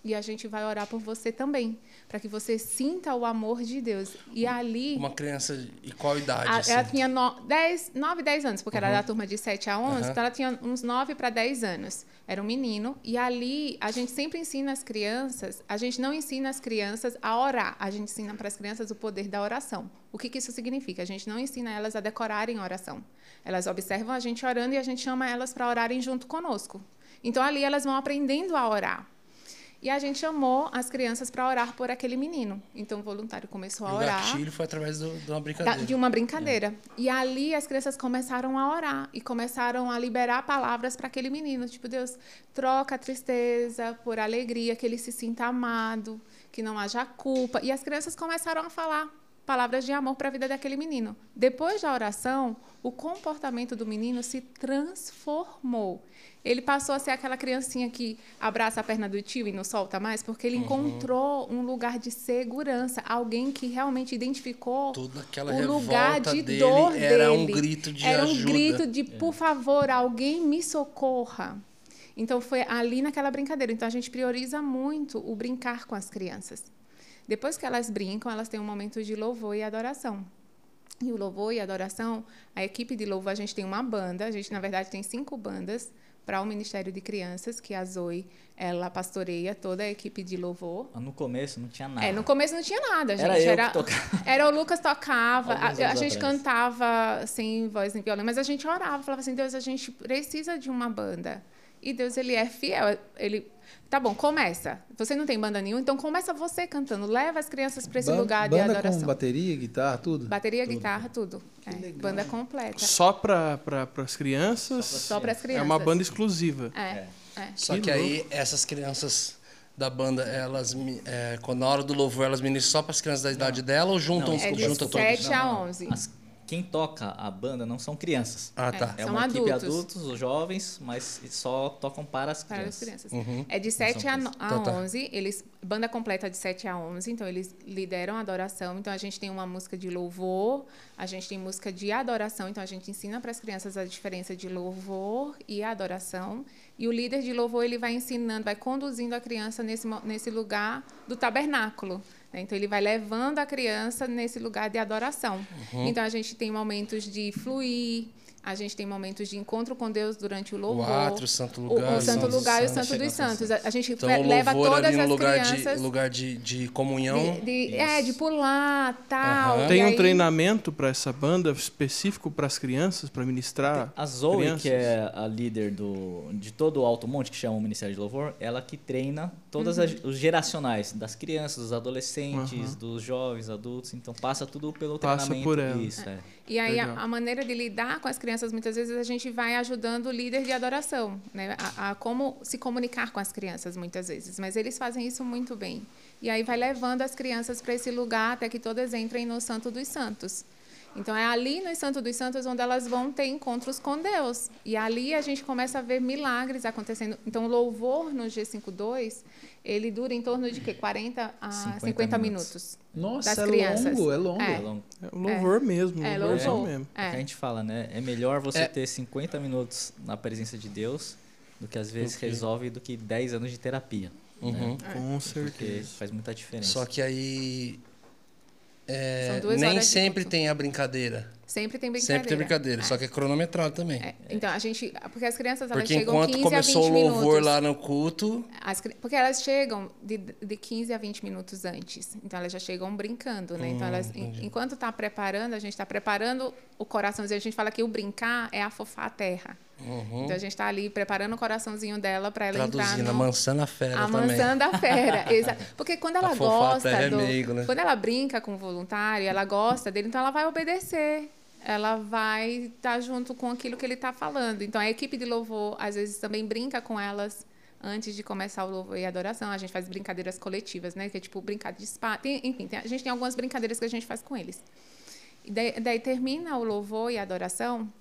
E: E a gente vai orar por você também, para que você sinta o amor de Deus. E ali.
A: Uma criança e qual idade?
E: a-
A: assim?
E: ela tinha no, 10, 9, 10 anos, porque era da turma de 7 a 11,
A: Uhum.
E: então ela tinha uns 9 para 10 anos. Era um menino. E ali a gente sempre ensina as crianças, a gente não ensina as crianças a orar, a gente ensina para as crianças o poder da oração. O que, que isso significa? A gente não ensina elas a decorarem oração. Elas observam a gente orando e a gente chama elas para orarem junto conosco. Então ali elas vão aprendendo a orar. E a gente chamou as crianças para orar por aquele menino. Então o voluntário começou a
A: E o
E: orar
A: gatilho foi através do- de uma brincadeira.
E: de uma brincadeira. E ali as crianças começaram a orar e começaram a liberar palavras para aquele menino, tipo, Deus, troca a tristeza por alegria, que ele se sinta amado, que não haja culpa. E as crianças começaram a falar palavras de amor para a vida daquele menino. Depois da oração, o comportamento do menino se transformou. Ele passou a ser aquela criancinha que abraça a perna do tio e não solta mais, porque ele encontrou um lugar de segurança, alguém que realmente identificou
A: Toda aquela
E: o lugar de
A: dele
E: dor
A: era um
E: dele.
A: grito de
E: Era um
A: ajuda.
E: grito de, por favor, alguém me socorra. Então foi ali naquela brincadeira. Então a gente prioriza muito o brincar com as crianças. Depois que elas brincam, elas têm um momento de louvor e adoração. E o louvor e adoração, a equipe de louvor, a gente tem uma banda, a gente, na verdade, tem cinco bandas para o Ministério de Crianças, que a Zoe, ela pastoreia toda a equipe de louvor.
D: No começo não tinha nada.
E: É, no começo não tinha nada, gente.
D: Era eu
E: era,
D: que tocava.
E: era o Lucas tocava, a, a gente
D: atrás.
E: cantava sem voz nem violão, mas a gente orava, falava assim, Deus, a gente precisa de uma banda. E Deus, ele é fiel. Ele, tá bom, começa. Você não tem banda nenhuma, então começa você cantando. Leva as crianças para esse
B: Ban-
E: lugar de
B: banda
E: adoração.
B: com bateria, guitarra, tudo?
E: Bateria, guitarra, tudo. É, banda completa.
C: Só para pra, as crianças?
E: Só para as crianças.
C: É uma banda exclusiva.
E: É, é.
A: Só
C: Que
A: que aí, essas crianças da banda, elas, é, quando na hora do louvor, elas ministram só para as crianças da idade dela ou juntam,
E: É de
A: juntam todos?
E: 7 a
D: Não, não.
E: 11.
D: As- quem toca a banda não são crianças.
A: Ah, tá.
D: É
E: São
D: uma equipe
E: adultos.
D: adultos, os jovens, mas só tocam para as
E: Para
D: crianças.
E: as crianças.
A: Uhum.
E: É de 7 a, no- a
A: Então tá.
E: 11. Eles, banda completa de 7 a 11. Então, eles lideram a adoração. Então, a gente tem uma música de louvor. A gente tem música de adoração. Então, a gente ensina para as crianças a diferença de louvor e adoração. E o líder de louvor, ele vai ensinando, vai conduzindo a criança nesse, nesse lugar do tabernáculo. Né? Então, ele vai levando a criança nesse lugar de adoração.
A: Uhum.
E: Então, a gente tem momentos de fluir. A gente tem momentos de encontro com Deus durante o louvor.
A: O átrio, o santo
E: O-
A: lugar.
E: O, Santo
A: Santo
E: Lugar e o. Santo dos Santos. A, gente
A: Então, o
E: leva todas as
A: lugar,
E: crianças.
A: de, lugar de, de comunhão.
E: de, de- é, de pular, tal. E
C: Tem um
E: aí-
C: treinamento para essa banda específico para as crianças, para ministrar?
D: A Zoe,
C: crianças?
D: que é a líder do, de todo o Alto Monte, que chama o Ministério de Louvor, ela que treina todas
E: Uhum.
D: os geracionais, das crianças, dos adolescentes, dos jovens, adultos. Então passa tudo pelo
C: Passa
D: treinamento.
C: por ela.
D: Isso, é.
E: E aí, a, a maneira de lidar com as crianças, muitas vezes, a gente vai ajudando o líder de adoração, né? A, a como se comunicar com as crianças, muitas vezes. Mas eles fazem isso muito bem. E aí vai levando as crianças para esse lugar até que todas entrem no Santo dos Santos. Então, é ali no Santo dos Santos onde elas vão ter encontros com Deus. E ali a gente começa a ver milagres acontecendo. Então, o louvor no G52, ele dura em torno de quê? 40 a 50,
D: 50
E: minutos.
D: minutos.
B: Nossa,
E: Das
B: é
E: crianças.
B: longo, é longo.
E: É.
D: É longo.
C: É o louvor mesmo.
E: É, louvor.
C: mesmo.
D: É o que a
E: É.
D: gente fala, né? É melhor você
A: É.
D: ter 50 minutos na presença de Deus do que às vezes
A: Ok.
D: resolve do que 10 anos de terapia.
A: Uhum.
C: Com
D: Porque
C: certeza.
D: faz muita diferença.
A: Só que aí. É,
E: São duas
A: nem
E: horas
A: sempre tem a brincadeira.
E: Sempre tem brincadeira.
A: Sempre tem brincadeira, só que é cronometrado também.
E: É, Então, a gente. Porque as crianças elas
A: Porque
E: chegam
A: enquanto
E: 15
A: começou
E: a
A: o
E: 20
A: louvor
E: minutos.
A: lá no culto,
E: As porque elas chegam de, de 15 a 20 minutos antes. Então, elas já chegam brincando, né? Então,
A: Hum,
E: elas, en- enquanto está preparando, a gente está preparando o coraçãozinho. A gente fala que o brincar é afofar a terra. Então, a gente está ali preparando o coraçãozinho dela para ela
A: traduzindo,
E: entrar no...
A: amansando a fera
E: A
A: também.
E: maçã da fera, exato. Porque quando ela
A: a
E: gosta
A: é
E: do,
A: meigo, né?
E: quando ela brinca com o voluntário, ela gosta dele, então ela vai obedecer. Ela vai estar junto com aquilo que ele está falando. Então a equipe de louvor às vezes também brinca com elas antes de começar o louvor e a adoração. A gente faz brincadeiras coletivas, né? Que é tipo brincar de spa. Tem- enfim, tem- a gente tem algumas brincadeiras que a gente faz com eles. E daí, daí termina o louvor e a adoração,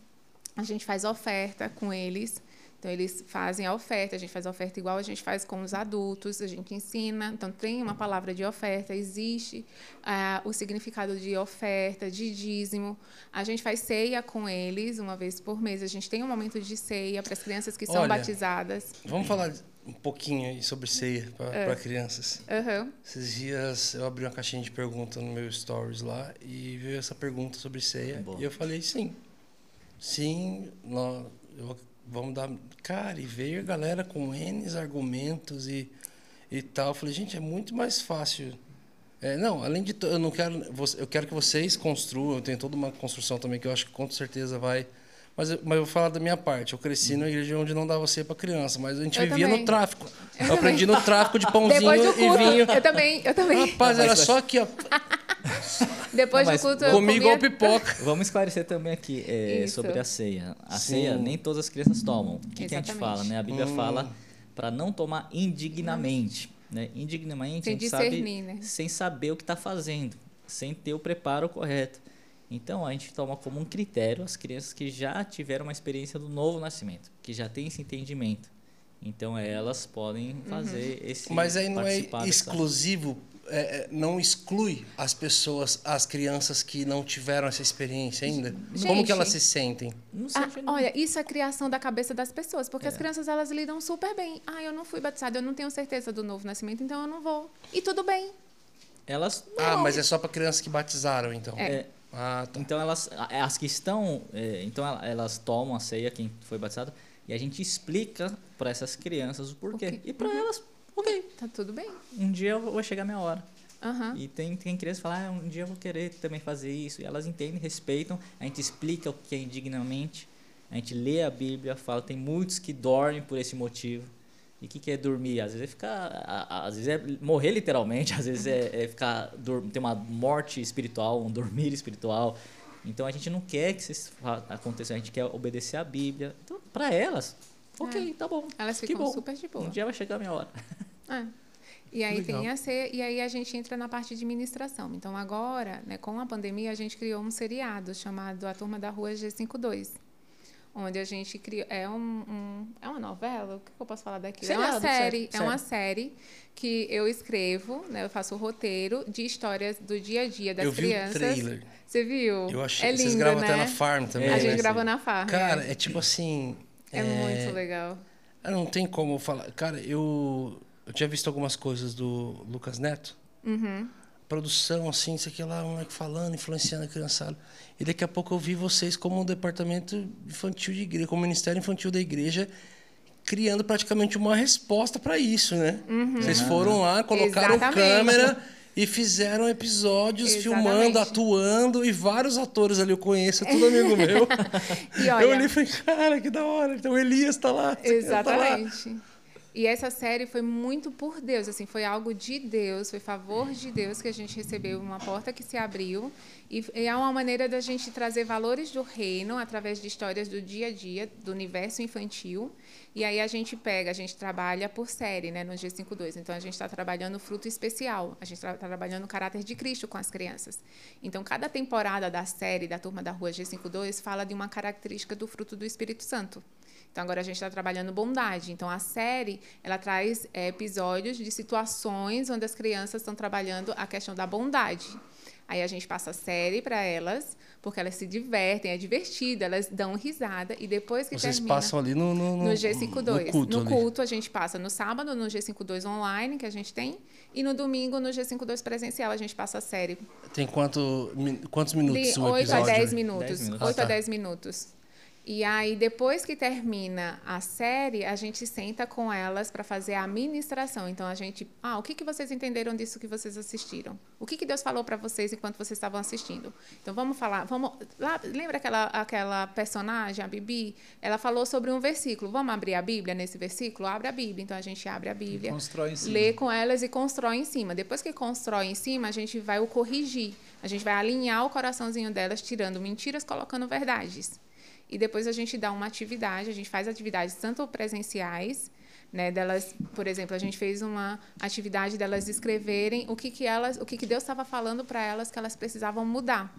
E: a gente faz oferta com eles. Então, eles fazem a oferta, a gente faz a oferta igual a gente faz com os adultos, a gente ensina. Então, tem uma palavra de oferta, existe ah, o significado de oferta, de dízimo. A gente faz ceia com eles uma vez por mês. A gente tem um momento de ceia para as crianças que são
A: Olha,
E: batizadas.
A: Vamos falar um pouquinho aí sobre ceia para
E: É.
A: crianças.
E: Aham.
A: Esses dias eu abri uma caixinha de perguntas no meu stories lá e veio essa pergunta sobre ceia.
D: Boa.
A: E eu falei sim. Sim, nós, eu- vamos dar. Cara, e veio a galera com N argumentos e, e tal. Eu falei, gente, é muito mais fácil. É, não, além de. Eu não quero. você- Eu quero que vocês construam. Eu tenho toda uma construção também que eu acho que com certeza vai. Mas eu, mas eu vou falar da minha parte. Eu cresci numa igreja onde não dava ceia para criança, mas a gente
E: Eu
A: vivia
E: também.
A: no tráfico. Eu, aprendi no tráfico de pãozinho
E: Depois do
A: e vinho.
E: eu também, eu também.
A: Rapaz, era só aqui, ó.
E: Depois
D: Não,
E: do culto, eu
A: Comi igual
E: comia...
A: pipoca.
D: Vamos esclarecer também aqui é, sobre a ceia. A
A: Sim.
D: ceia nem todas as crianças tomam. O que, que a gente fala, né? A Bíblia
A: Hum.
D: fala para não tomar indignamente. Né? Indignamente
E: Sem
D: a gente sabe
E: né?
D: sem saber o que está fazendo. sem ter o preparo correto. Então a gente toma como um critério as crianças que já tiveram uma experiência do novo nascimento, que já têm esse entendimento. Então elas podem
E: Uhum.
D: fazer esse
A: Mas aí não é
D: dessa-
A: exclusivo, é, é, não exclui as pessoas, as crianças que não tiveram essa experiência ainda? Como
E: Gente.
A: que elas se sentem?
D: Não sei,
E: Ah, olha, isso é criação da cabeça das pessoas, porque as crianças elas lidam super bem. Ah, eu não fui batizada, eu não tenho certeza do novo nascimento, então eu não vou. E tudo bem.
D: elas
A: Ah, mas é só para crianças que batizaram, então.
E: É.
A: Ah, tá.
D: Então elas, as que estão, é, então ela- elas tomam a ceia quem foi batizado e a gente explica para essas crianças o porquê. E para elas, ok,
E: Tá tudo bem.
D: um dia eu vou- chegar a minha hora.
E: Aham.
D: E tem, tem crianças que falam, ah, um dia eu vou querer também fazer isso. E elas entendem, respeitam. A gente explica o que é indignamente. A gente lê a Bíblia, fala, tem muitos que dormem por esse motivo. E o que, que é dormir? Às vezes é ficar. Às vezes é morrer literalmente, às vezes é, é ficar. ter uma morte espiritual, um dormir espiritual. Então a gente não quer que isso aconteça, a gente quer obedecer a Bíblia. Então, para elas, ok, tá bom.
E: Elas
D: que
E: ficam
D: bom.
E: super de boa.
D: Um dia vai chegar a minha hora.
E: É. E aí
A: Legal.
E: tem a ser, e aí a gente entra na parte de ministração. Então agora, né, com a pandemia, a gente criou um seriado chamado A Turma da Rua G52. Onde a gente criou. É, um, um- é uma novela? O que eu posso falar daquilo? é uma
D: Seriado,
E: série.
D: sério,
E: É uma série que eu escrevo, né? Eu faço o roteiro de histórias do dia a dia das
A: Eu vi o
E: crianças.
A: trailer.
E: Você viu?
A: Eu achei
E: é
A: que
E: lindo,
A: vocês gravam
E: né?
A: até na farm também.
E: A
D: É,
E: gente
A: né?
E: gravou na farm.
A: Cara,
E: é,
A: é tipo assim.
E: é muito legal.
A: Ah, Não tem como eu falar. Cara, eu, eu tinha visto algumas coisas do Lucas Neto.
E: Uhum.
A: Produção, assim, isso aqui lá, um moleque falando, influenciando a criançada. E daqui a pouco eu vi vocês como um departamento infantil de igreja, como Ministério Infantil da Igreja, criando praticamente uma resposta para isso, né? Vocês foram lá, colocaram
E: Uhum. Exatamente.
A: câmera e fizeram episódios
E: Exatamente.
A: filmando, atuando, e vários atores ali eu conheço, é tudo amigo meu.
E: Olha,
A: eu olhei e falei, cara, que da hora. Então o Elias tá lá. tá lá.
E: E essa série foi muito por Deus, assim, foi algo de Deus, foi favor de Deus que a gente recebeu, uma porta que se abriu. E é uma maneira da gente trazer valores do reino através de histórias do dia a dia, do universo infantil. E aí a gente pega, a gente trabalha por série, né, no G52. Então a gente está trabalhando fruto especial, a gente está trabalhando o caráter de Cristo com as crianças. Então cada temporada da série da Turma da Rua G52 fala de uma característica do fruto do Espírito Santo. Então agora a gente está trabalhando bondade. Então a série ela traz é, episódios de situações onde as crianças estão trabalhando a questão da bondade. Aí a gente passa a série para elas, porque elas se divertem, é divertido, elas dão risada e depois que
A: Vocês
E: termina
A: passam ali no, no,
E: no G52.
A: No culto.
E: no
A: ali.
E: culto a gente passa no sábado no G52 online que a gente tem e no domingo no G52 presencial a gente passa a série
A: Tem quanto, quantos minutos
E: de
A: o
E: 8 a
A: episódio?
E: 10
A: né?
E: minutos.
D: 10 minutos.
E: 8
A: Ah,
E: a
A: tá.
E: 10 minutos. E aí, depois que termina a série, a gente senta com elas para fazer a ministração. Então, a gente. Ah, o que, que vocês entenderam disso que vocês assistiram? O que, que Deus falou para vocês enquanto vocês estavam assistindo? Então, vamos falar. Vamos, lá, lembra aquela, aquela personagem, a Bibi? Ela falou sobre um versículo. Vamos abrir a Bíblia nesse versículo? Abre a Bíblia. Então, a gente abre a Bíblia
B: Constrói em cima.
E: lê com elas e constrói em cima. Depois que constrói em cima, a gente vai o corrigir. A gente vai alinhar o coraçãozinho delas, tirando mentiras, colocando verdades. E depois a gente dá uma atividade, a gente faz atividades tanto presenciais, né, delas, por exemplo, a gente fez uma atividade delas escreverem o que que elas, o que que Deus estava falando para elas que elas precisavam mudar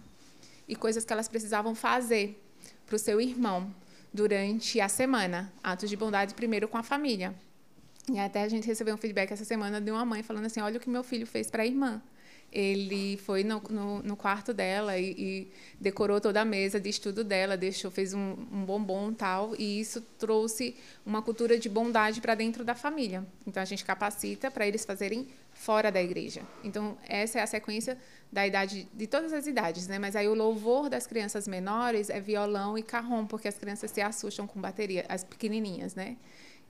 E: e coisas que elas precisavam fazer para o seu irmão durante a semana, atos de bondade primeiro com a família. E até a gente recebeu um feedback essa semana de uma mãe falando assim: olha o que meu filho fez para a irmã. Ele foi no, no, no quarto dela e, e decorou toda a mesa de estudo dela, deixou, fez um, um bombom tal, e isso trouxe uma cultura de bondade para dentro da família. Então a gente capacita para eles fazerem fora da igreja. Então essa é a sequência da idade de todas as idades, né? Mas aí o louvor das crianças menores é violão e carrom, porque as crianças se assustam com bateria, as pequenininhas, né?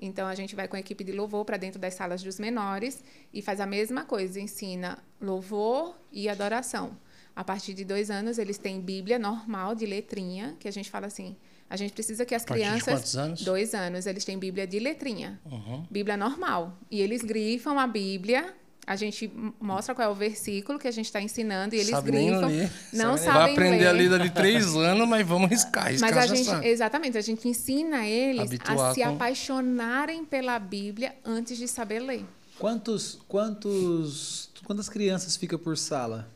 E: Então a gente vai com a equipe de louvor para dentro das salas dos menores e faz a mesma coisa, ensina louvor e adoração. A partir de dois anos eles têm Bíblia normal de letrinha, que a gente fala assim, a gente precisa que as
A: partir de
E: crianças
A: quantos anos?
E: dois anos eles têm Bíblia de letrinha,
A: Uhum.
E: Bíblia normal e eles grifam a Bíblia. A gente mostra qual é o versículo que a gente está ensinando e eles
A: Sabe nem
E: grifam.
A: ler.
E: Não
D: Sabe
E: sabem
A: Vai aprender
E: ler.
A: a ler dali três anos, mas vamos riscar. riscar
E: Mas a gente,
A: sabe.
E: exatamente, a gente ensina eles
A: Habituar
E: a se
A: com-
E: apaixonarem pela Bíblia antes de saber ler.
B: Quantos, quantos, quantas crianças fica por sala?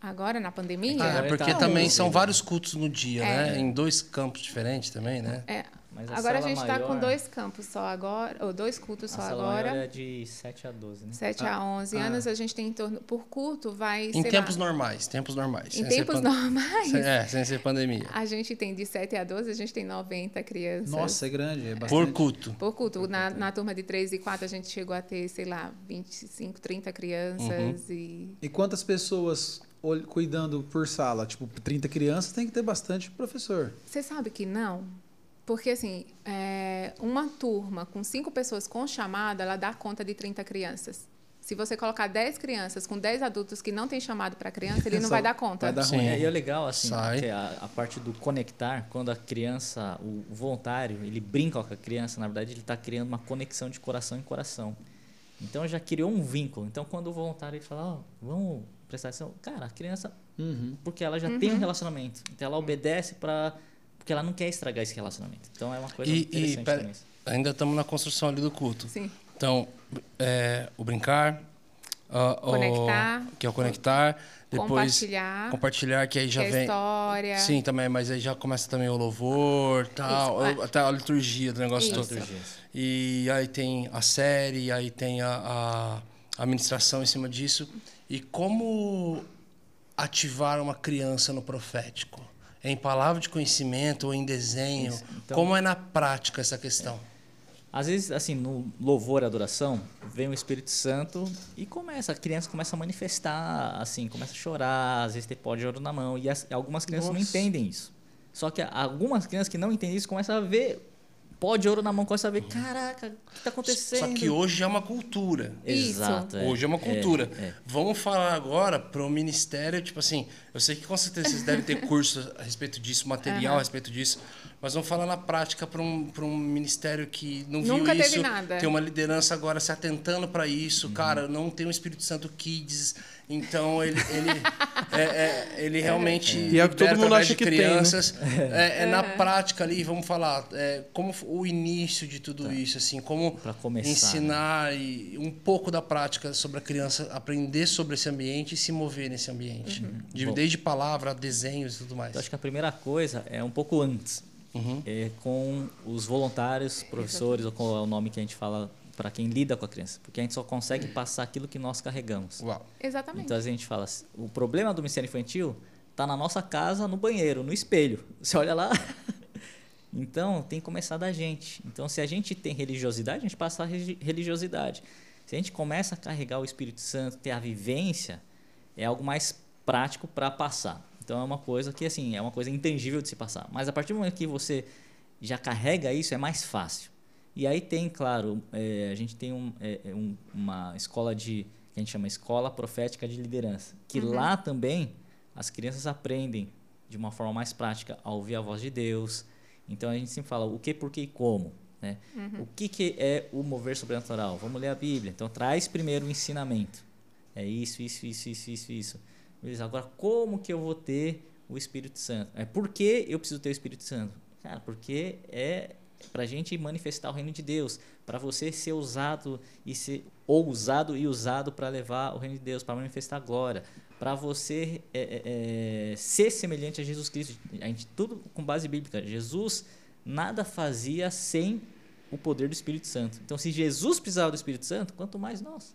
E: Agora, na pandemia?
A: Ah,
D: Agora
A: porque
D: tá
A: também são vários cultos no dia,
E: É.
A: né? Em dois campos diferentes também, né?
E: É.
D: Mas a
E: Agora a gente está com
D: maior-
E: dois campos só agora, ou dois cultos
D: A
E: só
D: sala
E: agora.
D: maior é de 7 a 12, né?
E: 7 a 11
B: ah.
E: anos, a gente tem em torno. Por culto, vai.
A: Em
E: sei
A: tempos
E: lá,
A: normais, tempos normais.
E: Em tempos
A: pan-
E: normais,
A: Sem- É, sem ser pandemia.
E: a gente tem de 7 a 12, a gente tem 90 crianças.
B: Nossa, é grande, é bastante.
A: Por culto.
E: Por culto. Na, na turma de 3 e 4, a gente chegou a ter, sei lá, 25, 30 crianças.
A: Uhum.
E: E
B: E quantas pessoas cuidando por sala? Tipo, 30 crianças tem que ter bastante professor.
E: você sabe que não? Porque, assim, é, uma turma com cinco pessoas com chamada, ela dá conta de 30 crianças. Se você colocar 10 crianças com 10 adultos que não tem chamado para criança, ele não vai dar conta.
B: vai dar ruim.
D: É, e é legal, assim, a, a parte do conectar, quando a criança, o voluntário, ele brinca com a criança, na verdade, ele está criando uma conexão de coração em coração. Então, já criou um vínculo. Então, quando o voluntário ele fala, ó, vamos prestar atenção, cara, a criança,
B: Uhum.
D: porque ela já tem um relacionamento. Então, ela obedece para... Porque ela não quer estragar esse relacionamento. Então, é uma coisa
A: E, e
D: interessante
A: pera,
D: também.
A: ainda estamos na construção ali do culto.
E: Sim.
A: Então, é, o brincar, ah, o-
E: Conectar.
A: que é o conectar, depois
E: Compartilhar.
A: compartilhar, que aí já
E: que é
A: vem.
E: história.
A: Sim, também, mas aí já começa também o louvor, tal,
E: Isso, é.
A: até a liturgia do negócio
E: Isso.
A: todo. E aí tem a série, aí tem a, a administração em cima disso. E como ativar uma criança no profético? Em palavra de conhecimento ou em desenho?
D: Então-
A: como é na prática essa questão?
D: Às vezes, assim, no louvor e adoração, vem o Espírito Santo e começa, a criança começa a manifestar, assim, começa a chorar, às vezes tem pó de ouro na mão, e as- algumas crianças não
A: Nossa.
D: entendem isso. Só que algumas crianças que não entendem isso começam a ver pó de ouro na mão, começam a ver, caraca, o que está acontecendo?
A: Só que hoje é uma cultura.
D: Exato.
A: Hoje é uma cultura.
D: é.
A: Vamos falar agora para o ministério, tipo assim, eu sei que com certeza vocês devem ter curso a respeito disso, material a respeito disso, mas vamos falar na prática para um, pra um ministério que não viu
E: Nunca teve
A: isso,
E: nada.
A: tem uma liderança agora se atentando para isso,
D: Uhum.
A: cara, não tem o Espírito Santo Kids, então ele ele, é, é, ele realmente
C: E é o que todo mundo acha
A: de
C: que tem, né?
A: crianças. É, é na prática ali, vamos falar, é, como o início de tudo isso, assim, como
D: começar, né?
A: ensinar e um pouco da prática sobre a criança aprender sobre esse ambiente e se mover nesse ambiente, De-
D: Bom.
A: desde palavra, desenhos e tudo mais.
D: Então, acho que a primeira coisa é um pouco antes,
A: Uhum.
D: é com os voluntários, professores, ou qual é o nome que a gente fala para quem lida com a criança, porque a gente só consegue passar aquilo que nós carregamos.
A: Uau.
E: Exatamente.
D: Então a gente fala, assim, o problema do ministério infantil tá na nossa casa, no banheiro, no espelho. Você olha lá. então tem que começar da gente. Então se a gente tem religiosidade, a gente passa a religiosidade. Se a gente começa a carregar o Espírito Santo, ter a vivência, é algo mais prático para passar. Então é uma coisa que assim, é uma coisa intangível de se passar. Mas a partir do momento que você já carrega isso, é mais fácil. E aí tem, claro, é, a gente tem um, é, é um- uma escola de que a gente chama escola profética de liderança, que lá também as crianças aprendem de uma forma mais prática a ouvir a voz de Deus. Então a gente sempre fala o que, por que e como. Né? O que, que é o mover sobrenatural? Vamos ler a Bíblia. Então traz primeiro o ensinamento. É isso, isso, isso, isso, isso, isso. Beleza, agora como que eu vou ter o Espírito Santo? É por que eu preciso ter o Espírito Santo? Cara, porque é para a gente manifestar o reino de Deus, para você ser usado e ser ou usado e usado para levar o reino de Deus, para manifestar a glória, para você é, é, é, ser semelhante a Jesus Cristo. A gente tudo com base bíblica. Jesus nada fazia sem o poder do Espírito Santo. Então, se Jesus precisava do Espírito Santo, quanto mais nós.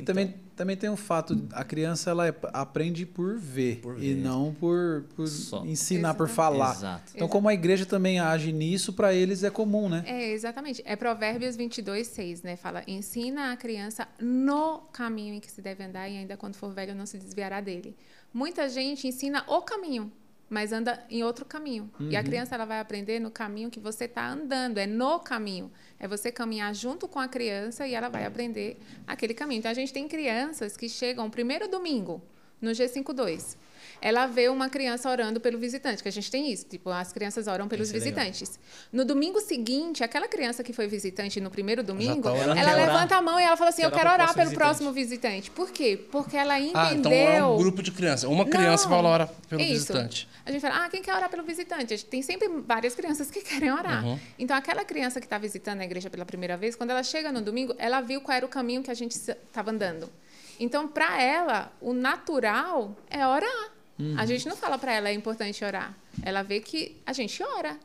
B: E também, também tem um fato, a criança ela aprende por ver,
D: Por
B: e
D: ver.
B: não por, por ensinar, por falar.
D: Exato.
B: Então, como a igreja também age nisso, para eles é comum, né?
E: É, exatamente. É Provérbios 22, 6, né? Fala, ensina a criança no caminho em que se deve andar e ainda quando for velho não se desviará dele. Muita gente ensina o caminho, mas anda em outro caminho. E a criança ela vai aprender no caminho que você está andando, é no caminho. É você caminhar junto com a criança e ela vai aprender aquele caminho. Então, a gente tem crianças que chegam primeiro domingo no G52. Ela vê uma criança orando pelo visitante, que a gente tem isso, tipo, as crianças oram pelos
D: Isso é
E: visitantes. No domingo seguinte, aquela criança que foi visitante no primeiro domingo,
A: tá orando.
E: ela,
D: Ela
E: levanta a mão e ela fala assim:
D: Quer
E: Eu quero orar pelo
D: próximo
E: próximo visitante. Por quê? Porque ela entendeu.
A: Ah, então é um grupo de crianças. Uma criança
E: Não,
A: vai orar pelo
E: isso.
A: visitante.
E: A gente fala, ah, quem quer orar pelo visitante? A gente tem sempre várias crianças que querem orar.
A: Uhum.
E: Então, aquela criança que está visitando a igreja pela primeira vez, quando ela chega no domingo, ela viu qual era o caminho que a gente estava andando. Então, para ela, o natural é orar. A gente não fala para ela é importante orar. Ela vê que a gente ora.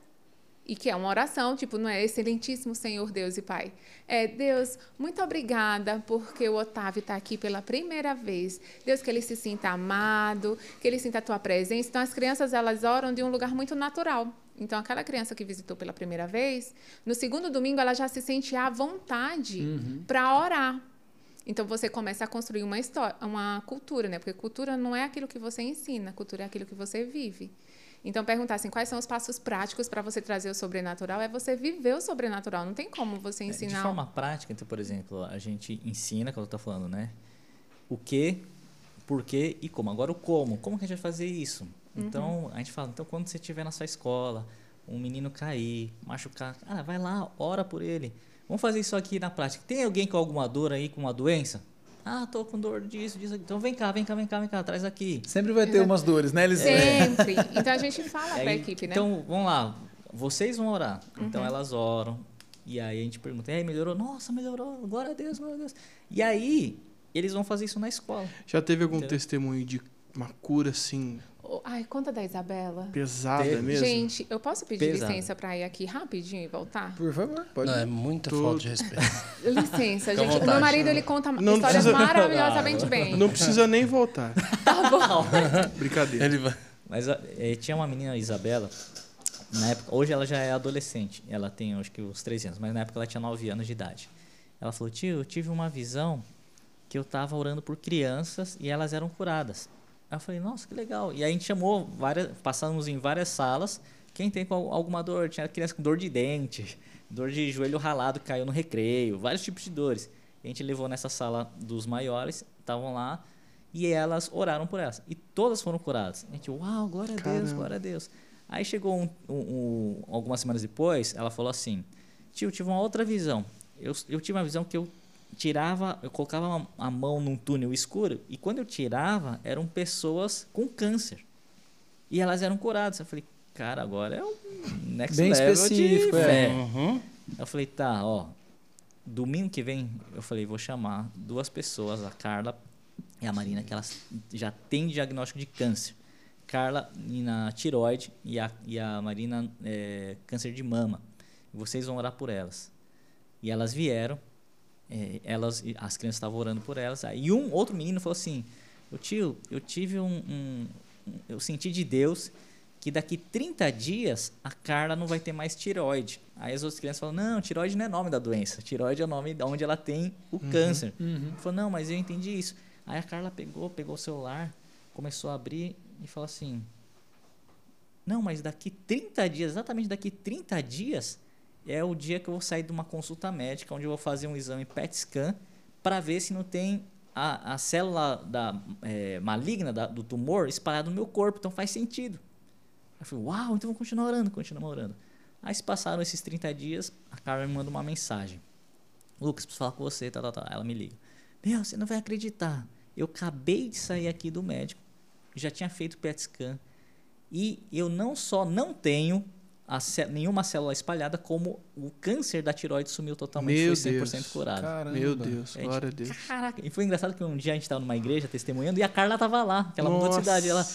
E: E que é uma oração, tipo, não é excelentíssimo Senhor Deus e Pai. É, Deus, muito obrigada porque o Otávio está aqui pela primeira vez. Deus, que ele se sinta amado, que ele sinta a tua presença. Então, as crianças, elas oram de um lugar muito natural. Então, aquela criança que visitou pela primeira vez, no segundo domingo, ela já se sente à vontade para orar. Então você começa a construir uma história, uma cultura, né? Porque cultura não é aquilo que você ensina, cultura é aquilo que você vive. Então perguntar assim, quais são os passos práticos para você trazer o sobrenatural? É você viver o sobrenatural. Não tem como você
D: É,
E: ensinar.
D: De forma prática, então, por exemplo, a gente ensina, como eu estou falando, né? O que, por quê e como. Agora o como. Como que a gente vai fazer isso? Então, a gente fala, então quando você estiver na sua escola, um menino cair, machucar, cara, vai lá, ora por ele. Vamos fazer isso aqui na prática. Tem alguém com alguma dor aí, com uma doença? Ah, tô com dor disso, disso. Então vem cá, vem cá, vem cá, vem cá, traz aqui.
B: Sempre vai ter umas dores, né, Elis?
E: Sempre. Então a gente fala para a
D: Aí,
E: equipe, né?
D: Então, vamos lá. Vocês vão orar. Então, elas oram. E aí a gente pergunta, e aí, melhorou? Nossa, melhorou. Glória a Deus, glória a Deus. E aí, eles vão fazer isso na escola.
C: Já teve algum
D: Entendeu?
C: testemunho de uma cura assim,
E: Ai, conta da Isabela.
C: pesada
D: Teve.
C: mesmo?
E: Gente, eu posso pedir
D: Pesado.
E: licença para ir aqui rapidinho e voltar?
B: Por favor, pode.
A: Não, é muita
C: Tudo.
A: falta de respeito.
E: Licença, gente. O
A: vontade.
E: meu marido ele conta
C: Não
E: histórias
C: precisa-
E: maravilhosamente bem.
C: Não precisa nem voltar.
E: Tá bom.
C: Brincadeira.
A: Ele vai.
D: Mas eh, tinha uma menina, Isabela, na época, hoje ela já é adolescente. Ela tem, acho que, uns 13 anos. Mas na época ela tinha 9 anos de idade. Ela falou, tio, eu tive uma visão que eu estava orando por crianças e elas eram curadas. Aí eu falei, nossa, que legal. E aí a gente chamou, várias, passamos em várias salas. Quem tem alguma dor? Tinha criança com dor de dente, dor de joelho ralado que caiu no recreio, vários tipos de dores. A gente levou nessa sala dos maiores, estavam lá, e elas oraram por elas. E todas foram curadas. A gente, uau, glória a Deus,
C: Caramba.
D: glória a Deus. Aí chegou um- um- um- algumas semanas depois, ela falou assim: Tio, eu tive uma outra visão. Eu, eu tive uma visão que eu tirava, eu colocava a mão num túnel escuro e quando eu tirava, eram pessoas com câncer. E elas eram curadas. Eu falei, cara, agora é um next
B: Bem
D: level
B: específico,
D: de
B: é.
D: fé.
A: Uhum.
D: Eu falei, tá, ó. Domingo que vem, eu falei, vou chamar duas pessoas, a Carla e a Marina, que elas já têm diagnóstico de câncer. Carla na tiroide e a, e a Marina é, câncer de mama. Vocês vão orar por elas. E elas vieram, é, elas, e as crianças estavam orando por elas. Aí um outro menino falou assim: "Ô tio, eu tive um, um- eu senti de Deus que daqui 30 dias a Carla não vai ter mais tiroide. Aí as outras crianças falam: "Não, tiroide não é nome da doença. Tiroide é o nome de onde ela tem o câncer". Ele falou: "Não, mas eu entendi isso". Aí a Carla pegou, pegou o celular, começou a abrir e falou assim: "Não, mas daqui 30 dias, exatamente daqui 30 dias, é o dia que eu vou sair de uma consulta médica, onde eu vou fazer um exame PET scan para ver se não tem a, a célula da, eh, maligna da- do tumor espalhada no meu corpo. Então faz sentido. Eu falei, uau, então vou continuar orando, continuar orando. Aí se passaram esses 30 dias, a Carla me manda uma mensagem. Lucas, preciso falar com você, tá, tá, tá. Ela me liga. Meu, você não vai acreditar. Eu acabei de sair aqui do médico, já tinha feito PET scan, e eu não só não tenho nenhuma célula espalhada, como o câncer da tiroide sumiu totalmente,
C: Meu
D: foi 100%
C: Deus.
D: curado.
B: Caramba.
C: Meu Deus,
D: Gente,
C: glória a Deus.
D: Caraca, e foi engraçado que um dia a gente estava numa igreja testemunhando e a Carla tava lá, que ela mudou de cidade. Ela,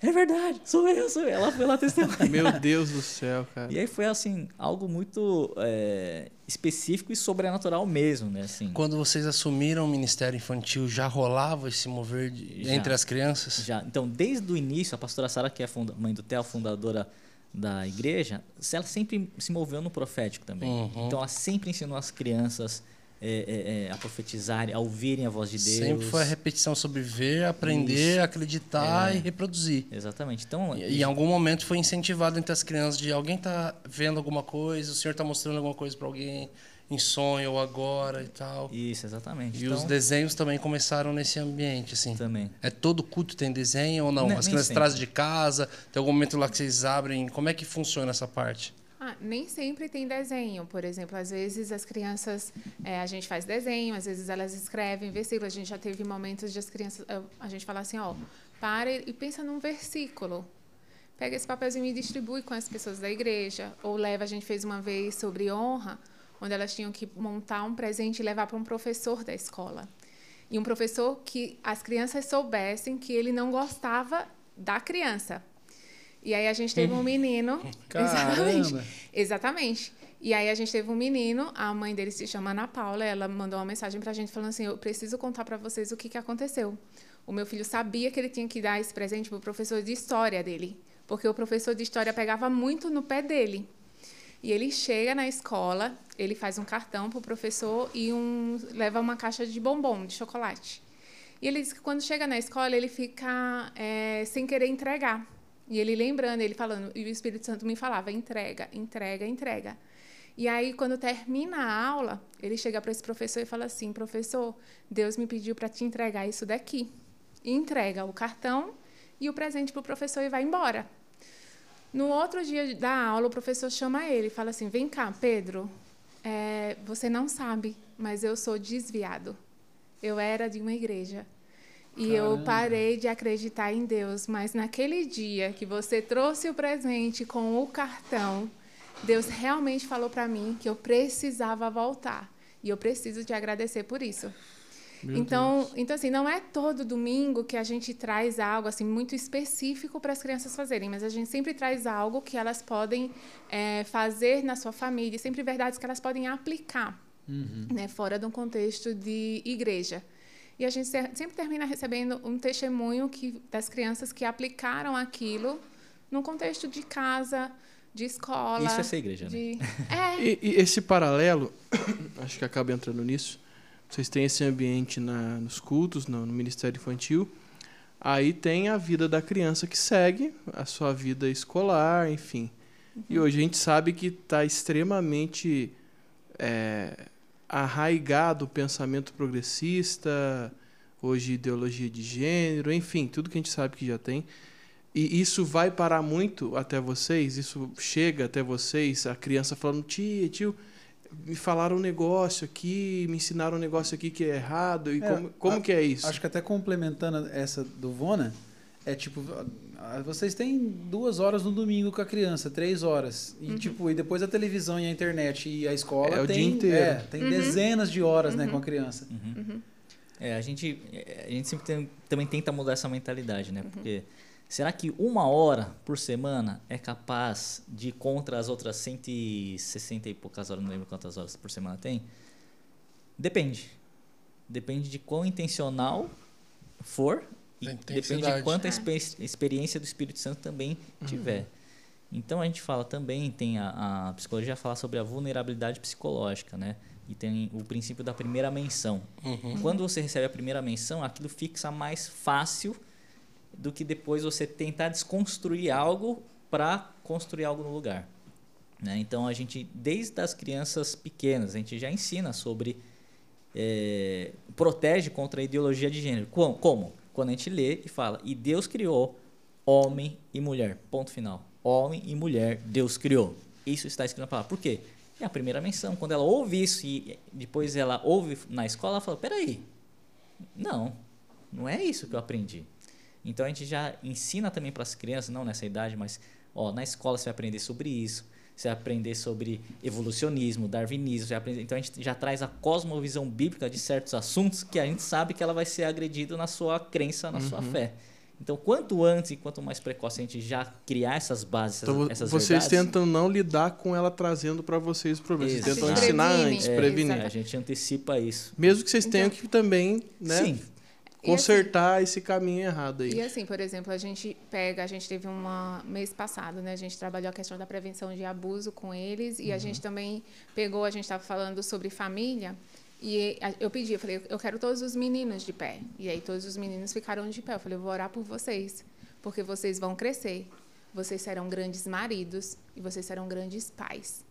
D: é verdade, sou eu, sou eu. Ela foi lá testemunhar.
C: Meu Deus do céu, cara.
D: E aí foi assim, algo muito é, específico e sobrenatural mesmo, né? Assim,
A: Quando vocês assumiram o Ministério Infantil, já rolava esse mover de- entre as crianças?
D: já, então, desde o início, a pastora Sara, que é a funda- mãe do Theo, fundadora da igreja, ela sempre se moveu no profético também.
A: Uhum.
D: Então, ela sempre ensinou as crianças é, é, é, a profetizarem, a ouvirem a voz de Deus.
A: Sempre foi a repetição sobre ver, aprender,
D: Isso.
A: acreditar
D: É.
A: e reproduzir.
D: Exatamente. Então,
A: E, em algum momento foi incentivado entre as crianças de alguém tá vendo alguma coisa, o senhor tá mostrando alguma coisa para alguém em sonho ou agora e tal.
D: Isso, exatamente.
A: E
D: então,
A: os desenhos também começaram nesse ambiente, assim.
D: Também.
A: É todo culto tem desenho ou não?
D: Ne-
A: As crianças trazem de casa, tem algum momento lá que vocês abrem. Como é que funciona essa parte?
E: Ah, nem sempre tem desenho. Por exemplo, às vezes as crianças, é, a gente faz desenho, às vezes elas escrevem versículos. A gente já teve momentos de as crianças, a gente fala assim, ó, para e pensa num versículo. Pega esse papelzinho e distribui com as pessoas da igreja. Ou leva, a gente fez uma vez sobre honra, onde elas tinham que montar um presente e levar para um professor da escola. E um professor que as crianças soubessem que ele não gostava da criança. E aí a gente teve um menino.
B: Caramba.
E: Exatamente. Exatamente. E aí a gente teve um menino, a mãe dele se chama Ana Paula, ela mandou uma mensagem pra gente falando assim: "Eu preciso contar pra vocês o que que aconteceu". O meu filho sabia que ele tinha que dar esse presente pro professor de história dele, porque o professor de história pegava muito no pé dele. E ele chega na escola, ele faz um cartão pro professor e um leva uma caixa de bombom, de chocolate. E ele diz que quando chega na escola, ele fica é, sem querer entregar. E ele lembrando, ele falando, e o Espírito Santo me falava: entrega, entrega, entrega. E aí, quando termina a aula, ele chega para esse professor e fala assim: professor, Deus me pediu para te entregar isso daqui. E entrega o cartão e o presente para o professor e vai embora. No outro dia da aula, o professor chama ele e fala assim: vem cá, Pedro, é, você não sabe, mas eu sou desviado. Eu era de uma igreja. E eu
B: Caramba.
E: parei de acreditar em Deus, mas naquele dia que você trouxe o presente com o cartão, Deus realmente falou para mim que eu precisava voltar. E eu preciso te agradecer por isso. Então, então, assim, não é todo domingo que a gente traz algo assim muito específico para as crianças fazerem, mas a gente sempre traz algo que elas podem eh, fazer na sua família, sempre verdades que elas podem aplicar, né, fora de um contexto de igreja. E a gente se- sempre termina recebendo um testemunho que, das crianças que aplicaram aquilo num contexto de casa, de escola.
D: Isso é ser igreja, né?
E: de... É,
C: E, e esse paralelo, acho que acaba entrando nisso. Vocês têm esse ambiente na, nos cultos, no, no Ministério Infantil. Aí tem a vida da criança que segue, a sua vida escolar, enfim. E hoje a gente sabe que está extremamente é, arraigado o pensamento progressista, hoje ideologia de gênero, enfim, tudo que a gente sabe que já tem. E isso vai parar muito até vocês? Isso chega até vocês? A criança falando, tia, tio, me falaram um negócio aqui, me ensinaram um negócio aqui que é errado. E
B: É,
C: como, como
B: a-
C: que é isso?
B: Acho que até complementando essa do Vona, é tipo, vocês têm duas horas no domingo com a criança, três horas. E, tipo, e depois a televisão e a internet e a escola
C: É o
B: tem,
C: dia inteiro.
B: é, tem dezenas de horas né, com a criança.
D: É, a gente, é, a gente sempre tem- também tenta mudar essa mentalidade, né? Porque será que uma hora por semana é capaz de ir contra as outras 160 e poucas horas, não lembro quantas horas por semana tem? Depende. Depende de quão intencional for e depende de quanta expe- experiência do Espírito Santo também tiver. Então a gente fala também, tem a, a psicologia fala sobre a vulnerabilidade psicológica, né? E tem o princípio da primeira menção. Quando você recebe a primeira menção, aquilo fixa mais fácil do que depois você tentar desconstruir algo para construir algo no lugar. Né? Então a gente, desde as crianças pequenas, a gente já ensina sobre. é, protege contra a ideologia de gênero. Como? Como? Quando a gente lê e fala, e Deus criou homem e mulher. Ponto final. Homem e mulher, Deus criou. Isso está escrito na palavra. Por quê? É a primeira menção. Quando ela ouve isso e depois ela ouve na escola, ela fala: peraí, não, não é isso que eu aprendi. Então a gente já ensina também para as crianças, não nessa idade, mas ó, na escola você vai aprender sobre isso, você vai aprender sobre evolucionismo, darwinismo, você vai aprender, então a gente já traz a cosmovisão bíblica de certos assuntos que a gente sabe que ela vai ser agredida na sua crença, na sua fé. Então, quanto antes e quanto mais precoce a gente já criar essas bases, essas,
C: Então,
D: essas
C: vocês
D: verdades,
C: tentam não lidar com ela trazendo para vocês o problema. Vocês tentam ensinar antes,
E: É,
C: prevenir.
D: a gente antecipa isso.
C: Mesmo que vocês tenham
E: Então-
C: que também né,
D: Sim,
C: consertar esse caminho errado aí.
E: E assim, por exemplo, a gente pega, a gente teve um mês passado, né? A gente trabalhou a questão da prevenção de abuso com eles e a gente também pegou, a gente estava falando sobre família e eu pedi, eu falei, eu quero todos os meninos de pé. E aí todos os meninos ficaram de pé. Eu falei, eu vou orar por vocês, porque vocês vão crescer. Vocês serão grandes maridos e vocês serão grandes pais.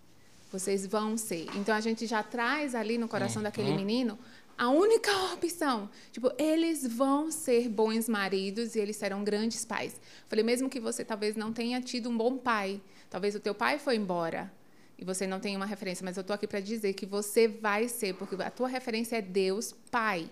E: Vocês vão ser. Então a gente já traz ali no coração daquele menino a única opção. Tipo, eles vão ser bons maridos e eles serão grandes pais. Falei, mesmo que você talvez não tenha tido um bom pai, talvez o teu pai foi embora e você não tenha uma referência, mas eu tô aqui para dizer que você vai ser, porque a tua referência é Deus, Pai.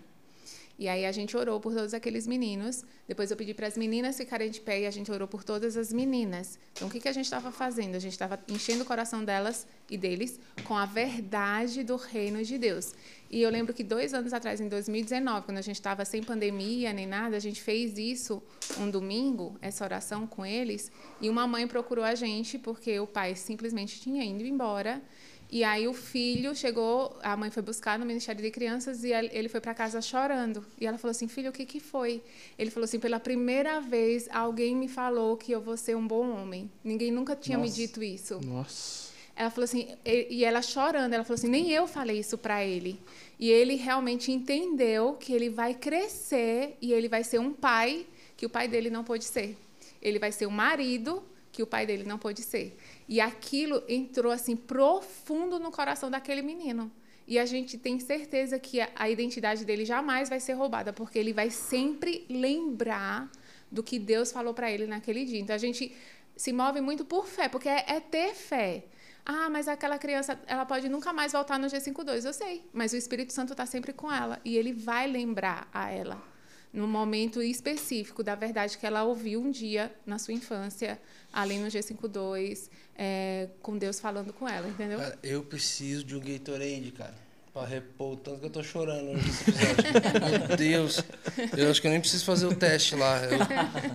E: E aí a gente orou por todos aqueles meninos. Depois eu pedi para as meninas ficarem de pé e a gente orou por todas as meninas. Então o que, que a gente estava fazendo? A gente estava enchendo o coração delas e deles com a verdade do reino de Deus. E eu lembro que dois anos atrás, em 2019, quando a gente estava sem pandemia nem nada, a gente fez isso um domingo, essa oração com eles, e uma mãe procurou a gente porque o pai simplesmente tinha ido embora. E aí o filho chegou, a mãe foi buscar no Ministério de Crianças e ele foi para casa chorando. E ela falou assim: "Filho, o que que foi?" Ele falou assim: "Pela primeira vez alguém me falou que eu vou ser um bom homem. Ninguém nunca tinha
C: Nossa.
E: me dito isso."
C: Nossa.
E: Ela falou assim, e ela chorando, ela falou assim, nem eu falei isso para ele. E ele realmente entendeu que ele vai crescer e ele vai ser um pai que o pai dele não pôde ser. Ele vai ser um marido que o pai dele não pôde ser. E aquilo entrou assim profundo no coração daquele menino. E a gente tem certeza que a, a identidade dele jamais vai ser roubada, porque ele vai sempre lembrar do que Deus falou para ele naquele dia. Então a gente se move muito por fé, porque é, é ter fé. Ah, mas aquela criança, ela pode nunca mais voltar no G52. Eu sei, mas o Espírito Santo está sempre com ela e ele vai lembrar a ela no momento específico da verdade que ela ouviu um dia na sua infância, ali no G52, é, com Deus falando com ela, entendeu?
A: Cara, eu preciso de um Gatorade, cara. Pra repor o tanto que eu tô chorando nesse episódio. Meu Deus. Eu acho que eu nem preciso fazer o teste lá.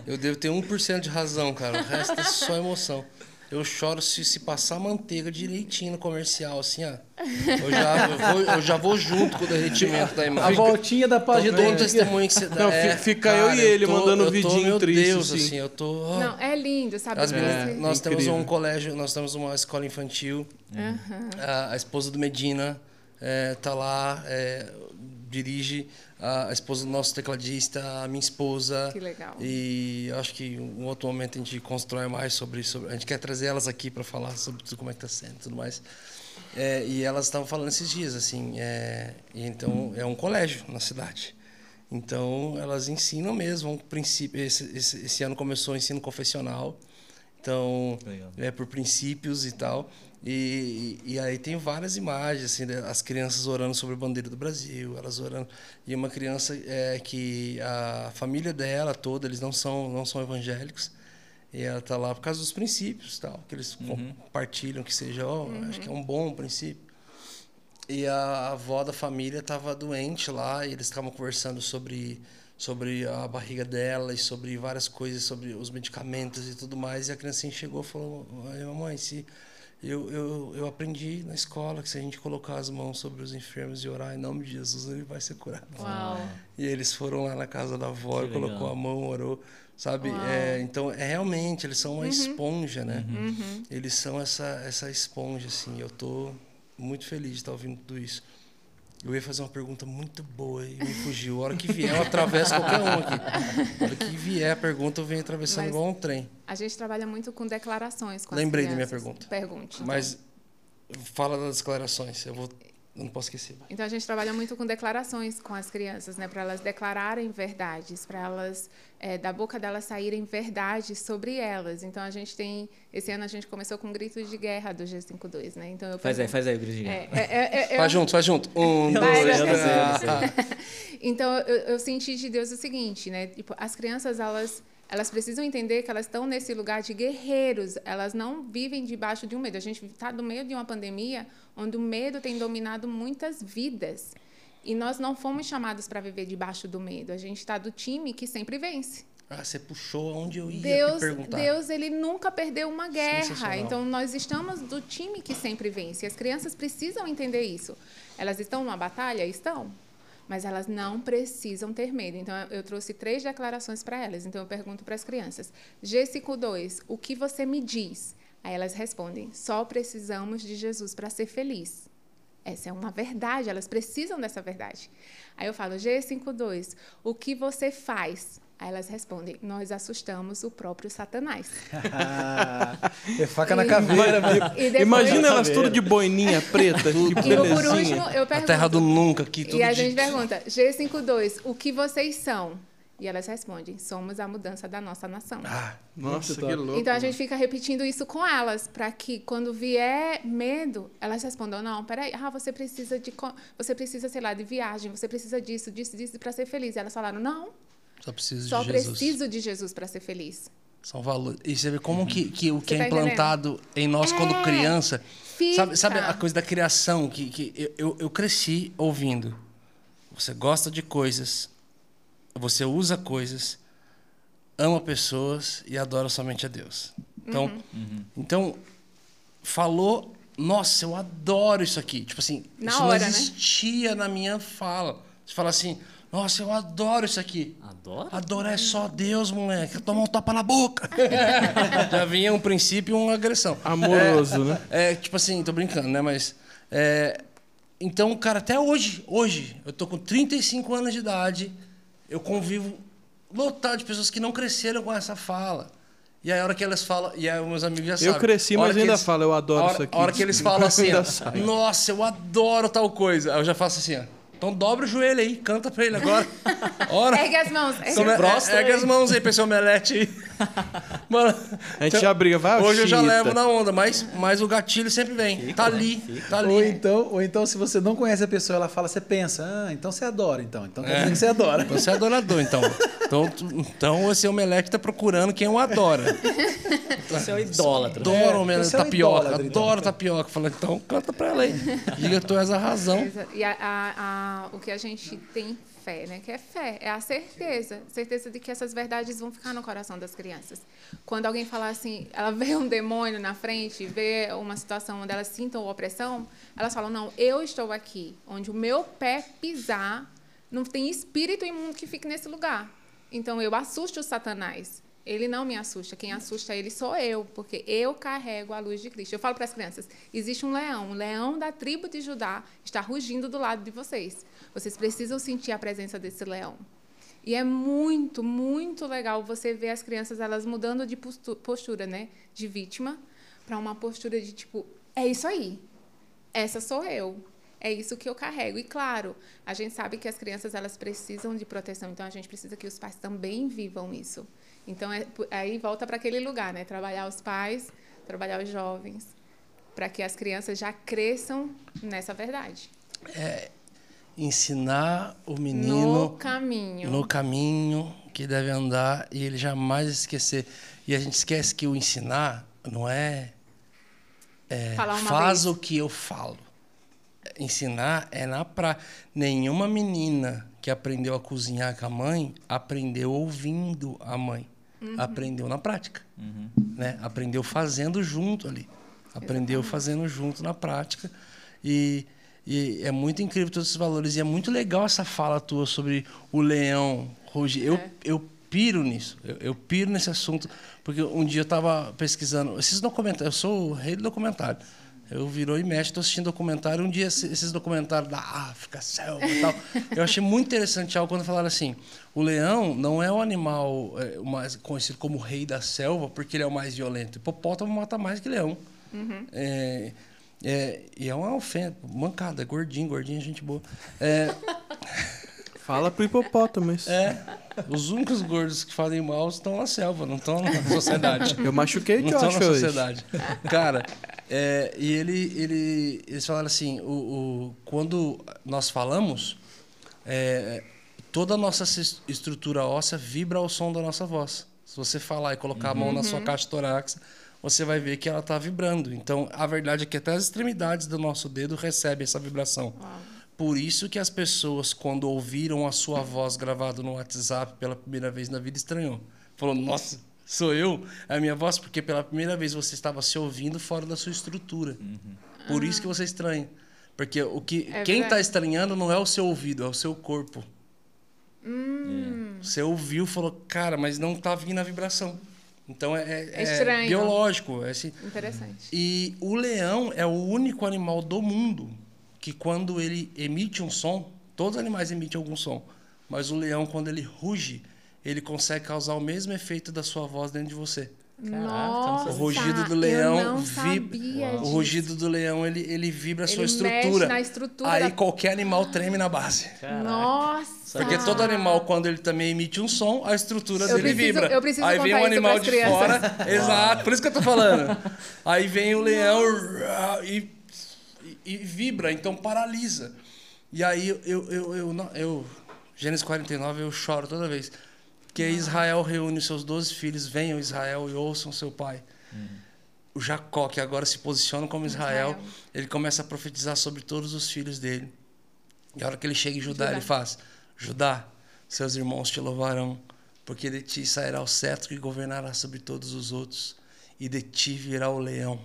A: Eu, eu devo ter 1% de razão, cara. O resto é só emoção. Eu choro se, se passar manteiga direitinho no comercial, assim, ó. Eu já, eu vou, eu já vou junto com o derretimento da
B: A
A: imagem.
B: voltinha da
A: Eu
B: página
A: dou um
B: do
A: testemunho que você dá.
C: Não,
A: É,
C: fi- fica eu e ele
A: tô-
C: mandando
A: eu tô,
C: vidinho
A: meu
C: triste,
A: Deus,
C: assim.
A: assim, eu tô...
E: Não, é lindo, sabe?
A: As meninas-
E: Você-
A: nós temos um colégio, nós temos uma escola infantil. A, a esposa do Medina é, tá lá, é, dirige. A, esposa do nosso tecladista, a minha esposa.
E: Que legal.
A: E eu acho que em um outro momento a gente constrói mais sobre isso. A gente quer trazer elas aqui para falar sobre tudo, como é que tá sendo e tudo mais. É, e elas estavam falando esses dias, assim. É, e então, é um colégio na cidade. Então, elas ensinam mesmo um princípio. Esse, esse, esse ano começou o ensino confessional. Então,
D: Legal.
A: é por princípios e tal. E, e, aí tem várias imagens, assim, as crianças orando sobre a bandeira do Brasil, elas orando. E uma criança é, que a família dela toda, eles não são, não são evangélicos. E ela tá lá por causa dos princípios, tal, que eles compartilham, que seja, ó, acho que é um bom princípio. E a avó da família estava doente lá e eles estavam conversando sobre sobre a barriga dela e sobre várias coisas, sobre os medicamentos e tudo mais. E a criancinha chegou e falou: "Ai, mamãe, se eu, eu, eu aprendi na escola que se a gente colocar as mãos sobre os enfermos e orar em nome de Jesus, ele vai ser curado.
E: Uau.
A: E eles foram lá na casa da avó,
D: Que
A: colocou
D: legal.
A: a mão, orou, sabe? É, então, é realmente, eles são uma esponja, né?
E: Uhum.
A: Eles são essa, essa esponja, assim. Eu tô muito feliz de estar ouvindo tudo isso. Eu ia fazer uma pergunta muito boa e me fugiu. A hora que vier, eu atravesso qualquer um aqui. A hora que vier a pergunta, eu venho atravessando
E: Mas-
A: igual um trem.
E: A gente trabalha muito com declarações. Com
A: Lembrei da minha pergunta.
E: Pergunte. então.
A: Mas fala das declarações. Eu vou. Eu não posso esquecer.
E: Então a gente trabalha muito com declarações com as crianças, né, para elas declararem verdades, para elas eh, da boca delas saírem verdades sobre elas. Então a gente tem esse ano a gente começou com gritos de guerra do G52, né? Então eu
D: Faz aí, faz aí o gritinho.
E: É, é, é, é,
A: Faz junto, faz junto. Um, dois,
D: eu não
A: três.
D: sei, eu não sei.
E: Então, eu, eu senti de Deus o seguinte, né? Tipo, as crianças, elas, elas precisam entender que elas estão nesse lugar de guerreiros. Elas não vivem debaixo de um medo. A gente está no meio de uma pandemia onde o medo tem dominado muitas vidas. E nós não fomos chamados para viver debaixo do medo. A gente está do time que sempre vence.
A: Ah, você puxou onde eu ia
E: Deus,
A: perguntar.
E: Deus, ele nunca perdeu uma guerra. Então, nós estamos do time que sempre vence. As crianças precisam entender isso. Elas estão numa batalha? Estão. Mas elas não precisam ter medo. Então, eu- trouxe três declarações para elas. Então, eu pergunto para as crianças: G52, o que você me diz? Aí elas respondem: só precisamos de Jesus para ser feliz. Essa é uma verdade, elas precisam dessa verdade. Aí eu falo, G52, o que você faz? Aí elas respondem, nós assustamos o próprio Satanás.
B: é faca na
E: E-
B: caveira, meu.
E: E depois,
C: Imagina elas
B: Caveira.
C: tudo de boininha preta, tipo
E: e por último,
C: belezinha.
E: eu
A: A
E: pergunto.
A: terra do nunca aqui, tudo
E: E a
A: de-
E: gente pergunta, G52, o que vocês são? E elas respondem: somos a mudança da nossa nação.
A: Ah,
C: Nossa, que
B: top.
C: louco.
E: Então a gente fica repetindo isso com elas, para que quando vier medo, elas respondam: não, peraí, ah, você precisa de, você precisa, sei lá, de viagem, você precisa disso, disso, disso para ser feliz. E elas falaram: não,
A: só preciso
E: só
A: de Jesus.
E: preciso de Jesus para ser feliz.
A: São valores. E você vê como que, que o que é
E: tá
A: implantado em nós quando
E: É.
A: criança.
E: Fica.
A: Sabe, sabe a coisa da criação? Que, que eu- eu, eu cresci ouvindo. Você gosta de coisas, você usa coisas, ama pessoas e adora somente a Deus. Então, então falou, nossa, eu adoro isso aqui. Tipo assim,
E: Na
A: isso
E: hora,
A: não
E: né?
A: existia na minha fala. Você fala assim, nossa, eu adoro isso aqui.
D: Adora?
A: Adorar é só Deus, moleque. Tomar um tapa na boca. Já vinha um princípio e uma agressão.
C: Amoroso, né?
A: É, tipo assim, tô brincando, né? Mas. é, então, cara, até hoje, hoje, eu tô com 35 anos de idade, eu convivo lotado de pessoas que não cresceram com essa fala. E aí, a hora que elas falam, e aí, meus amigos já sabem.
C: Eu cresci, mas ainda
A: eles-
C: falo, eu adoro
A: hora,
C: isso aqui.
A: A hora que eles falam assim, ó, nossa, eu adoro tal coisa. Aí eu já faço assim, ó. Então dobra o joelho aí, canta pra ele agora. Ora.
E: Ergue as mãos. Ergue mãos.
A: é, ergue as mãos aí pra esse omelete aí. Mano,
C: A gente já briga, vai,
A: Hoje eu já
C: Chita.
A: levo na onda, mas, mas o gatilho sempre vem. tá ali, tá ali.
B: Ou então, ou então, se você não conhece a pessoa, ela fala, você pensa, ah, então você adora, então. Então quer
A: É.
B: dizer que você adora.
A: Você é adorador, então. Então, então esse omelete tá procurando quem o adora.
D: Você é o idólatra.
A: Adoro
B: É,
A: omelete
B: você é um
A: tapioca.
B: idólatra, então.
A: Adoro tapioca. Fala, então canta pra ela aí. Diga que tu és a razão.
E: E a- a- o que a gente tem fé, né? Que é fé, é a certeza. Certeza de que essas verdades vão ficar no coração das crianças. Quando alguém falar assim, ela vê um demônio na frente, vê uma situação onde elas sintam opressão, elas falam, não, eu estou aqui, onde o meu pé pisar, não tem espírito imundo que fique nesse lugar. Então eu assusto o Satanás. Ele não me assusta. Quem assusta ele sou eu, porque eu carrego a luz de Cristo. Eu falo para as crianças: existe um leão, um leão da tribo de Judá está rugindo do lado de vocês. Vocês precisam sentir a presença desse leão. E é muito, muito legal você ver as crianças elas mudando de postu- postura, né, de vítima, para uma postura de tipo, é isso aí. Essa sou eu. É isso que eu carrego. E claro, a gente sabe que as crianças elas precisam de proteção, então a gente precisa que os pais também vivam isso. Então é, aí volta para aquele lugar, né? Trabalhar os pais, trabalhar os jovens, para que as crianças já cresçam nessa verdade.
A: Ensinar o menino
E: no caminho.
A: no caminho que deve andar e ele jamais esquecer. E a gente esquece que o ensinar não é, é, faz
E: vez.
A: o que eu falo. Ensinar é na prática. Nenhuma menina que aprendeu a cozinhar com a mãe aprendeu ouvindo a mãe.
E: Uhum.
A: Aprendeu na prática. Né? Aprendeu fazendo junto ali. Aprendeu fazendo junto na prática. E, e é muito incrível todos esses valores. E é muito legal essa fala tua sobre o leão, Rogi. Eu,
E: É.
A: eu piro nisso. Eu, eu piro nesse assunto. Porque um dia eu estava pesquisando. Esses documentários. Eu sou o rei do documentário. Eu virou e mexe, estou assistindo documentário. Um dia, esse- esses documentários da África, selva e tal. Eu achei muito interessante algo quando falaram assim: o leão não é o animal é, mais conhecido como o rei da selva, porque ele é o mais violento. Hipopótamo mata mais que leão. É, é, e é uma ofensa, mancada, gordinho, gordinho, gente boa. É,
C: Fala pro hipopótamo isso.
A: é, os únicos gordos que fazem mal estão na selva, não estão na sociedade.
C: Eu machuquei o
A: Não estão
C: Josh
A: na
C: hoje.
A: sociedade. Cara, é, e ele, ele, eles falaram assim, o, o- quando nós falamos, é, toda a nossa estrutura óssea vibra ao som da nossa voz. Se você falar e colocar a mão na sua caixa torácica, você vai ver que ela está vibrando. Então, a verdade é que até as extremidades do nosso dedo recebem essa vibração. Por isso que as pessoas, quando ouviram a sua voz gravada no WhatsApp pela primeira vez na vida, estranhou. Falou, nossa, sou eu? É a minha voz? Porque pela primeira vez você estava se ouvindo fora da sua estrutura. Por isso que você estranha. Porque o que,
E: É
A: quem está estranhando não é o seu ouvido, é o seu corpo.
E: Hum.
A: Você ouviu, falou, cara, mas não está vindo a vibração. Então é, é-
E: É estranho.
A: biológico. É assim,
E: Interessante.
A: e o leão é o único animal do mundo que quando ele emite um som, todos os animais emitem algum som, mas o leão quando ele ruge, ele consegue causar o mesmo efeito da sua voz dentro de você.
E: Nossa,
A: O rugido do leão vibra. O rugido do leão, ele, ele vibra a sua
E: Ele
A: estrutura.
E: mexe na estrutura
A: Aí
E: da-
A: qualquer animal treme na base.
D: Caraca.
E: Nossa.
A: Porque todo animal, quando ele também emite um som, a estrutura
E: Eu
A: dele
E: preciso-
A: vibra.
E: eu preciso
A: Aí vem um animal de
E: crianças.
A: fora. Exato, por isso que eu tô falando. Aí vem o leão e, e, vibra, então paralisa. E aí eu, eu, eu, eu, eu- Gênesis 49, eu choro toda vez. Que Israel reúne seus 12 filhos, venham Israel e ouçam seu pai. O Jacó, que agora se posiciona como Israel,
E: Israel.
A: ele começa a profetizar sobre todos os filhos dele. E a hora que ele chega em Judá,
E: Judá.
A: ele faz: Judá, seus irmãos te louvarão, porque de ti sairá o cetro que governará sobre todos os outros, e de ti virá o leão,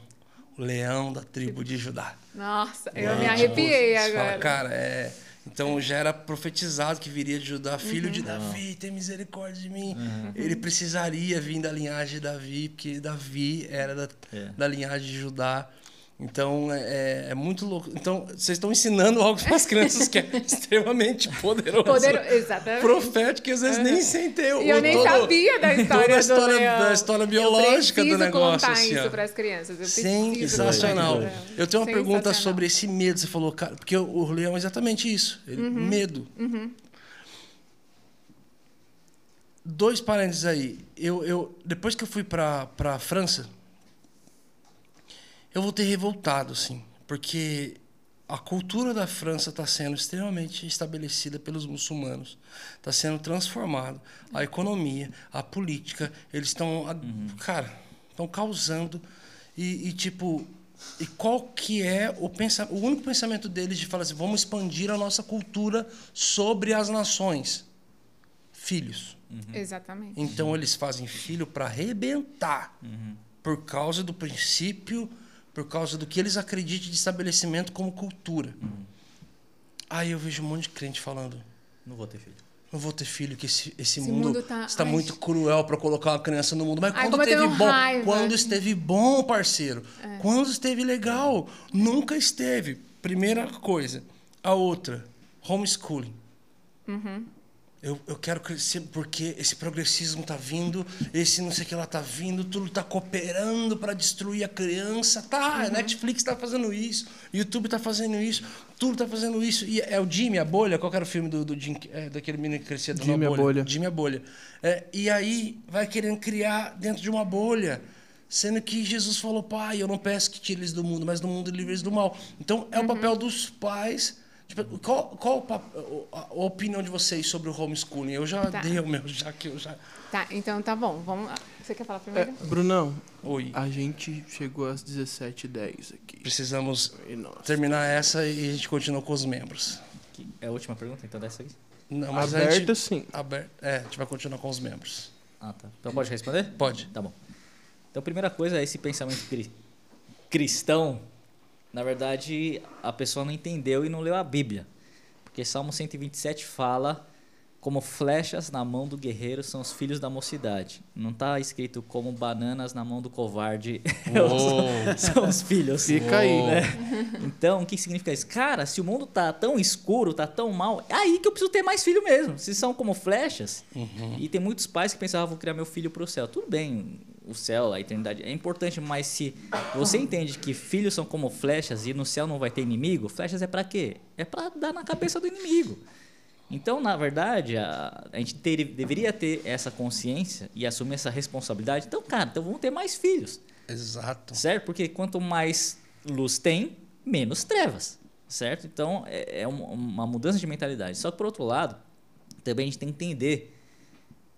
A: o leão da tribo de Judá.
E: Nossa, eu me arrepiei
A: Você fala,
E: agora.
A: cara, é. Então já era profetizado que viria de Judá, filho
E: Uhum.
A: de Davi, tem misericórdia de mim. Ele precisaria vir da linhagem de Davi, porque Davi era da,
D: É.
A: da linhagem de Judá. Então é, é muito louco. Então vocês estão ensinando algo para as crianças que é extremamente poderoso.
E: Poder... Exatamente.
A: Profético, e às vezes nem sentei o
E: E eu nem
A: todo-
E: sabia da história,
A: toda a história, da história biológica
E: eu
A: do negócio.
E: contar
A: assim,
E: isso para as crianças. Eu
A: sensacional. Eu tenho uma pergunta sobre esse medo. Você falou, cara, porque o, leão é exatamente isso. Ele,
E: Uhum.
A: Medo. Dois parênteses aí. Eu, eu, depois que eu fui para a França, eu voltei revoltado, assim, porque a cultura da França está sendo extremamente estabelecida pelos muçulmanos, está sendo transformado. A economia, a política, eles estão, a- cara, estão causando e, e, tipo, e qual que é o pensa, o único pensamento deles de falar assim, vamos expandir a nossa cultura sobre as nações, filhos.
E: Exatamente.
A: Então eles fazem filho para arrebentar
D: Uhum.
A: por causa do princípio, por causa do que eles acreditam de estabelecimento como cultura.
D: Uhum.
A: Aí eu vejo um monte de crente falando:
D: Não vou ter filho.
A: não vou ter filho, que esse, esse,
E: Esse
A: mundo,
E: mundo tá-
A: está
E: ai.
A: muito cruel para colocar uma criança no mundo. Mas
E: Ai,
A: quando esteve bom,
E: raiva. É.
A: quando esteve bom, parceiro, quando esteve legal, nunca esteve. Primeira coisa. A outra, homeschooling.
E: Uhum.
A: Eu, eu quero crescer porque esse progressismo tá vindo, esse não sei o que lá tá vindo, tudo tá cooperando para destruir a criança. Tá,
E: Uhum.
A: Netflix tá fazendo isso, YouTube tá fazendo isso, tudo tá fazendo isso. E é o Jimmy, a bolha, qual era o filme do, do Jim, é, daquele menino que crescia dando
C: Jimmy,
A: uma
C: a bolha.
A: Jimmy a bolha. É, e aí vai querendo criar dentro de uma bolha. Sendo que Jesus falou, pai, eu não peço que tire eles do mundo, mas do mundo livre eles do mal. Então, é o papel dos pais. Tipo, qual, qual o pap- a, a opinião de vocês sobre o homeschooling? Eu já
E: Tá.
A: dei o meu, já que eu já.
E: Tá, então tá bom. Vamos lá. Você quer falar
C: É,
E: primeiro?
C: Brunão,
A: Oi.
C: a gente chegou às 17h10 aqui.
A: Precisamos
C: nossa.
A: terminar essa e a gente continua com os membros.
D: É a última pergunta, então, dessa aqui?
A: Não, mas a
C: Aberta,
A: gente,
C: sim.
A: aber- é, a gente vai continuar com os membros.
D: Ah, tá. Então pode responder?
A: Pode.
D: Tá bom. Então, primeira coisa é esse pensamento cri- cristão. Na verdade, a pessoa não entendeu e não leu a Bíblia. Porque Salmo 127 fala como flechas na mão do guerreiro são os filhos da mocidade. Não está escrito como bananas na mão do covarde são os filhos.
C: Fica aí. Né?
D: Então, o que significa isso? Cara, se o mundo tá tão escuro, tá tão mal, é aí que eu preciso ter mais filho mesmo. Se são como flechas, e tem muitos pais que pensavam, "Ah, vou criar meu filho pro céu. Tudo bem, o céu, a eternidade é importante, mas se você entende que filhos são como flechas e no céu não vai ter inimigo, flechas é pra quê? É pra dar na cabeça do inimigo. Então, na verdade, a, a gente ter- deveria ter essa consciência e assumir essa responsabilidade. Então, cara, então vamos ter mais filhos.
A: Exato.
D: Certo? Porque quanto mais luz tem, menos trevas. Certo? Então, é, é um- uma mudança de mentalidade. Só que, por outro lado, também a gente tem que entender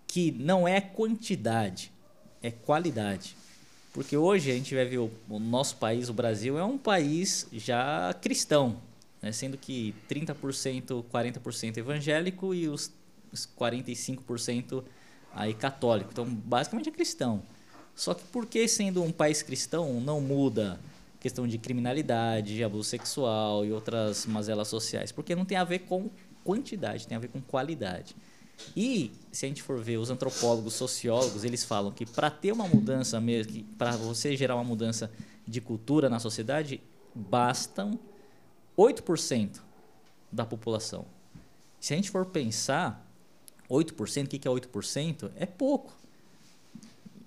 D: que não é quantidade, é qualidade. Porque hoje a gente vai ver o, o nosso país, o Brasil, é um país já cristão. Né? Sendo que 30%, 40% evangélico e os, os 45% aí católico. Então, basicamente é cristão. Só que por que sendo um país cristão não muda questão de criminalidade, abuso sexual e outras mazelas sociais? Porque não tem a ver com quantidade, tem a ver com qualidade. E se a gente for ver os antropólogos, sociólogos, eles falam que para ter uma mudança mesmo, para você gerar uma mudança de cultura na sociedade, bastam 8% da população. Se a gente for pensar, 8%, o que é 8%? É pouco.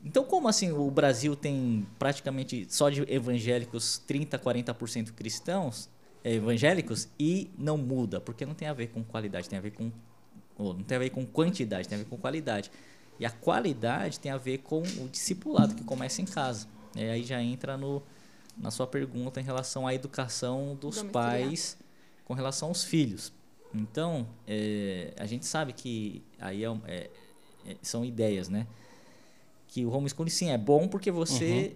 D: Então, como assim o Brasil tem praticamente só de evangélicos 30, 40% cristãos, é, evangélicos, e não muda? Porque não tem a ver com qualidade, tem a ver com. Ou não tem a ver com quantidade, tem a ver com qualidade. E a qualidade tem a ver com o discipulado que começa em casa. E aí já entra no, na sua pergunta em relação à educação dos
E: Domiciliar.
D: pais com relação aos filhos. Então, é, a gente sabe que aí é é- é- são ideias, né? Que o homeschooling, sim, é bom porque você...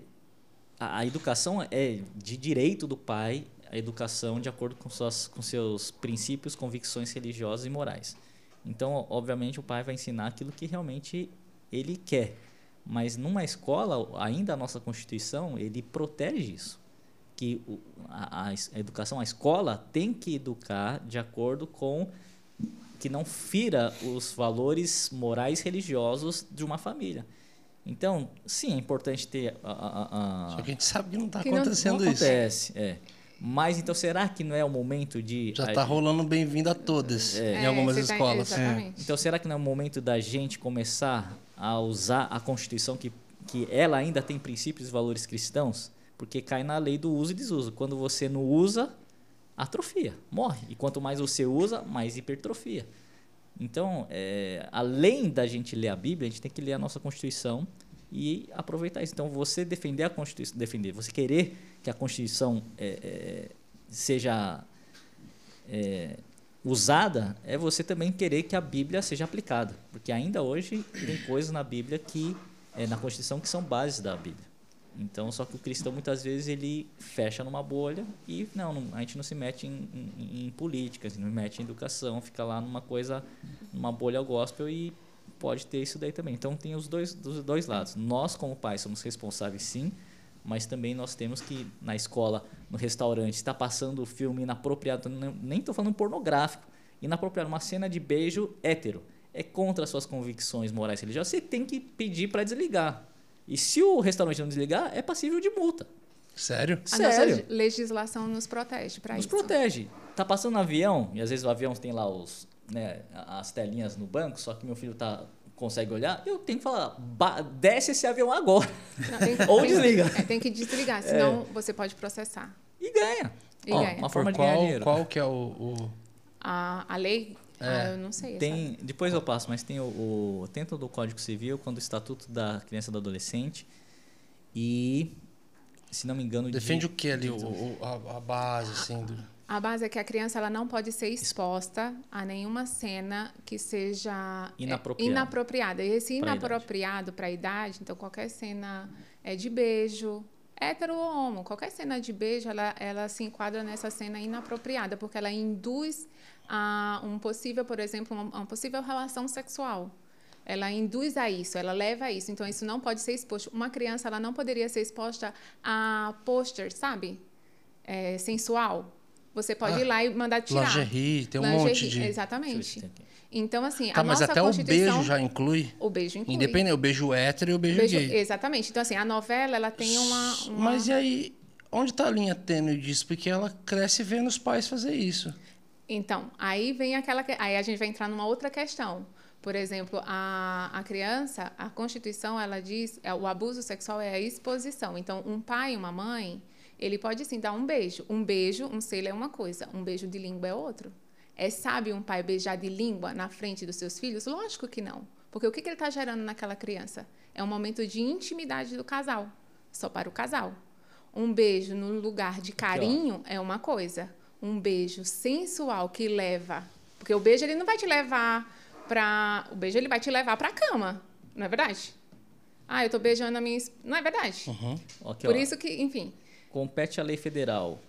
D: A, a educação é de direito do pai, a educação de acordo com, suas, com seus princípios, convicções religiosas e morais. Então, obviamente, o pai vai ensinar aquilo que realmente ele quer. Mas numa escola, ainda a nossa Constituição, ele protege isso. Que a, a educação, a escola tem que educar de acordo com que não fira os valores morais religiosos de uma família. Então, sim, é importante ter a, a- a-
A: Só que a gente sabe que não tá
E: Que não-
A: acontecendo
D: não
A: isso.
D: acontece, é. Mas então será que não é o momento de
A: Já
D: a-
A: tá rolando bem-vindo a todas
D: É.
A: em algumas
E: você tá-
A: escolas.
E: exatamente.
D: Então será que não é o momento da gente começar a usar a Constituição que que ela ainda tem princípios e valores cristãos? Porque cai na lei do uso e desuso. Quando você não usa, atrofia, morre. E quanto mais você usa, mais hipertrofia. Então, é, além da gente ler a Bíblia, a gente tem que ler a nossa Constituição e aproveitar isso. Então, você defender a Constituição, defender, você querer que a Constituição é, é, seja é, usada, é você também querer que a Bíblia seja aplicada. Porque ainda hoje tem coisas na Bíblia que, é, na Constituição, que são bases da Bíblia. Então, só que o cristão muitas vezes ele fecha numa bolha e não, não- a gente não se mete em, em, em política, assim, não se mete em educação, fica lá numa coisa, numa bolha gospel e pode ter isso daí também. Então tem os dois, dos dois lados. Nós como pais somos responsáveis sim, mas também nós temos que na escola, no restaurante, está passando o filme inapropriado, nem estou falando pornográfico, inapropriado, uma cena de beijo hétero. É contra suas convicções morais e religiosas, você tem que pedir para desligar. E se o restaurante não desligar, é passível de multa.
A: Sério?
E: A
D: Sério?
E: nossa legislação nos protege para
D: Nos
E: isso.
D: protege. Tá passando no avião, e às vezes o avião tem lá os, né, as telinhas no banco, só que meu filho tá, consegue olhar, eu tenho que falar, "Ba- desce esse avião agora.
E: Não, tem-
D: Ou
E: tem-
D: desliga.
E: é, tem que desligar, senão você pode processar.
D: E ganha.
E: E
D: Ó,
E: ganha.
D: Uma
A: Por
D: forma de ganhar
A: qual, qual que é o, o-
E: A, a lei, ah, eu não sei. essa-
D: Tem, depois eu passo, mas tem o, o dentro do Código Civil, quando o Estatuto da Criança e do Adolescente e, se não me engano,
A: Defende
D: de,
A: o que ali? O, o- a, a base, assim. Do...
E: A base é que a criança ela não pode ser exposta a nenhuma cena que seja é,
D: Inapropriada.
E: inapropriada. E esse inapropriado para a idade, então qualquer cena é de beijo, hétero ou homo, qualquer cena de beijo, ela, ela se enquadra nessa cena inapropriada, porque ela induz a um possível, por exemplo, uma, uma possível relação sexual. Ela induz a isso, ela leva a isso. Então, isso não pode ser exposto. Uma criança, ela não poderia ser exposta a pôster, sabe? É, sensual. Você pode
A: Ah,
E: ir lá e mandar tirar.
A: Lingerie, tem um
E: Lingerie,
A: monte de...
E: Exatamente. Então, assim,
A: Tá,
E: a
A: mas
E: nossa
A: até o
E: Constituição...
A: beijo já inclui?
E: O beijo inclui.
A: Independente, o beijo hétero e o beijo,
E: Beijo-
A: gay.
E: Exatamente. Então, assim, a novela, ela tem uma... uma-
A: Mas e aí, onde tá a linha tênue disso? Porque ela cresce vendo os pais fazer isso.
E: Então, aí vem aquela. que- Aí a gente vai entrar numa outra questão. Por exemplo, a, a criança, a Constituição, ela diz é, o abuso sexual é a exposição. Então, um pai e uma mãe, ele pode sim dar um beijo. Um beijo, um selo é uma coisa, um beijo de língua é outro. É sabe um pai beijar de língua na frente dos seus filhos? Lógico que não. Porque o que, que ele está gerando naquela criança? É um momento de intimidade do casal, só para o casal. Um beijo no lugar de carinho é uma coisa. Um beijo sensual que leva. Porque o beijo ele não vai te levar para. O beijo ele vai te levar para a cama. Não é verdade? Ah, eu tô beijando a minha. Não é verdade?
D: Aqui,
E: Por
D: ó.
E: isso que, enfim.
D: Compete à lei federal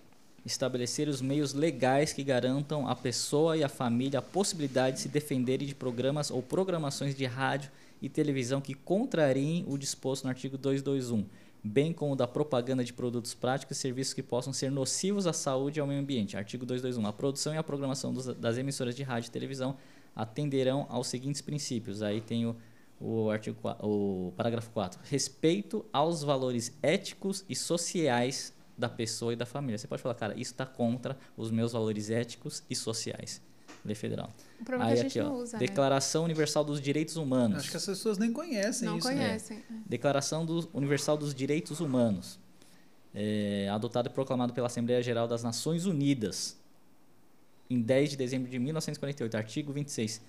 D: estabelecer os meios legais que garantam à pessoa e à família a possibilidade de se defenderem de programas ou programações de rádio e televisão que contrariem o disposto no artigo 221, bem como da propaganda de produtos práticos e serviços que possam ser nocivos à saúde e ao meio ambiente. Artigo 221. A produção e a programação dos- das emissoras de rádio e televisão atenderão aos seguintes princípios. Aí tem o, o artigo o parágrafo 4. Respeito aos valores éticos e sociais da pessoa e da família. Você pode falar, cara, isso está contra os meus valores éticos e sociais. Lei federal.
E: O problema é
D: Aí
E: que a gente
D: aqui, ó,
E: não usa, né?
D: Declaração Universal dos Direitos Humanos.
B: Acho que as pessoas nem conhecem
E: Não
B: isso. né?
E: conhecem.
D: Declaração do- Universal dos Direitos Humanos, é, adotada e proclamada pela Assembleia Geral das Nações Unidas, em 10 de dezembro de 1948, artigo 26.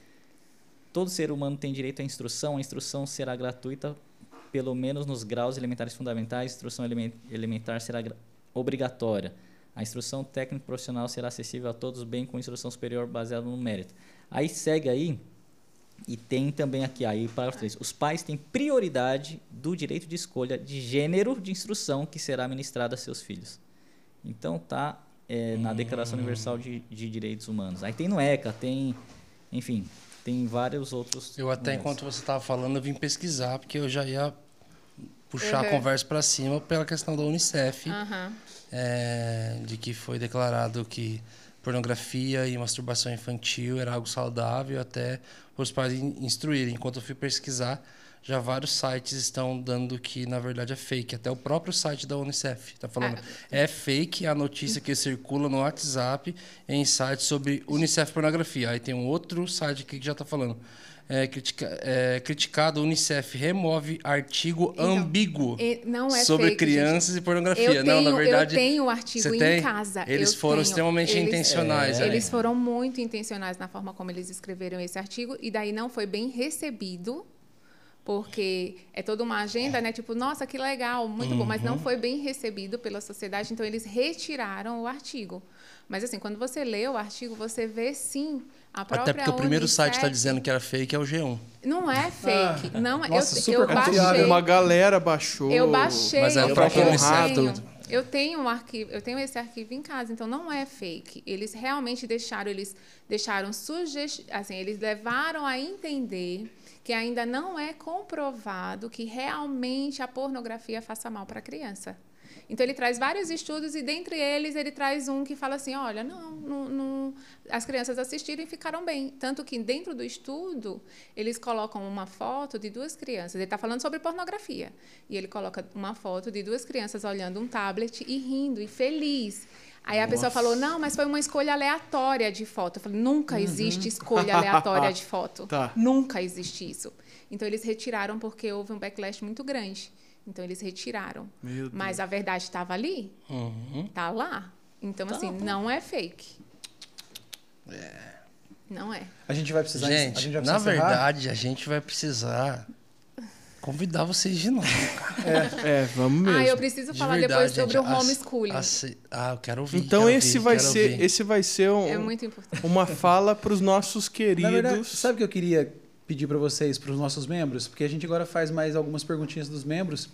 D: Todo ser humano tem direito à instrução, a instrução será gratuita, pelo menos nos graus elementares fundamentais, a instrução elemen- elementar será obrigatória. A instrução técnico profissional será acessível a todos, bem como instrução superior baseada no mérito. Aí segue aí, e tem também aqui, aí, parágrafo 3. Os pais têm prioridade do direito de escolha de gênero de instrução que será ministrada a seus filhos. Então tá é, na Declaração Universal de, de Direitos Humanos. Aí tem no ECA, tem, enfim, tem vários outros.
A: Eu até,
D: lugares.
A: enquanto você estava falando, eu vim pesquisar, porque eu já ia puxar a
E: Uhum.
A: conversa para cima pela questão da Unicef,
E: Aham.
A: é, de que foi declarado que pornografia e masturbação infantil era algo saudável até os pais in- instruírem. Enquanto eu fui pesquisar, já vários sites estão dando que, na verdade, é fake. Até o próprio site da Unicef está falando. É fake a notícia que circula no WhatsApp em sites sobre Unicef pornografia. Aí tem um outro site aqui que já está falando. É, critica, é, criticado, Unicef remove artigo
E: Então,
A: ambíguo
E: é
A: sobre
E: fake,
A: crianças e pornografia. Não, na verdade.
E: eu tenho o artigo
A: você
E: em
A: tem?
E: casa.
A: Eles
E: eu
A: foram
E: tenho.
A: extremamente
E: Eles-
A: intencionais.
D: É.
E: Eles foram muito intencionais na forma como eles escreveram esse artigo e daí não foi bem recebido, porque é toda uma agenda, né? Tipo, nossa, que legal, muito bom, mas
A: Uhum.
E: não foi bem recebido pela sociedade, então eles retiraram o artigo. Mas assim, quando você lê o artigo, você vê sim a própria
A: Até porque o primeiro site está
E: Unicef-
A: dizendo que era fake é o G1.
E: Não é fake, não é.
B: nossa,
E: eu,
B: super
E: eu baixei.
C: Uma galera baixou.
E: Eu baixei,
A: Mas é
E: eu, tenho,
A: porrada.
E: eu tenho, eu tenho um arquivo, eu tenho esse arquivo em casa, então não é fake. Eles realmente deixaram, eles deixaram sugesti assim, eles levaram a entender que ainda não é comprovado que realmente a pornografia faça mal para a criança. Então ele traz vários estudos e dentre eles ele traz um que fala assim, olha, não, não, não- as crianças assistiram e ficaram bem, tanto que dentro do estudo eles colocam uma foto de duas crianças. Ele está falando sobre pornografia e ele coloca uma foto de duas crianças olhando um tablet e rindo e feliz. Aí a pessoa falou, não, mas foi uma escolha aleatória de foto. Eu falei, nunca existe escolha aleatória de foto.
C: Tá.
E: Nunca existe isso. Então eles retiraram porque houve um backlash muito grande. Então eles retiraram.
C: Meu Deus.
E: Mas a verdade estava ali?
A: Uhum.
E: Tá lá. Então, assim, não é fake. Não é.
B: A gente vai precisar a
A: Gente,
B: gente vai
A: na
B: precisar encerrar.
A: verdade, a gente vai precisar convidar vocês de novo, cara.
C: É, vamos mesmo.
E: Ah, eu preciso
A: De
E: falar
A: verdade,
E: depois sobre
A: gente,
E: o
A: ass-
E: homeschooling.
A: assi- Ah, eu quero ouvir.
C: Então
A: quero
C: esse
A: ouvir,
C: vai
A: quero
C: ser,
A: ouvir.
C: esse vai ser um-
E: É muito importante.
C: uma fala para os nossos
B: Na
C: queridos.
B: verdade, sabe o que eu queria pedir para vocês, para os nossos membros? Porque a gente agora faz mais algumas perguntinhas dos membros.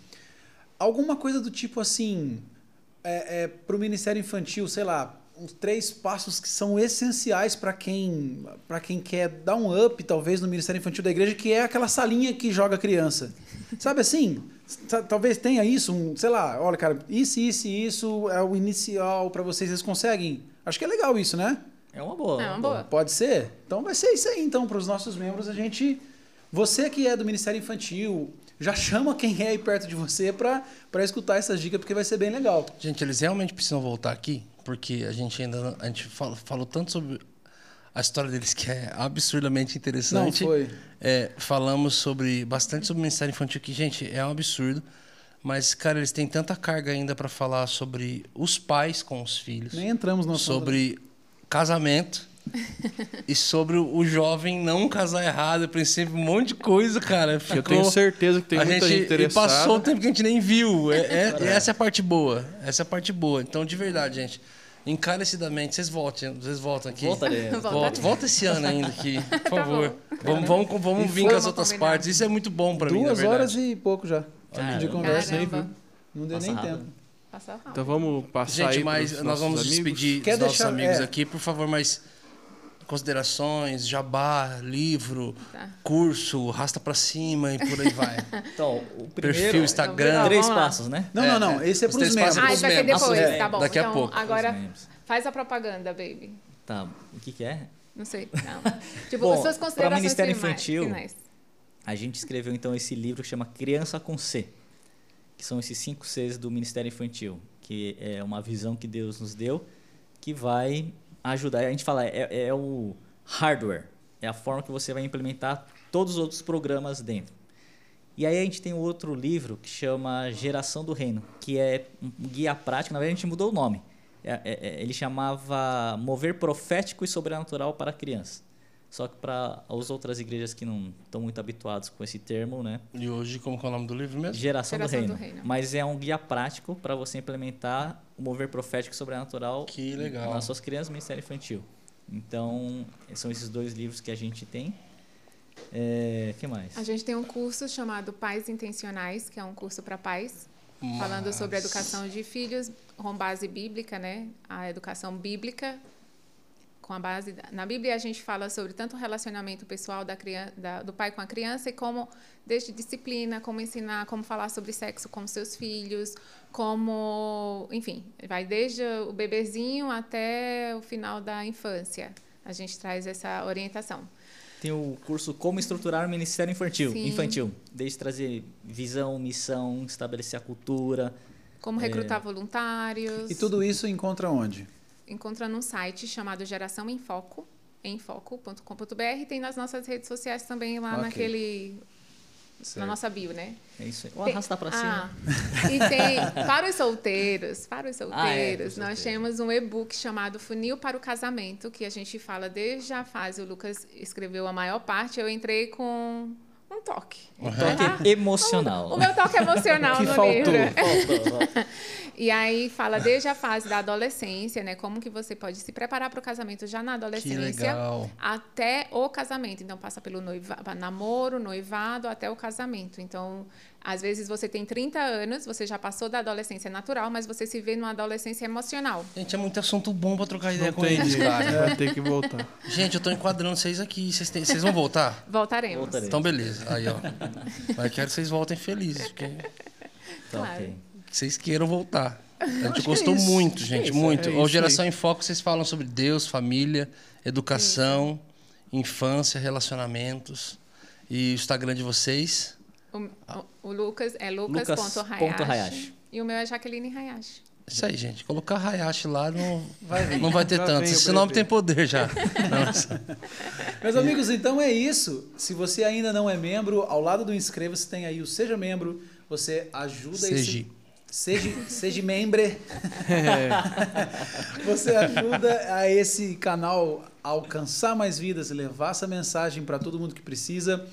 B: Alguma coisa do tipo assim, é, para o Ministério Infantil, sei lá, uns três passos que são essenciais para quem, para quem quer dar um up, talvez, no Ministério Infantil da igreja, que é aquela salinha que joga criança. Sabe assim? Talvez tenha isso, um, sei lá, olha, cara, isso, isso isso é o inicial para vocês. Vocês conseguem? Acho que é legal isso, né?
D: É uma boa.
E: É uma boa.
B: Pode ser? Então vai ser isso aí, então, para os nossos membros. A gente. Você que é do Ministério Infantil, já chama quem é aí perto de você para escutar essas dicas, porque vai ser bem legal.
A: Gente, eles realmente precisam voltar aqui, porque a gente ainda não- a gente falou, falou tanto sobre a história deles que é absurdamente
B: Não
A: interessante.
B: foi.
A: É, falamos sobre bastante sobre o Ministério Infantil que, gente, é um absurdo. Mas, cara, eles têm tanta carga ainda para falar sobre os pais com os filhos,
B: Nem entramos no assunto.
A: Casamento e sobre o jovem não casar errado, princípio, um monte de coisa, cara.
C: Eu
A: Ficou-
C: tenho certeza que tem
A: a
C: muita
A: gente,
C: gente
A: e
C: interessada.
A: passou o tempo que a gente nem viu. É, é- essa é a parte boa. Essa é a parte boa. Então, de verdade, gente, encarecidamente, vocês voltem, vocês voltam aqui. Volta, volta esse ano ainda aqui, por
E: Tá
A: favor.
E: bom.
A: vamos vamos, vamos
E: E
A: vir com as outras
E: combinada.
A: partes. Isso é muito bom pra mim, na
B: Duas horas e pouco já de
D: Caramba.
B: conversa aí, viu? Não deu
D: Passa
B: nem
D: rápido.
B: tempo.
E: Passa.
C: Então vamos passar
A: Gente,
C: aí
A: mas nós vamos
C: amigos.
A: despedir
B: Quer
A: dos nossos
B: deixar-
A: amigos
B: é.
A: aqui, por favor, mais considerações, jabá, livro,
E: Tá.
A: curso, rasta pra cima e por aí vai.
D: Então, o primeiro.
A: Perfil, Instagram.
E: Então,
D: Três passos, né?
B: Não,
A: É,
B: não, não.
A: é.
B: Esse é para os membros.
A: passos
E: Ah,
A: os
E: vai ser
A: membros.
E: depois,
D: É,
E: tá bom.
A: daqui a
E: então,
A: pouco.
E: Agora, faz a propaganda, baby.
D: Tá. O que, que é?
E: Não sei. Não. Tipo,
D: Bom,
E: suas considerações
D: Ministério Infantil,
E: finais.
D: A gente escreveu então esse livro que chama Criança com C, que são esses cinco Cs do Ministério Infantil, que é uma visão que Deus nos deu, que vai ajudar. A gente fala, é, é o, hardware. É a forma que você vai implementar todos os outros programas dentro. E aí a gente tem outro livro que chama Geração do Reino, que é um guia prático. Na verdade, a gente mudou o nome. É- é- é- ele chamava Mover Profético e Sobrenatural para Crianças. Só que para as outras igrejas que não estão muito habituados com esse termo, né?
A: E hoje, como é o nome do livro mesmo?
D: Geração,
E: Geração
D: do,
E: do
D: reino.
E: Reino.
D: Mas é um guia prático para você implementar o mover profético sobrenatural
A: Que legal.
D: nas suas crianças no Ministério Infantil. Então, são esses dois livros que a gente tem. É, que mais?
E: A gente tem um curso chamado Pais Intencionais, que é um curso para pais, falando sobre a
A: Mas-
E: educação de filhos com base bíblica, né? A educação bíblica com a base da- na Bíblia a gente fala sobre tanto o relacionamento pessoal da criança, do pai com a criança e como desde disciplina, como ensinar, como falar sobre sexo com seus filhos, como, enfim, vai desde o bebezinho até o final da infância. A gente traz essa orientação.
D: Tem o curso Como Estruturar o Ministério Infantil.
E: Sim.
D: Infantil. Desde trazer visão, missão, estabelecer a cultura.
E: Como recrutar voluntários.
B: E tudo isso encontra onde?
E: Encontra num site chamado Geração em Foco, emfoco.com.br e tem nas nossas redes sociais também lá
B: Ok.
E: naquele na
B: Certo.
E: nossa bio, né?
D: É isso aí. Ou
E: Tem-
D: arrastar para cima.
E: Ah, e tem para os solteiros, para os solteiros,
D: Ah, é, para os
E: nós
D: solteiros.
E: temos um e-book chamado Funil para o Casamento, que a gente fala desde a fase, o Lucas escreveu a maior parte, eu entrei com um toque.
D: Um toque emocional.
E: O meu toque emocional
B: Que
E: no
B: faltou.
E: livro.
D: Faltou, faltou.
E: E aí fala desde a fase da adolescência, né? Como que você pode se preparar para o casamento já na adolescência até o casamento. Então passa pelo noiva, namoro, noivado até o casamento. Então, às vezes você tem 30 anos, você já passou da adolescência natural, mas você se vê numa adolescência emocional.
A: Gente, é muito assunto bom pra trocar ideia
C: Não
A: com
C: tem
A: eles, cara.
C: vai ter que voltar.
A: Gente, eu tô enquadrando vocês aqui. Vocês, têm- vocês vão voltar?
E: Voltaremos.
D: Voltaremos.
A: Então, beleza. Aí, ó. Mas quero que vocês voltem felizes, porque
D: Tá,
E: Claro.
D: ok.
A: vocês queiram voltar. A gente
B: que é
A: gostou
B: isso.
A: muito, gente,
C: isso,
A: muito.
C: é isso
A: Geração em Foco, vocês falam sobre Deus, família, educação, infância, relacionamentos. E o Instagram de vocês.
E: O, o- o Lucas é
D: Lucas
E: lucas.hayashi.
D: ponto Hayashi.
E: E o meu é Jaqueline Hayashi.
A: Isso aí, gente. Colocar Hayashi lá não
B: Vai vir.
A: não vai ter
C: Já
A: tanto. Esse nome tem poder já.
B: Meus amigos, então é isso. Se você ainda não é membro, ao lado do inscreva-se tem aí o Seja Membro. Você ajuda
A: Seja.
B: esse... Seja, seja membre.
C: É,
B: Você ajuda a esse canal a alcançar mais vidas e levar essa mensagem para todo mundo que precisa.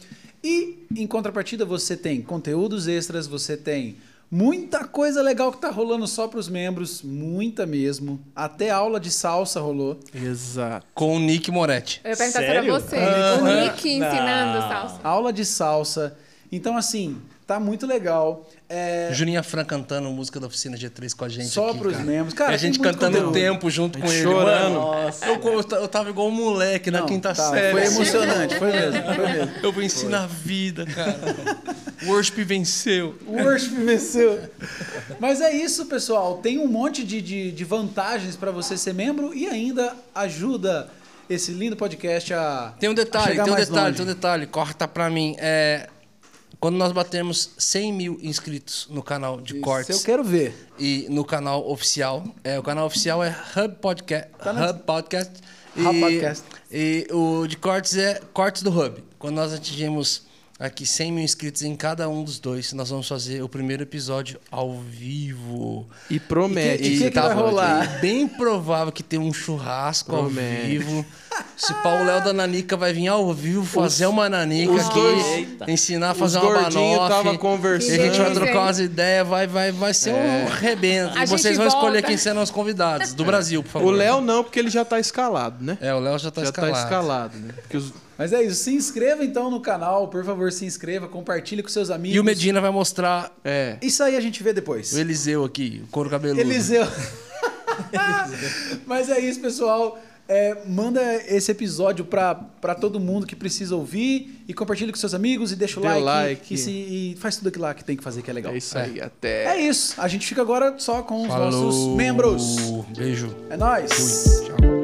B: E em contrapartida, você tem conteúdos extras, você tem muita coisa legal que tá rolando só para os membros, muita mesmo. Até aula de salsa rolou.
C: exato.
A: Com o Nick Moretti.
E: Eu ia perguntar
D: Sério?
E: era você. O Nick ensinando
D: Não.
E: salsa.
B: Aula de salsa. Então, assim, tá muito legal. É,
A: Juninha Fran cantando música da oficina G3 com a gente.
B: só
A: aqui,
B: para os
A: cara.
B: membros.
A: E
B: Cara,
A: a gente cantando o
B: conteúdo.
A: tempo junto com ele.
C: chorando.
A: Mano, eu, eu tava igual um moleque na
B: Não,
A: quinta
B: tá,
A: série.
B: Foi emocionante, foi mesmo, foi mesmo.
A: Eu venci na vida, cara. Worship venceu.
B: O worship venceu. Mas é isso, pessoal. Tem um monte de, de, de vantagens para você ser membro e ainda ajuda esse lindo podcast a.
A: Tem um detalhe, tem um detalhe,
B: longe.
A: tem um detalhe. Corta pra mim. É, quando nós batemos 100 mil inscritos no canal de
B: Isso
A: cortes
B: eu quero ver.
A: e no canal oficial, é, o canal oficial é Hub Podcast.
B: Tá
A: Hub Podcast. E,
B: Hub Podcast.
A: E o de cortes é Cortes do Hub. Quando nós atingimos aqui 100 mil inscritos em cada um dos dois, nós vamos fazer o primeiro episódio ao vivo.
C: E promete.
B: E que que vai rolar?
A: e bem provável que tenha um churrasco ao
C: Promete.
A: vivo. Se pau o Léo da Nanica vai vir ao vivo fazer uma nanica
C: os
A: aqui,
C: dois-
A: ensinar a
C: Os
A: fazer uma banoffee.
C: tava
A: E
C: conversando.
A: a gente vai trocar umas ideias, vai, vai, vai ser um rebento.
E: A
A: E vocês vão escolher
E: volta.
A: quem serão os convidados do Brasil, por
C: O
A: favor.
C: Léo não, porque ele já tá escalado, né?
A: É, o Léo já tá
C: já
A: escalado.
C: tá escalado, né? Porque os-
B: Mas é isso. Se inscreva então no canal, por favor, se inscreva, compartilhe com seus amigos.
A: E o Medina vai mostrar
C: É.
B: Isso aí a gente vê depois.
A: o Eliseu aqui, o couro cabeludo.
B: Eliseu. Mas é isso, pessoal. É, manda esse episódio pra pra todo mundo que precisa ouvir e compartilha com seus amigos e deixa o
C: Dê
B: like,
C: o like.
B: E, se- e faz tudo aquilo lá que tem que fazer que é legal.
C: É isso aí. Até.
B: É isso. A gente fica agora só com os
A: Falou.
B: nossos membros.
A: Beijo.
B: É nóis.
A: Tchau.